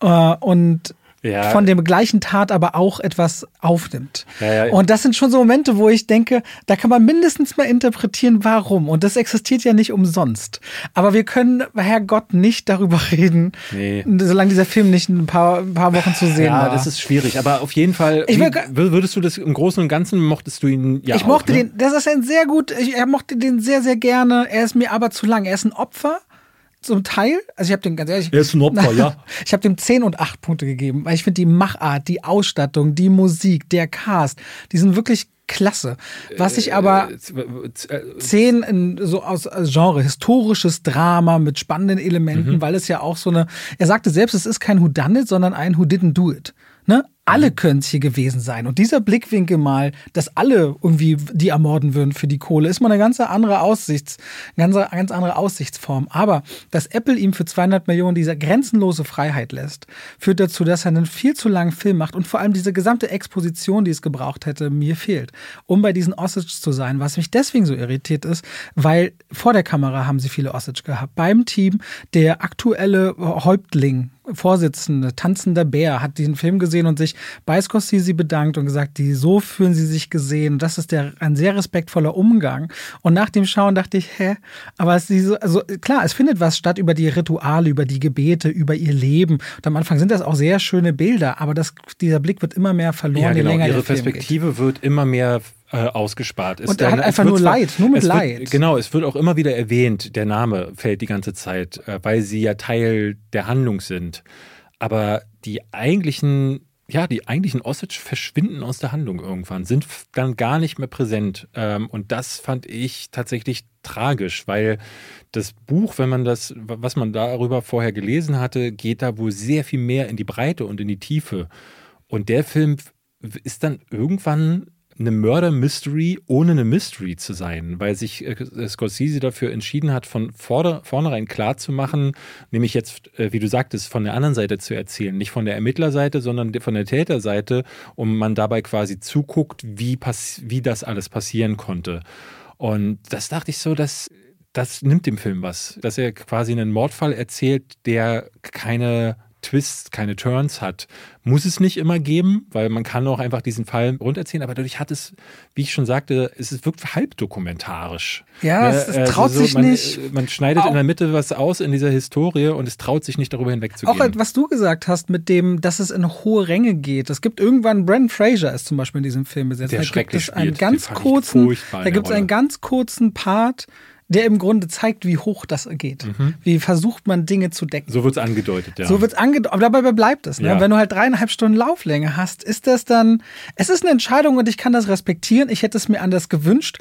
äh, und ja. von dem gleichen Tat aber auch etwas aufnimmt. Ja, ja. Und das sind schon so Momente, wo ich denke, da kann man mindestens mal interpretieren, warum. Und das existiert ja nicht umsonst. Aber wir können, Herrgott, nicht darüber reden, nee. solange dieser Film nicht ein paar, ein paar Wochen zu sehen war. Ja, das ist schwierig. Aber auf jeden Fall, ich will, würdest du das im Großen und Ganzen, mochtest du ihn ja Ich auch, mochte ne? den, das ist ein sehr gut, ich, er mochte den sehr, sehr gerne. Er ist mir aber zu lang. Er ist ein Opfer zum Teil, also ich habe dem ganz ehrlich. Er ist ein Opfer, ja. Ich habe dem 10 und 8 Punkte gegeben, weil ich finde die Machart, die Ausstattung, die Musik, der Cast, die sind wirklich klasse. Was ich aber äh, zehn in, so aus Genre historisches Drama mit spannenden Elementen, mhm. weil es ja auch so eine. Er sagte selbst, es ist kein Who Done It, sondern ein Who Didn't Do It. Ne? Alle können es hier gewesen sein. Und dieser Blickwinkel mal, dass alle irgendwie die ermorden würden für die Kohle, ist mal eine ganz andere Aussichts, ganz, ganz andere Aussichtsform. Aber dass Apple ihm für 200 Millionen diese grenzenlose Freiheit lässt, führt dazu, dass er einen viel zu langen Film macht und vor allem diese gesamte Exposition, die es gebraucht hätte, mir fehlt, um bei diesen Osage zu sein. Was mich deswegen so irritiert ist, weil vor der Kamera haben sie viele Osage gehabt. Beim Team der aktuelle Häuptling Vorsitzende, tanzender Bär, hat diesen Film gesehen und sich bei Scorsese bedankt und gesagt, die so fühlen sie sich gesehen. Das ist der, ein sehr respektvoller Umgang. Und nach dem Schauen dachte ich, hä? Aber es ist so, also klar, es findet was statt über die Rituale, über die Gebete, über ihr Leben. Und am Anfang sind das auch sehr schöne Bilder, aber das, dieser Blick wird immer mehr verloren, ja, genau. je länger Ihre Perspektive geht. wird immer mehr äh, ausgespart. Es Und er hat einfach nur zwar- Leid, nur mit Leid. Wird, genau, es wird auch immer wieder erwähnt, der Name fällt die ganze Zeit, äh, weil sie ja Teil der Handlung sind. Aber die eigentlichen, ja, die eigentlichen Osage verschwinden aus der Handlung irgendwann, sind dann gar nicht mehr präsent. Ähm, und das fand ich tatsächlich tragisch, weil das Buch, wenn man das, was man darüber vorher gelesen hatte, geht da wohl sehr viel mehr in die Breite und in die Tiefe. Und der Film ist dann irgendwann eine Murder-Mystery, ohne eine Mystery zu sein, weil sich äh, Scorsese dafür entschieden hat, von vorder, vornherein klar zu machen, nämlich jetzt, äh, wie du sagtest, von der anderen Seite zu erzählen. Nicht von der Ermittlerseite, sondern von der Täterseite und man dabei quasi zuguckt, wie, wie das alles passieren konnte. Und das dachte ich so, dass das nimmt dem Film was, dass er quasi einen Mordfall erzählt, der keine Twists, keine Turns hat. Muss es nicht immer geben, weil man kann auch einfach diesen Fall runterzählen, aber dadurch hat es, wie ich schon sagte, es ist- wirkt halbdokumentarisch. Ja, es- es traut sich man, nicht. äh, Man schneidet Auch- in der Mitte was aus in dieser Historie und es traut sich nicht darüber Auch hinwegzugehen. was du gesagt hast mit dem, dass es in hohe Ränge geht. Es gibt irgendwann, Brandon Fraser ist zum Beispiel in diesem Film besetzt. Der da gibt es einen ganz kurzen, da gibt es einen ganz kurzen Part, der im Grunde zeigt, wie hoch das geht. Wie versucht man Dinge zu decken. Mhm. so wird es angedeutet, ja. So wird's angedeutet, aber dabei bleibt es. Ne? Ja. Wenn du halt dreieinhalb Stunden Lauflänge hast, ist das dann, es ist eine Entscheidung und ich kann das respektieren. Ich hätte es mir anders gewünscht.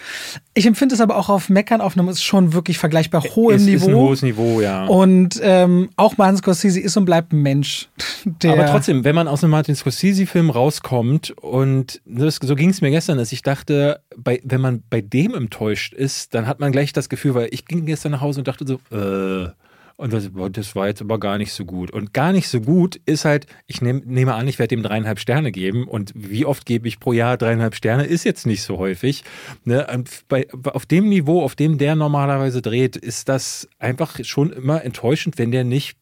Ich empfinde es aber auch auf Meckern auf einem ist schon wirklich vergleichbar hohem es Niveau. ist ein hohes Niveau, ja. Und ähm, auch Martin Scorsese ist und bleibt ein Mensch. Aber trotzdem, wenn man aus einem Martin Scorsese-Film rauskommt und das, so ging es mir gestern, dass ich dachte, bei, wenn man bei dem enttäuscht ist, dann hat man gleich das Gefühl, weil ich ging gestern nach Hause und dachte so, äh, und das, das war jetzt aber gar nicht so gut. Und gar nicht so gut ist halt, ich nehm, nehme an, ich werde dem dreieinhalb Sterne geben. Und wie oft gebe ich pro Jahr dreieinhalb Sterne, ist jetzt nicht so häufig. Ne? Bei, auf dem Niveau, auf dem der normalerweise dreht, ist das einfach schon immer enttäuschend, wenn der nicht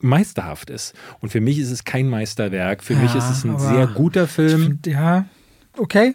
meisterhaft ist. Und für mich ist es kein Meisterwerk. Für mich Ja, ist es ein sehr guter Film. find, ja, okay.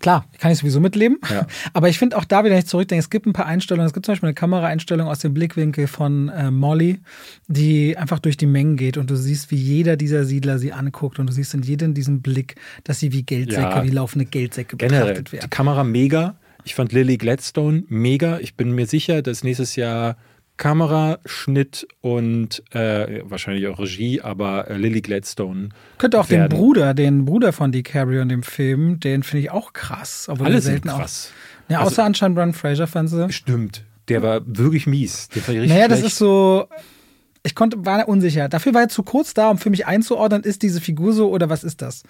Klar, kann ich sowieso mitleben. Ja. Aber ich finde auch da wieder, wenn ich zurückdenke, es gibt ein paar Einstellungen. Es gibt zum Beispiel eine Kameraeinstellung aus dem Blickwinkel von äh, Molly, die einfach durch die Mengen geht und du siehst, wie jeder dieser Siedler sie anguckt und du siehst in jedem diesen Blick, dass sie wie Geldsäcke, Ja. wie laufende Geldsäcke Generell, betrachtet die werden. Kamera mega. Ich fand Lily Gladstone mega. Ich bin mir sicher, dass nächstes Jahr Kamera, Schnitt und äh, wahrscheinlich auch Regie, aber äh, Lily Gladstone. Könnte auch den werden. Bruder, den Bruder von DiCaprio in dem Film, den finde ich auch krass. Obwohl Alle der sind selten krass. Auch, ja, Also- außer anscheinend Brandon Fraser fandst du. Stimmt. Der war wirklich mies. Der war richtig Naja, das schlecht. ist so. Ich konnte, war unsicher. Dafür war er zu kurz da, um für mich einzuordnen, ist diese Figur so oder was ist das?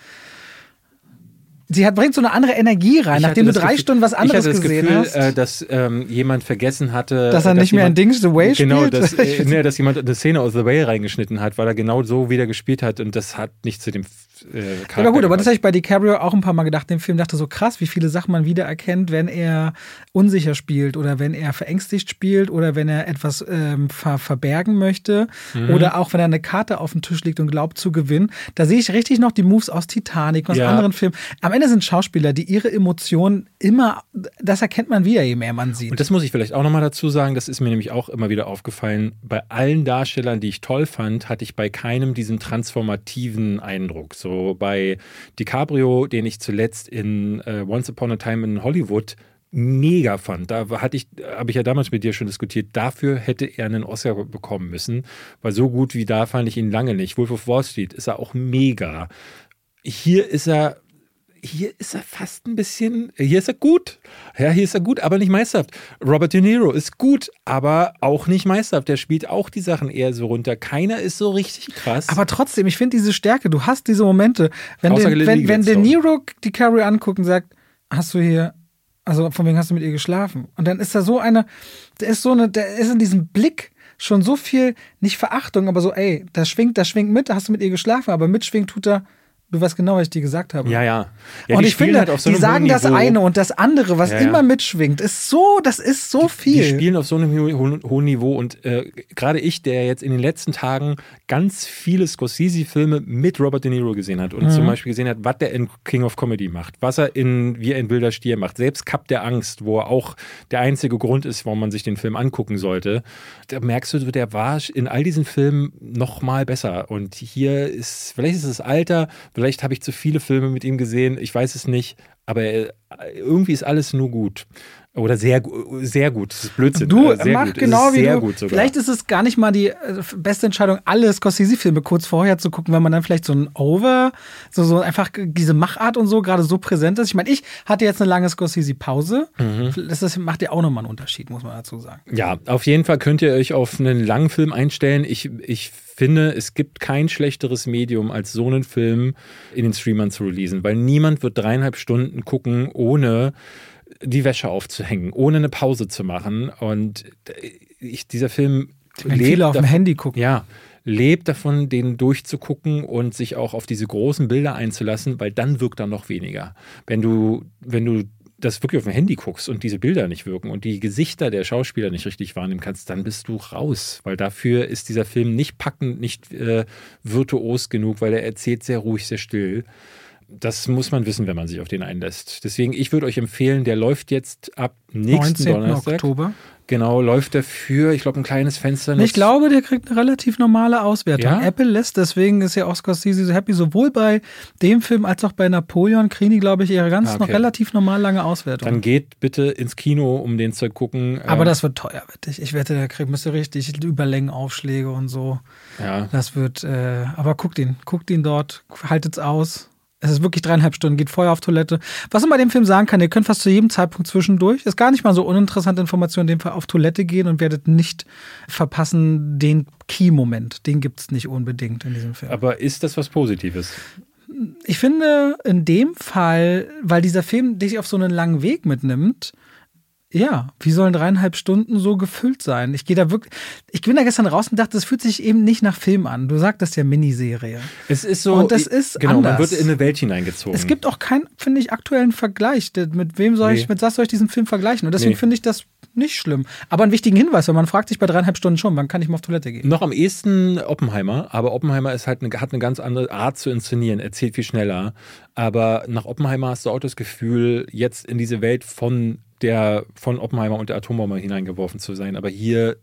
Sie hat, bringt so eine andere Energie rein, Ich nachdem du drei Gefühl- Stunden was anderes ich hatte das gesehen Gefühl, hast. Äh, dass ähm, jemand vergessen hatte, Dass er nicht mehr jemand, in Dings the Way genau, spielt? Dass, äh, nee, dass jemand eine Szene aus The Way reingeschnitten hat, weil er genau so wieder gespielt hat und das hat nicht zu dem äh, Charakter aber gut, aber das habe ich bei DiCaprio auch ein paar Mal gedacht. Im Film dachte so krass, wie viele Sachen man wiedererkennt, wenn er unsicher spielt oder wenn er verängstigt spielt oder wenn er etwas ähm, ver verbergen möchte Mhm. oder auch wenn er eine Karte auf dem Tisch liegt und glaubt zu gewinnen. Da sehe ich richtig noch die Moves aus Titanic, aus Ja. anderen Filmen. Am Ende sind Schauspieler, die ihre Emotionen immer, das erkennt man wieder, je mehr man sieht. Und das muss ich vielleicht auch nochmal dazu sagen, das ist mir nämlich auch immer wieder aufgefallen. Bei allen Darstellern, die ich toll fand, hatte ich bei keinem diesen transformativen Eindruck. So bei DiCaprio, den ich zuletzt in äh, Once Upon a Time in Hollywood mega fand. Da hatte ich, habe ich ja damals mit dir schon diskutiert, dafür hätte er einen Oscar bekommen müssen, weil so gut wie da fand ich ihn lange nicht. Wolf of Wall Street ist er auch mega. Hier ist er hier ist er fast ein bisschen, hier ist er gut. Ja, hier ist er gut, aber nicht meisterhaft. Robert De Niro ist gut, aber auch nicht meisterhaft. Der spielt auch die Sachen eher so runter. Keiner ist so richtig krass. Aber trotzdem, ich finde diese Stärke, du hast diese Momente, wenn, den, wenn, wenn De. Niro DiCaprio anguckt und sagt, hast du hier, also von wem hast du mit ihr geschlafen? Und dann ist da so eine, der ist so eine, der ist in diesem Blick schon so viel, nicht Verachtung, aber so, ey, da schwingt, da schwingt mit, da hast du mit ihr geschlafen, aber mitschwingt tut er, Du weißt genau, was ich dir gesagt habe. Ja, ja. ja und ich finde, halt auf so die sagen das eine und das andere, was Ja, ja. immer mitschwingt, ist so, das ist so viel. Die spielen auf so einem ho ho hohen Niveau und äh, gerade ich, der jetzt in den letzten Tagen ganz viele Scorsese-Filme mit Robert De Niro gesehen hat und Mhm. zum Beispiel gesehen hat, was der in King of Comedy macht, was er in Wie ein wilder Stier macht, selbst Cup der Angst, wo er auch der einzige Grund ist, warum man sich den Film angucken sollte, da merkst du, der war in all diesen Filmen noch mal besser und hier ist, vielleicht ist es Alter, vielleicht habe ich zu viele Filme mit ihm gesehen, ich weiß es nicht, aber äh, irgendwie ist alles nur gut. Oder sehr, sehr gut. Das ist Blödsinn. Du, Äh, sehr mach gut. Genau wie sehr du. Vielleicht ist es gar nicht mal die äh, beste Entscheidung, alle Scorsese-Filme kurz vorher zu gucken, wenn man dann vielleicht so ein Over, so, so einfach diese Machart und so gerade so präsent ist. Ich meine, ich hatte jetzt eine lange Scorsese-Pause. Mhm. Das macht ja auch nochmal einen Unterschied, muss man dazu sagen. Ja, auf jeden Fall könnt ihr euch auf einen langen Film einstellen. Ich, ich finde, es gibt kein schlechteres Medium, als so einen Film in den Streamern zu releasen, weil niemand wird dreieinhalb Stunden gucken, ohne die Wäsche aufzuhängen, ohne eine Pause zu machen. Und ich, dieser Film Wenn viele auf dem davon- Handy gucken. Ja, lebt davon, den durchzugucken und sich auch auf diese großen Bilder einzulassen, weil dann wirkt er noch weniger. Wenn du, wenn du das wirklich auf dem Handy guckst und diese Bilder nicht wirken und die Gesichter der Schauspieler nicht richtig wahrnehmen kannst, dann bist du raus, weil dafür ist dieser Film nicht packend, nicht äh, virtuos genug, weil er erzählt sehr ruhig, sehr still. Das muss man wissen, wenn man sich auf den einlässt. Deswegen, ich würde euch empfehlen, der läuft jetzt ab nächsten 19. Donnerstag. Oktober. Genau, läuft er für, ich glaube, ein kleines Fenster. Ich glaube, der kriegt eine relativ normale Auswertung. Ja? Apple lässt, deswegen ist ja auch Scorsese so happy, sowohl bei dem Film als auch bei Napoleon kriegen die, glaube ich, ihre ganz Ah, noch okay. relativ normal lange Auswertung. Dann geht bitte ins Kino, um den zu gucken. Aber Ähm, das wird teuer, wette ich. Ich wette, der kriegt müsste richtig Überlängenaufschläge und so. ja. Das wird, äh, aber guckt ihn, guckt ihn dort, haltet's aus. Es ist wirklich dreieinhalb Stunden, geht vorher auf Toilette. Was man bei dem Film sagen kann, ihr könnt fast zu jedem Zeitpunkt zwischendurch, ist gar nicht mal so uninteressante Information, in dem Fall auf Toilette gehen und werdet nicht verpassen den Key-Moment. Den gibt's nicht unbedingt in diesem Film. Aber ist das was Positives? Ich finde in dem Fall, weil dieser Film dich auf so einen langen Weg mitnimmt, ja, wie sollen dreieinhalb Stunden so gefüllt sein? Ich gehe da wirklich, ich bin da gestern raus und dachte, das fühlt sich eben nicht nach Film an. Du sagtest ja Miniserie. Es ist so. Und das ist Genau, man anders. wird in eine Welt hineingezogen. Es gibt auch keinen, finde ich, aktuellen Vergleich. Mit wem soll ich, Nee. mit was soll ich diesen Film vergleichen? Und deswegen Nee. finde ich das nicht schlimm. Aber einen wichtigen Hinweis, weil man fragt sich bei dreieinhalb Stunden schon, wann kann ich mal auf Toilette gehen? noch am ehesten Oppenheimer, aber Oppenheimer ist halt eine, hat eine ganz andere Art zu inszenieren, erzählt viel schneller. Aber nach Oppenheimer hast du auch das Gefühl, jetzt in diese Welt von der von Oppenheimer und der Atombombe hineingeworfen zu sein. Aber hier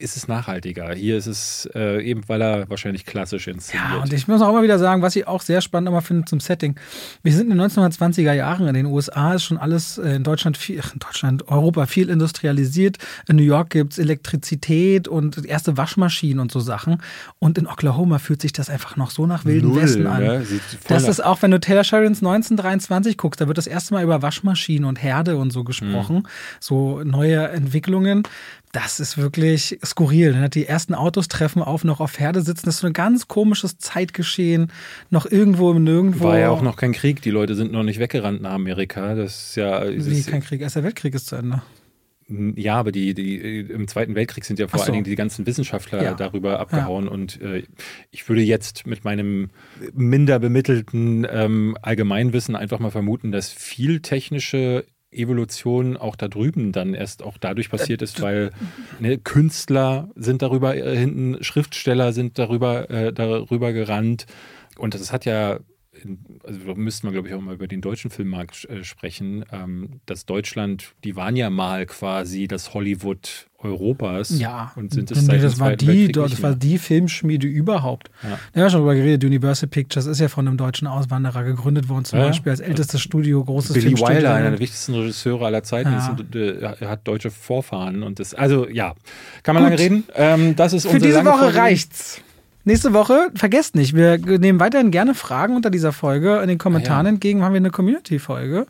ist es nachhaltiger. Hier ist es äh, eben, weil er wahrscheinlich klassisch inszeniert. Ja, und ich muss auch immer wieder sagen, was ich auch sehr spannend immer finde zum Setting. Wir sind in den 1920er Jahren in den USA, ist schon alles äh, in Deutschland, viel, in Deutschland, Europa viel industrialisiert. In New York gibt es Elektrizität und erste Waschmaschinen und so Sachen. Und in Oklahoma fühlt sich das einfach noch so nach Wilden Null, Westen an. ne? Das ist auch, wenn du Taylor Sherrins 1923 guckst, da wird das erste Mal über Waschmaschinen und Herde und so gesprochen. Mhm. So neue Entwicklungen. Das ist wirklich skurril. Ne? Die ersten Autos treffen auf, noch auf Herde sitzen. Das ist so ein ganz komisches Zeitgeschehen. Noch irgendwo im Nirgendwo. War ja auch noch kein Krieg. Die Leute sind noch nicht weggerannt nach Amerika. Das ist ja. das Wie, ist, kein Krieg. Erster Weltkrieg ist zu Ende. Ja, aber die, die im Zweiten Weltkrieg sind ja vor so. allen Dingen die ganzen Wissenschaftler Ja. darüber abgehauen. Und äh, ich würde jetzt mit meinem minder bemittelten ähm, Allgemeinwissen einfach mal vermuten, dass viel technische Evolution auch da drüben dann erst auch dadurch passiert ist, weil ne, Künstler sind darüber äh, hinten, Schriftsteller sind darüber, äh, darüber gerannt. Und das hat ja also da müssten wir, glaube ich, auch mal über den deutschen Filmmarkt äh, sprechen, ähm, dass Deutschland, die waren ja mal quasi das Hollywood Europas Ja, und sind es seit das war die, das war die Filmschmiede überhaupt. Ja. Wir haben schon drüber geredet, Universal Pictures ist ja von einem deutschen Auswanderer gegründet worden, zum Ja. Beispiel als ältestes Studio, großes Billy Filmstudio. Wilder, einer der wichtigsten Regisseure aller Zeiten, Ja. ist, äh, hat deutsche Vorfahren und das, also ja, kann man Gut. lange reden. Ähm, das ist Für diese Woche Folge. reicht's. Nächste Woche, vergesst nicht, wir nehmen weiterhin gerne Fragen unter dieser Folge in den Kommentaren Ah, ja. entgegen, haben wir eine Community-Folge.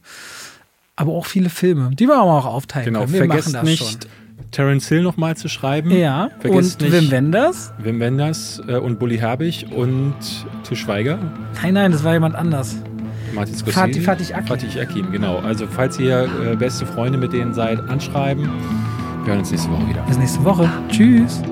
Aber auch viele Filme, die wir auch aufteilen Genau, können. Wir vergesst machen das nicht, Terence Hill nochmal zu schreiben. Ja, vergesst und nicht Wim Wenders? Wim Wenders äh, und Bully Herbig und Til Schweiger. Nein, nein, das war jemand anders. Martin Scorsese. Fatih- Fatih Akin. Fatih Akin, genau. Also falls ihr äh, beste Freunde mit denen seid, anschreiben. Wir hören uns nächste Woche wieder. Bis nächste Woche. Tschüss.